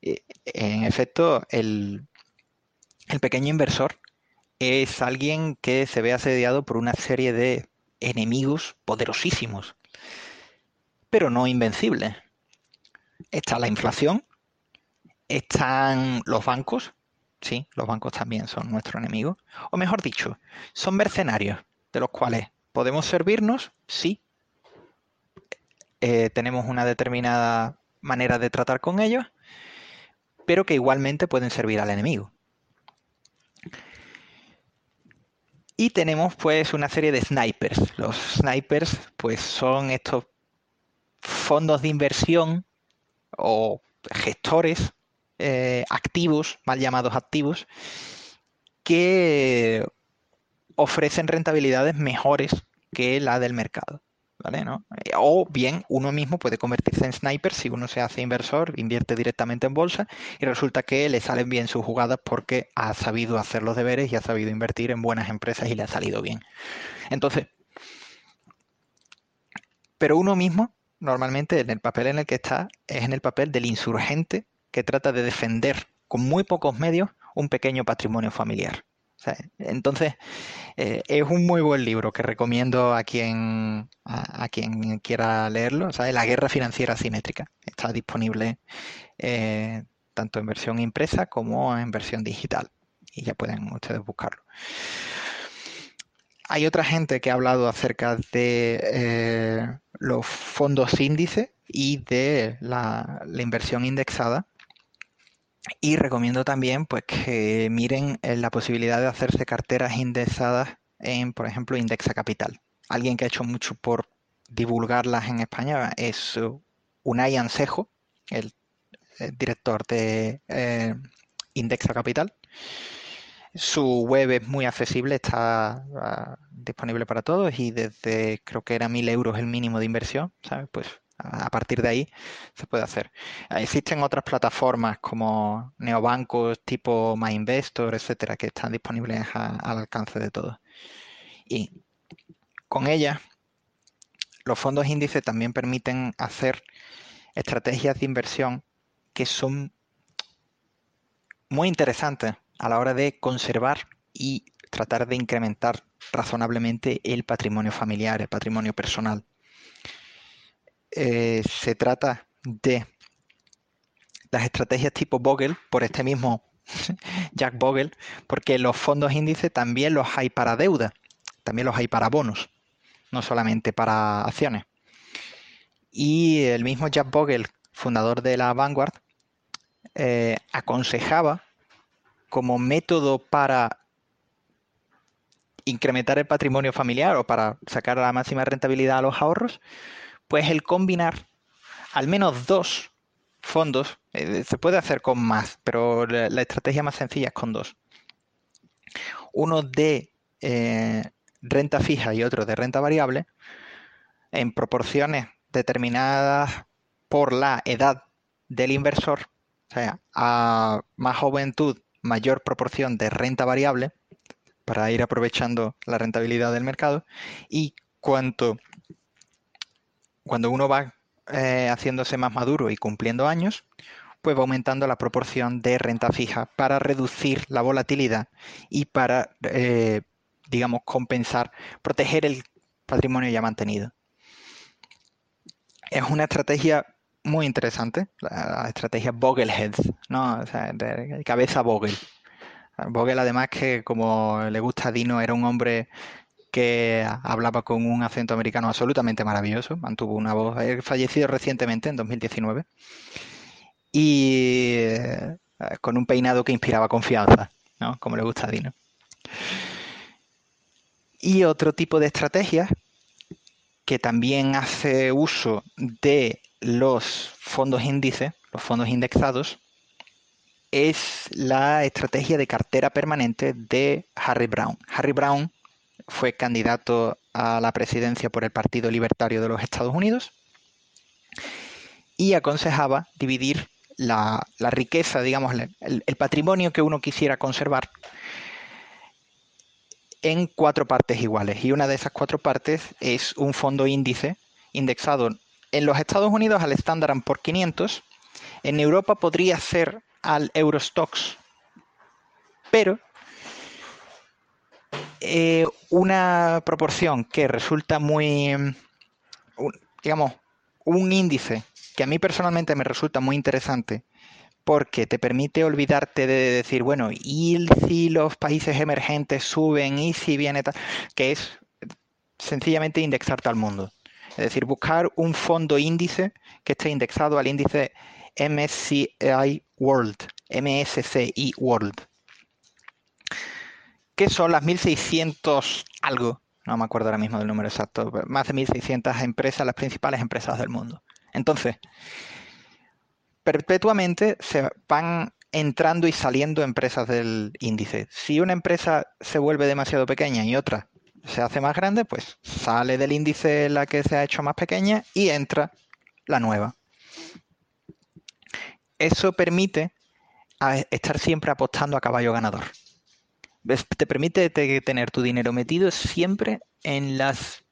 S2: Eh, en efecto, el, el pequeño inversor es alguien que se ve asediado por una serie de enemigos poderosísimos, pero no invencibles. Está la inflación, están los bancos, sí, los bancos también son nuestro enemigo, o mejor dicho, son mercenarios de los cuales podemos servirnos, sí, eh, tenemos una determinada manera de tratar con ellos, pero que igualmente pueden servir al enemigo. Y tenemos pues una serie de snipers. Los snipers pues son estos fondos de inversión o gestores eh, activos, mal llamados activos, que ofrecen rentabilidades mejores que la del mercado. ¿Vale? ¿No? O bien uno mismo puede convertirse en sniper si uno se hace inversor, invierte directamente en bolsa y resulta que le salen bien sus jugadas porque ha sabido hacer los deberes y ha sabido invertir en buenas empresas y le ha salido bien. Entonces, pero uno mismo normalmente en el papel en el que está es en el papel del insurgente que trata de defender con muy pocos medios un pequeño patrimonio familiar entonces, eh, es un muy buen libro que recomiendo a quien, a, quien quiera leerlo. La guerra financiera asimétrica. Está disponible eh, tanto en versión impresa como en versión digital. Y ya pueden ustedes buscarlo. Hay otra gente que ha hablado acerca de eh, los fondos índice y de la inversión indexada y recomiendo también pues, que miren eh, la posibilidad de hacerse carteras indexadas en, por ejemplo, Indexa Capital. Alguien que ha hecho mucho por divulgarlas en España es uh, Unai Ansejo, el, director de eh, Indexa Capital. Su web es muy accesible, está ah, disponible para todos y desde creo que era mil euros el mínimo de inversión, ¿sabes? Pues a partir de ahí se puede hacer. Existen otras plataformas como neobancos tipo MyInvestor, etcétera, que están disponibles al alcance de todos. Y con ellas, los fondos índices también permiten hacer estrategias de inversión que son muy interesantes a la hora de conservar y tratar de incrementar razonablemente el patrimonio familiar, el patrimonio personal. Eh, se trata de las estrategias tipo Bogle, por este mismo Jack Bogle, porque los fondos índices también los hay para deuda, también los hay para bonos, no solamente para acciones. Y el mismo Jack Bogle, fundador de la Vanguard, eh, aconsejaba como método para incrementar el patrimonio familiar o para sacar la máxima rentabilidad a los ahorros, pues el combinar al menos dos fondos, eh, se puede hacer con más, pero la, estrategia más sencilla es con dos. Uno de eh, renta fija y otro de renta variable, en proporciones determinadas por la edad del inversor, o sea, a más juventud, mayor proporción de renta variable, para ir aprovechando la rentabilidad del mercado, y cuanto cuando uno va eh, haciéndose más maduro y cumpliendo años, pues va aumentando la proporción de renta fija para reducir la volatilidad y para, eh, digamos, compensar, proteger el patrimonio ya mantenido. Es una estrategia muy interesante, la estrategia Boglehead, ¿no? O sea, de cabeza Bogle. Bogle, además, que como le gusta a Dino, era un hombre que hablaba con un acento americano absolutamente maravilloso, mantuvo una voz, fallecido recientemente en 2019, y eh, con un peinado que inspiraba confianza, ¿no? como le gusta a Dino. Y otro tipo de estrategia que también hace uso de los fondos índices, los fondos indexados, es la estrategia de cartera permanente de Harry Brown. Harry Brown fue candidato a la presidencia por el Partido Libertario de los Estados Unidos y aconsejaba dividir la, riqueza, digamos, el, patrimonio que uno quisiera conservar en cuatro partes iguales. Y una de esas cuatro partes es un fondo índice indexado en los Estados Unidos al Standard por 500. En Europa podría ser al Eurostox, pero eh, una proporción que resulta muy, digamos, un índice que a mí personalmente me resulta muy interesante porque te permite olvidarte de decir, bueno, y si los países emergentes suben y si viene tal, que es sencillamente indexarte al mundo. Es decir, buscar un fondo índice que esté indexado al índice MSCI World, MSCI World, que son las 1600 algo, no me acuerdo ahora mismo del número exacto, más de 1600 empresas, las principales empresas del mundo. Entonces, perpetuamente se van entrando y saliendo empresas del índice. Si una empresa se vuelve demasiado pequeña y otra se hace más grande, pues sale del índice la que se ha hecho más pequeña y entra la nueva. Eso permite estar siempre apostando a caballo ganador. Te permite tener tu dinero metido siempre en las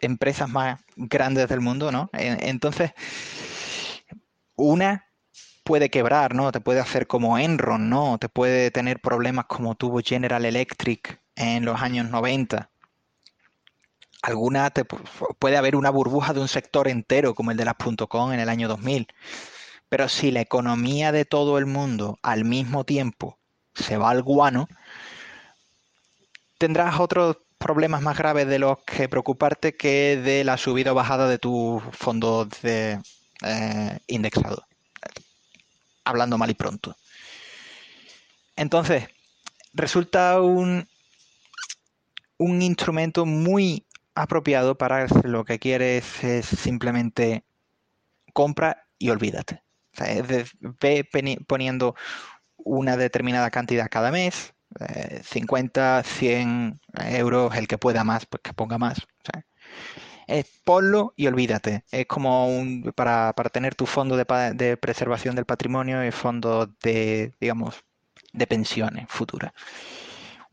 S2: empresas más grandes del mundo, ¿no? Entonces, una puede quebrar, ¿no? Te puede hacer como Enron, ¿no? Te puede tener problemas como tuvo General Electric en los años 90. Alguna puede haber una burbuja de un sector entero como el de las .com en el año 2000. Pero si la economía de todo el mundo al mismo tiempo se va al guano, tendrás otros problemas más graves de los que preocuparte que de la subida o bajada de tu fondo de, eh, indexado. Hablando mal y pronto. Entonces, resulta un, un instrumento muy apropiado para lo que quieres es simplemente compra y olvídate. ve poniendo una determinada cantidad cada mes, 50, eh, 100 euros, el que pueda más, pues que ponga más. Es ponlo y olvídate. Es como un, para, tener tu fondo de, preservación del patrimonio y fondo de, digamos, de pensiones futuras.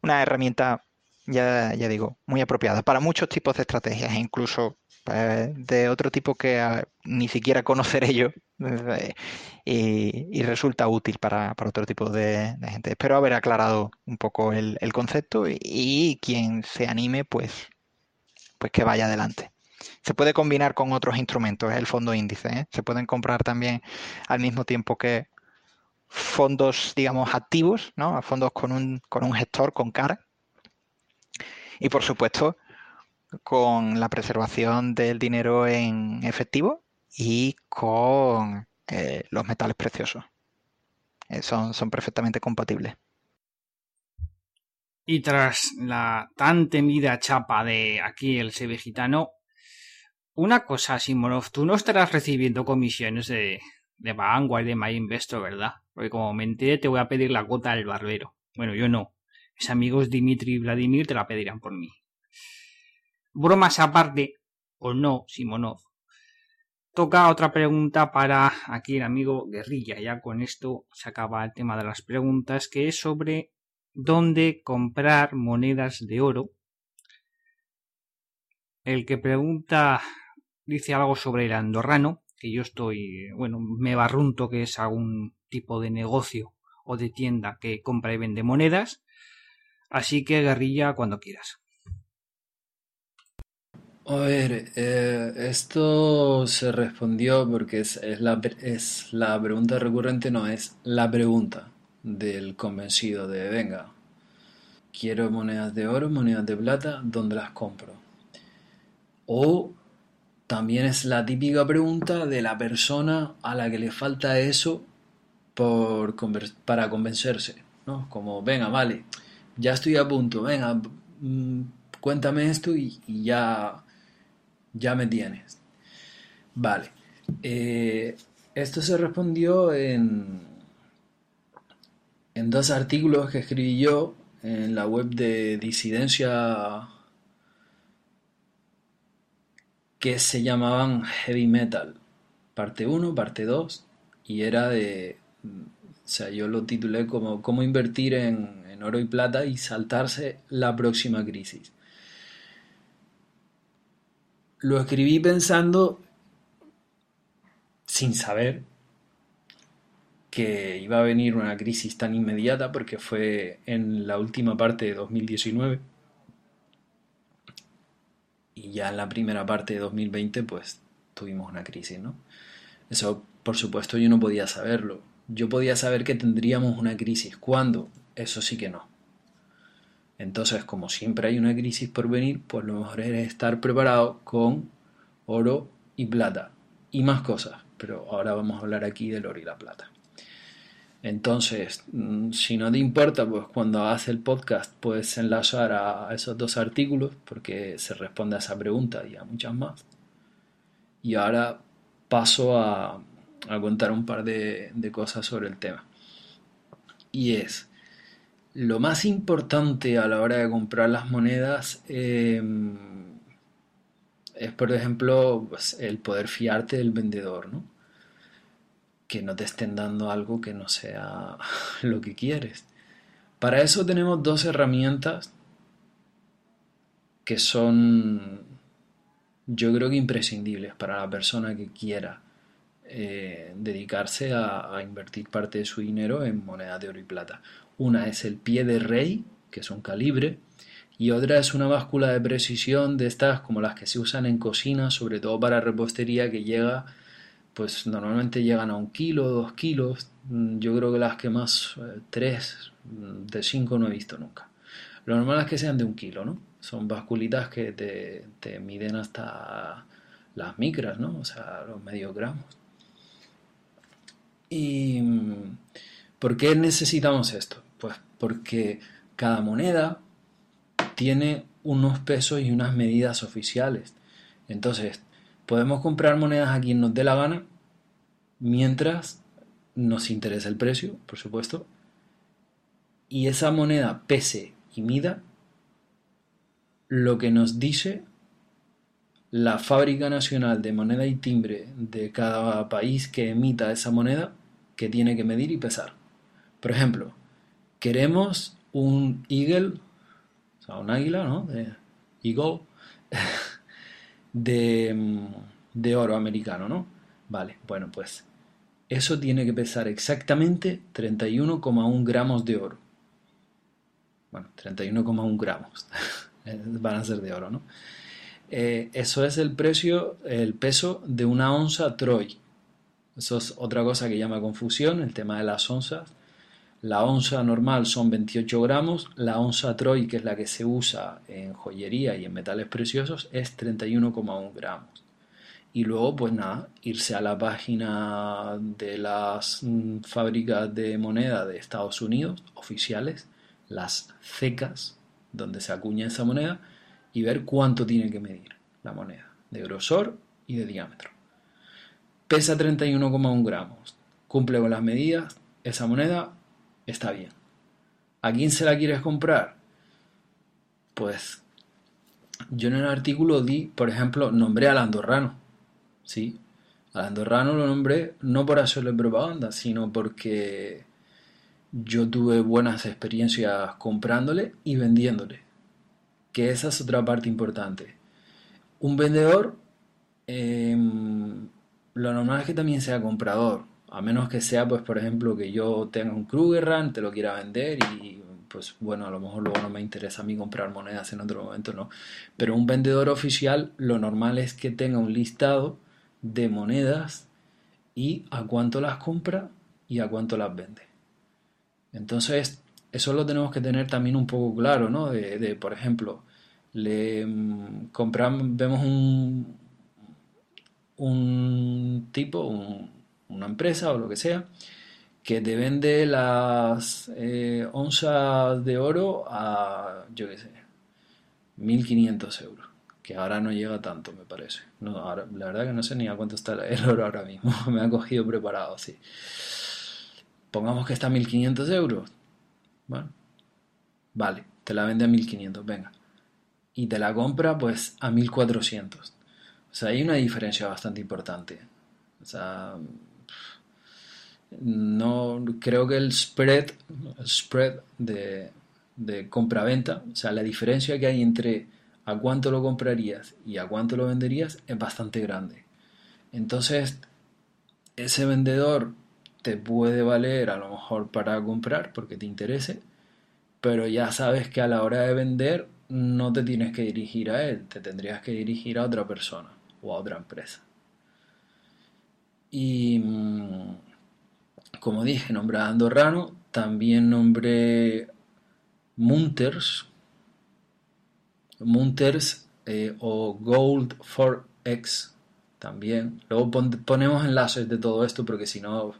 S2: Una herramienta, ya, ya digo, muy apropiada para muchos tipos de estrategias, incluso eh, de otro tipo que ah, ni siquiera conoceré yo eh, y, resulta útil para, otro tipo de, gente. Espero haber aclarado un poco el, concepto y, quien se anime, pues, pues que vaya adelante. Se puede combinar con otros instrumentos, el fondo índice. ¿eh? Se pueden comprar también al mismo tiempo que fondos, digamos, activos, ¿no? Fondos con un, con un gestor, con cara. Y por supuesto, con la preservación del dinero en efectivo y con eh, los metales preciosos. Eh, son, son perfectamente compatibles.
S1: Y tras la tan temida chapa de aquí el gitano, una cosa, Simonov, tú no estarás recibiendo comisiones de, de Vanguard de My Investor, ¿verdad? Porque como me te voy a pedir la gota del barbero. Bueno, yo no. Mis amigos Dimitri y Vladimir te la pedirán por mí. Bromas aparte, o no, Simonov. Toca otra pregunta para aquí el amigo Guerrilla. Ya con esto se acaba el tema de las preguntas, que es sobre dónde comprar monedas de oro. El que pregunta dice algo sobre el andorrano, que yo estoy, bueno, me barrunto que es algún tipo de negocio o de tienda que compra y vende monedas. Así que guerrilla cuando quieras.
S3: A ver, eh, esto se respondió porque es, la, es la pregunta recurrente, no, es la pregunta del convencido de, venga, quiero monedas de oro, monedas de plata, ¿dónde las compro? O también es la típica pregunta de la persona a la que le falta eso por, para convencerse, ¿no? Como, venga, vale, ya estoy a punto, venga, mm, cuéntame esto y ya ya me tienes. Vale. Eh, esto se respondió en, en dos artículos que escribí yo en la web de disidencia que se llamaban Heavy Metal, parte 1, parte 2, y era de sea, yo lo titulé como cómo invertir en, en oro y plata y saltarse la próxima crisis. Lo escribí pensando, sin saber, que iba a venir una crisis tan inmediata porque fue en la última parte de 2019 y ya en la primera parte de 2020 pues tuvimos una crisis, ¿no? Eso por supuesto yo no podía saberlo. Yo podía saber que tendríamos una crisis. ¿Cuándo? Eso sí que no. Entonces, como siempre hay una crisis por venir, pues lo mejor es estar preparado con oro y plata y más cosas. Pero ahora vamos a hablar aquí del oro y la plata. Entonces, mm, si no te importa, pues cuando hagas el podcast puedes enlazar a esos dos artículos porque se responde a esa pregunta y a muchas más. Y ahora paso a, contar un par de, cosas sobre el tema. Y es, lo más importante a la hora de comprar las monedas em, es, por ejemplo, pues, el poder fiarte del vendedor, ¿no? que no te estén dando algo que no sea lo que quieres. Para eso tenemos dos herramientas que son, yo creo que imprescindibles para la persona que quiera eh, dedicarse a, a, invertir parte de su dinero en moneda de oro y plata. Una es el pie de rey, que es un calibre, y otra es una báscula de precisión de estas como las que se usan en cocina, sobre todo para repostería, que llega pues normalmente llegan a un kilo, dos kilos. Mm, yo creo que las que más, eh, tres mm, de cinco no he visto nunca. Lo normal es que sean de un kilo, ¿no? Son basculitas que te, te miden hasta las micras, ¿no? O sea, los medio gramos. ¿Y mm, por qué necesitamos esto? Pues porque cada moneda tiene unos pesos y unas medidas oficiales. Entonces, Podemos comprar monedas a quien nos dé la gana, mientras nos interesa el precio, por supuesto, y esa moneda pese y mida lo que nos dice la fábrica nacional de moneda y timbre de cada país que emita esa moneda que tiene que medir y pesar. Por ejemplo, queremos un eagle, o sea, un águila, ¿no? De eagle, de, oro americano, ¿no? Vale, bueno, pues eso tiene que pesar exactamente 31,1 gramos de oro. Bueno, 31,1 gramos van a ser de oro, ¿no? Eh, eso es el precio, el peso de una onza Troy. Eso es otra cosa que llama confusión, el tema de las onzas. La onza normal son 28 gramos, la onza Troy, que es la que se usa en joyería y en metales preciosos, es 31,1 gramos. Y luego, pues nada, irse a la página de las mm, fábricas de moneda de Estados Unidos, oficiales, las CECAS, donde se acuña esa moneda, y ver cuánto tiene que medir la moneda, de grosor y de diámetro. Pesa 31,1 gramos, cumple con las medidas, esa moneda está bien. ¿A quién se la quieres comprar? Pues yo en el artículo di, por ejemplo, nombré al andorrano. Sí, al andorrano lo nombré no por hacerle propaganda, sino porque yo tuve buenas experiencias comprándole y vendiéndole. Que esa es otra parte importante. Un vendedor, em, lo normal es que también sea comprador. A menos que sea, pues, por ejemplo, que yo tenga un Krugerrand, te lo quiera vender y, pues, bueno, a lo mejor luego no me interesa a mí comprar monedas en otro momento, no. Pero un vendedor oficial, lo normal es que tenga un listado de monedas y a cuánto las compra y a cuánto las vende. Entonces, eso lo tenemos que tener también un poco claro, ¿no? De, por ejemplo, le mm, compramos, vemos un, un tipo, un, una empresa o lo que sea, que te vende las eh, onzas de oro a, yo qué sé, 1500 euros. Que ahora no llega tanto, me parece. No, ahora, la verdad que no sé ni a cuánto está el oro ahora mismo. me ha cogido preparado, sí. Pongamos que está a 1500 euros. Vale, te la vende a 1500, venga. Y te la compra pues a 1400. O sea, hay una diferencia bastante importante. O sea, no creo que el spread, spread de, de compra-venta, o sea, la diferencia que hay entre a cuánto lo comprarías y a cuánto lo venderías es bastante grande. Entonces, ese vendedor te puede valer a lo mejor para comprar porque te interese, pero ya sabes que a la hora de vender no te tienes que dirigir a él, te tendrías que dirigir a otra persona o a otra empresa. Y mm, como dije, nombré a Andorrano, también nombré Munters, Munters eh, o Gold 4X también. Luego ponemos enlaces de todo esto porque si no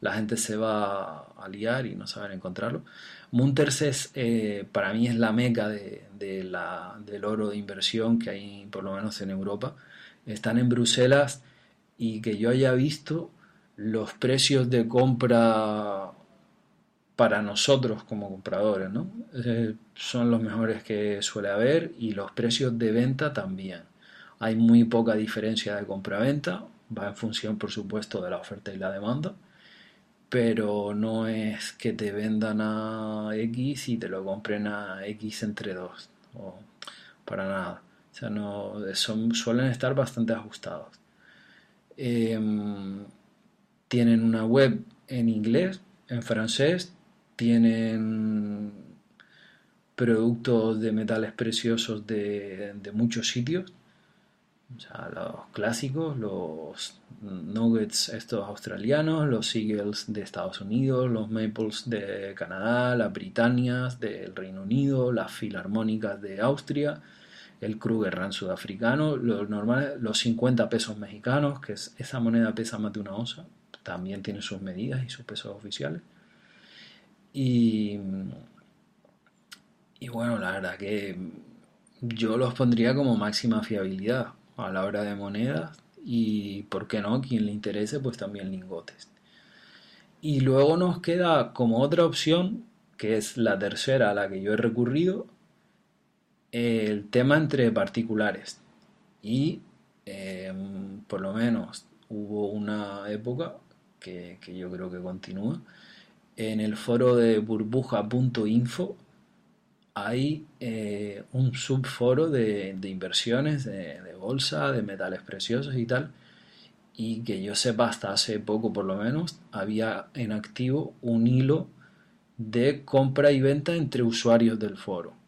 S3: la gente se va a liar y no saben encontrarlo. Munters es, eh, para mí es la meca de, del oro de inversión que hay por lo menos en Europa. Están en Bruselas y que yo haya visto los precios de compra para nosotros como compradores, ¿no? Son los mejores que suele haber y los precios de venta también. Hay muy poca diferencia de compra-venta, va en función por supuesto de la oferta y la demanda, pero no es que te vendan a X y te lo compren a X entre dos, o para nada. O sea, no, son, suelen estar bastante ajustados. Em, tienen una web en inglés, en francés, tienen productos de metales preciosos de, muchos sitios. O sea, los clásicos, los nuggets estos australianos, los Eagles de Estados Unidos, los Maples de Canadá, las Britannias del Reino Unido, las Filarmónicas de Austria, el Kruger Rand sudafricano, los, normales, los 50 pesos mexicanos, que es, esa moneda pesa más de una onza, también tiene sus medidas y sus pesos oficiales. Y, y bueno, la verdad que yo los pondría como máxima fiabilidad a la hora de monedas y, ¿por qué no? Quien le interese, pues también lingotes. Y luego nos queda como otra opción, que es la tercera a la que yo he recurrido, el tema entre particulares. Y em, por lo menos hubo una época que, yo creo que continúa, en el foro de burbuja.info hay eh, un subforo de, de inversiones, de, bolsa, de metales preciosos y tal, y que yo sepa hasta hace poco por lo menos, había en activo un hilo de compra y venta entre usuarios del foro.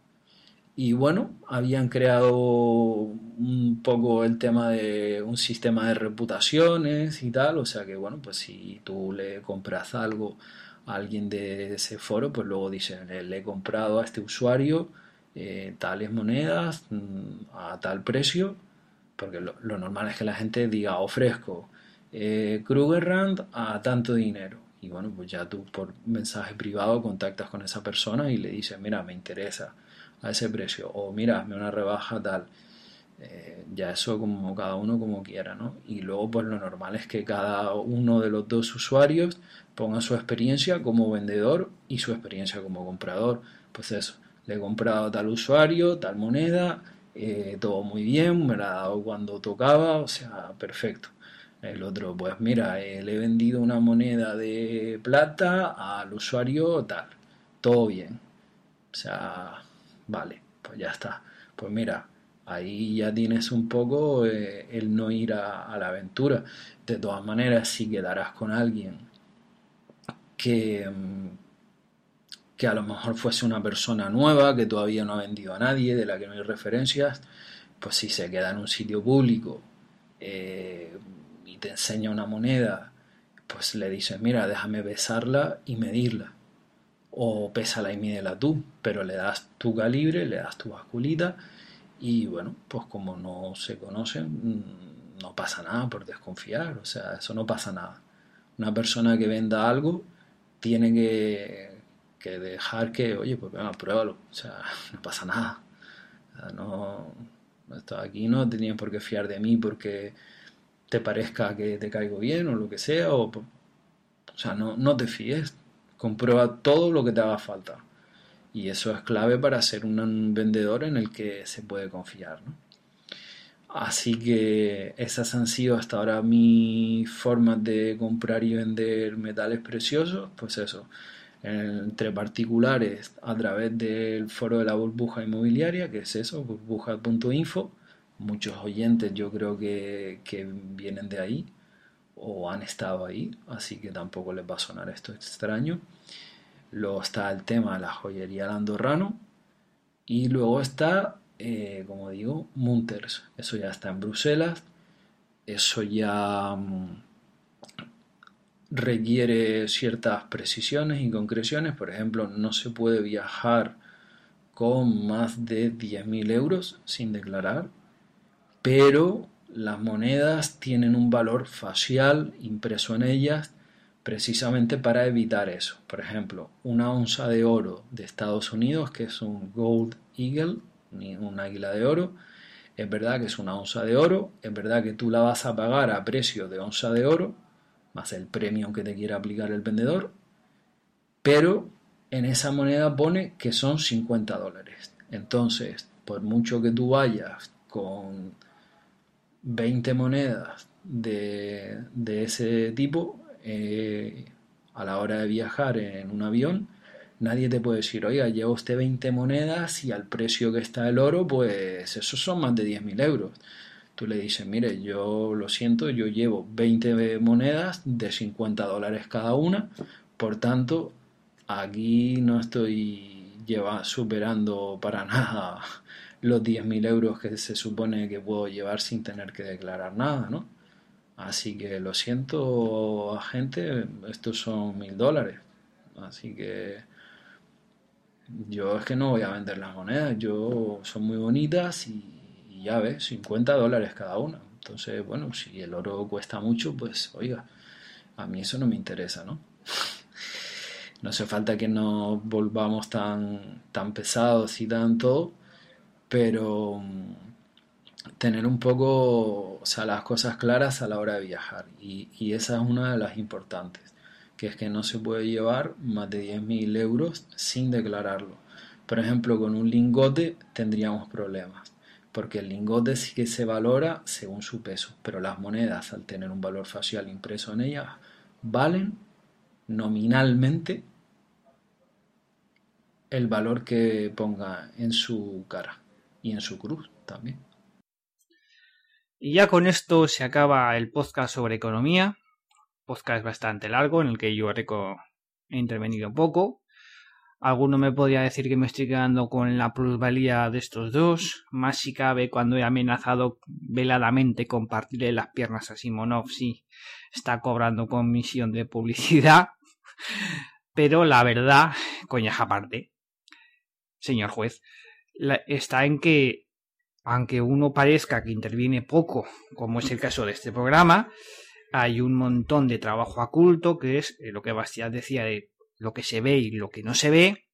S3: Y bueno, habían creado un poco el tema de un sistema de reputaciones y tal, o sea que bueno, pues si tú le compras algo alguien de ese foro, pues luego dice, le he comprado a este usuario eh, tales monedas mm, a tal precio, porque lo, normal es que la gente diga, ofrezco eh, Krugerrand a tanto dinero. Y bueno, pues ya tú por mensaje privado contactas con esa persona y le dices, mira, me interesa a ese precio, o mira, me una rebaja tal. Eh, ya eso como cada uno como quiera, ¿no? Y luego pues lo normal es que cada uno de los dos usuarios ponga su experiencia como vendedor y su experiencia como comprador. Pues eso, le he comprado a tal usuario, tal moneda, eh, todo muy bien, me la ha dado cuando tocaba, o sea, perfecto. El otro, pues mira, eh, le he vendido una moneda de plata al usuario tal, todo bien. O sea, vale, pues ya está. Pues mira, ahí ya tienes un poco eh, el no ir a, la aventura. De todas maneras, si quedarás con alguien que, mm, que a lo mejor fuese una persona nueva, que todavía no ha vendido a nadie, de la que no hay referencias, pues si se queda en un sitio público eh, y te enseña una moneda, pues le dices, mira, déjame besarla y medirla. O pésala y mídela tú, pero le das tu calibre, le das tu basculita y bueno, pues como no se conocen, mm, no pasa nada por desconfiar, o sea, eso no pasa nada. Una persona que venda algo tiene que, dejar que, oye, pues venga, pruébalo, o sea, no pasa nada. no, aquí no te por qué fiar de mí porque te parezca que te caigo bien o lo que sea, o, o sea, no, no te fíes, comprueba todo lo que te haga falta. Y eso es clave para ser un vendedor en el que se puede confiar. Así que esas han sido hasta ahora mis formas de comprar y vender metales preciosos. Pues eso, entre particulares a través del foro de la burbuja inmobiliaria, que es eso, burbuja.info. Muchos oyentes yo creo que, que vienen de ahí o han estado ahí, así que tampoco les va a sonar esto extraño. Luego está el tema de la joyería Landorrano y luego está eh, como digo, Munters. Eso ya está en Bruselas. Eso ya mm, requiere ciertas precisiones y concreciones. Por ejemplo, no se puede viajar con más de 10.000 euros sin declarar, pero las monedas tienen un valor facial impreso en ellas precisamente para evitar eso. Por ejemplo, una onza de oro de Estados Unidos, que es un Gold Eagle, un águila de oro. Es verdad que es una onza de oro, es verdad que tú la vas a pagar a precio de onza de oro, más el premio que te quiera aplicar el vendedor, pero en esa moneda pone que son 50 dólares. Entonces, por mucho que tú vayas con 20 monedas de, ese tipo, eh, a la hora de viajar en un avión, Nadie te puede decir, oiga, lleva usted 20 monedas y al precio que está el oro, pues esos son más de 10.000 euros. Tú le dices, mire, yo lo siento, yo llevo 20 monedas de 50 dólares cada una, por tanto, aquí no estoy lleva, superando para nada los 10.000 euros que se supone que puedo llevar sin tener que declarar nada, ¿no? Así que lo siento, agente, estos son mil dólares. Así que yo es que no voy a vender las monedas, yo son muy bonitas y, ya ves, 50 dólares cada una. Entonces, bueno, si el oro cuesta mucho, pues oiga, a mí eso no me interesa, ¿no? no hace falta que nos volvamos tan, tan pesados y tanto, pero mm, tener un poco, o sea, las cosas claras a la hora de viajar. Y, esa es una de las importantes que es que no se puede llevar más de 10.000 euros sin declararlo. Por ejemplo, con un lingote tendríamos problemas, porque el lingote sí que se valora según su peso, pero las monedas, al tener un valor facial impreso en ellas, valen nominalmente el valor que ponga en su cara y en su cruz también.
S1: Y ya con esto se acaba el podcast sobre economía podcast bastante largo en el que yo he intervenido poco. Alguno me podría decir que me estoy quedando con la plusvalía de estos dos, más si cabe cuando he amenazado veladamente compartirle las piernas a Simonov si está cobrando comisión de publicidad. Pero la verdad, coña aparte, señor juez, está en que, aunque uno parezca que interviene poco, como es el caso de este programa, hay un montón de trabajo oculto, que es eh, lo que Bastián decía de lo que se ve y lo que no se ve,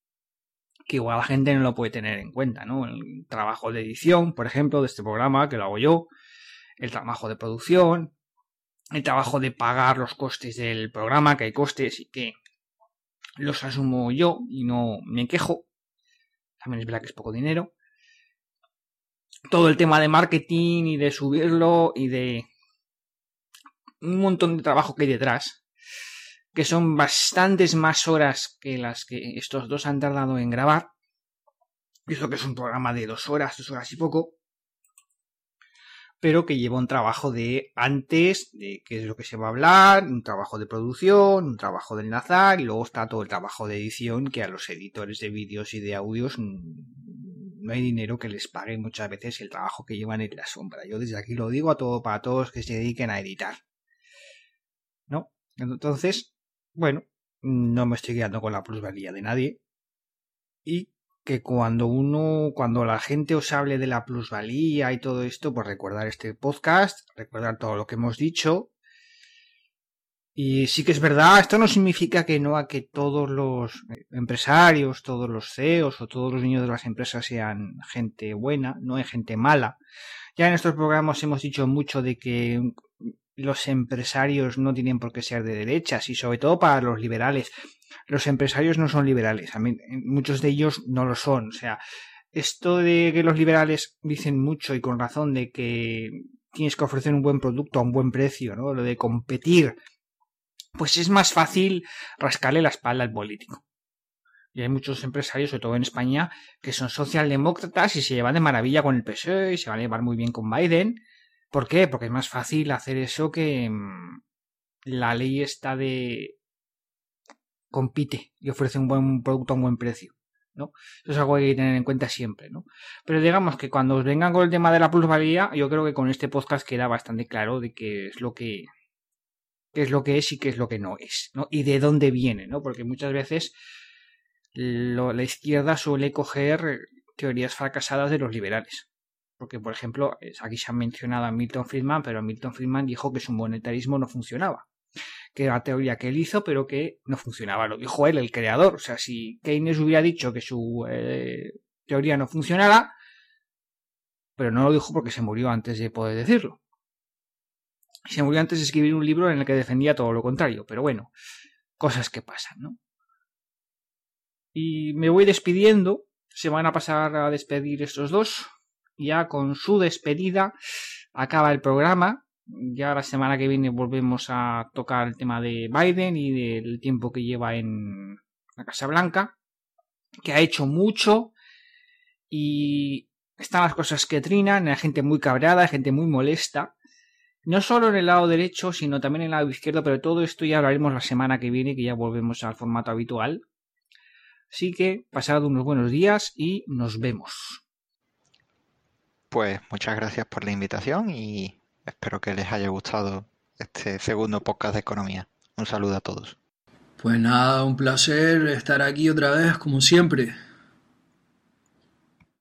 S1: que igual la gente no lo puede tener en cuenta, ¿no? El trabajo de edición, por ejemplo, de este programa, que lo hago yo, el trabajo de producción, el trabajo de pagar los costes del programa, que hay costes y que los asumo yo y no me quejo. También es verdad que es poco dinero. Todo el tema de marketing y de subirlo y de un montón de trabajo que hay detrás, que son bastantes más horas que las que estos dos han tardado en grabar. Eso que es un programa de dos horas, dos horas y poco, pero que lleva un trabajo de antes, de qué es lo que se va a hablar, un trabajo de producción, un trabajo de enlazar, y luego está todo el trabajo de edición que a los editores de vídeos y de audios no hay dinero que les pague muchas veces el trabajo que llevan en la sombra. Yo desde aquí lo digo a todo para todos que se dediquen a editar. ¿no? Entonces, bueno, no me estoy quedando con la plusvalía de nadie. Y que cuando uno, cuando la gente os hable de la plusvalía y todo esto, pues recordar este podcast, recordar todo lo que hemos dicho. Y sí que es verdad, esto no significa que no a que todos los empresarios, todos los CEOs o todos los niños de las empresas sean gente buena, no hay gente mala. Ya en estos programas hemos dicho mucho de que los empresarios no tienen por qué ser de derechas y sobre todo para los liberales. Los empresarios no son liberales, muchos de ellos no lo son. O sea, esto de que los liberales dicen mucho y con razón de que tienes que ofrecer un buen producto a un buen precio, ¿no? Lo de competir, pues es más fácil rascarle la espalda al político. Y hay muchos empresarios, sobre todo en España, que son socialdemócratas y se llevan de maravilla con el PSOE y se van a llevar muy bien con Biden. ¿Por qué? Porque es más fácil hacer eso que mm, la ley está de compite y ofrece un buen producto a un buen precio. ¿no? Eso es algo que hay que tener en cuenta siempre, ¿no? Pero digamos que cuando os vengan con el tema de la plusvalía, yo creo que con este podcast queda bastante claro de qué es lo que qué es lo que es y qué es lo que no es, ¿no? Y de dónde viene, ¿no? Porque muchas veces la izquierda suele coger teorías fracasadas de los liberales. Porque, por ejemplo, aquí se ha mencionado a Milton Friedman, pero Milton Friedman dijo que su monetarismo no funcionaba. Que era la teoría que él hizo, pero que no funcionaba. Lo dijo él, el creador. O sea, si Keynes hubiera dicho que su eh, teoría no funcionara, pero no lo dijo porque se murió antes de poder decirlo. Se murió antes de escribir un libro en el que defendía todo lo contrario. Pero bueno, cosas que pasan, ¿no? Y me voy despidiendo. Se van a pasar a despedir estos dos. Ya con su despedida acaba el programa. Ya la semana que viene volvemos a tocar el tema de Biden y del tiempo que lleva en la Casa Blanca. Que ha hecho mucho. Y están las cosas que trinan. Hay gente muy cabreada, hay gente muy molesta. No solo en el lado derecho, sino también en el lado izquierdo, pero todo esto ya lo haremos la semana que viene, que ya volvemos al formato habitual. Así que pasad unos buenos días y nos vemos.
S2: Pues muchas gracias por la invitación y espero que les haya gustado este segundo podcast de economía. Un saludo a todos.
S3: Pues nada, un placer estar aquí otra vez, como siempre.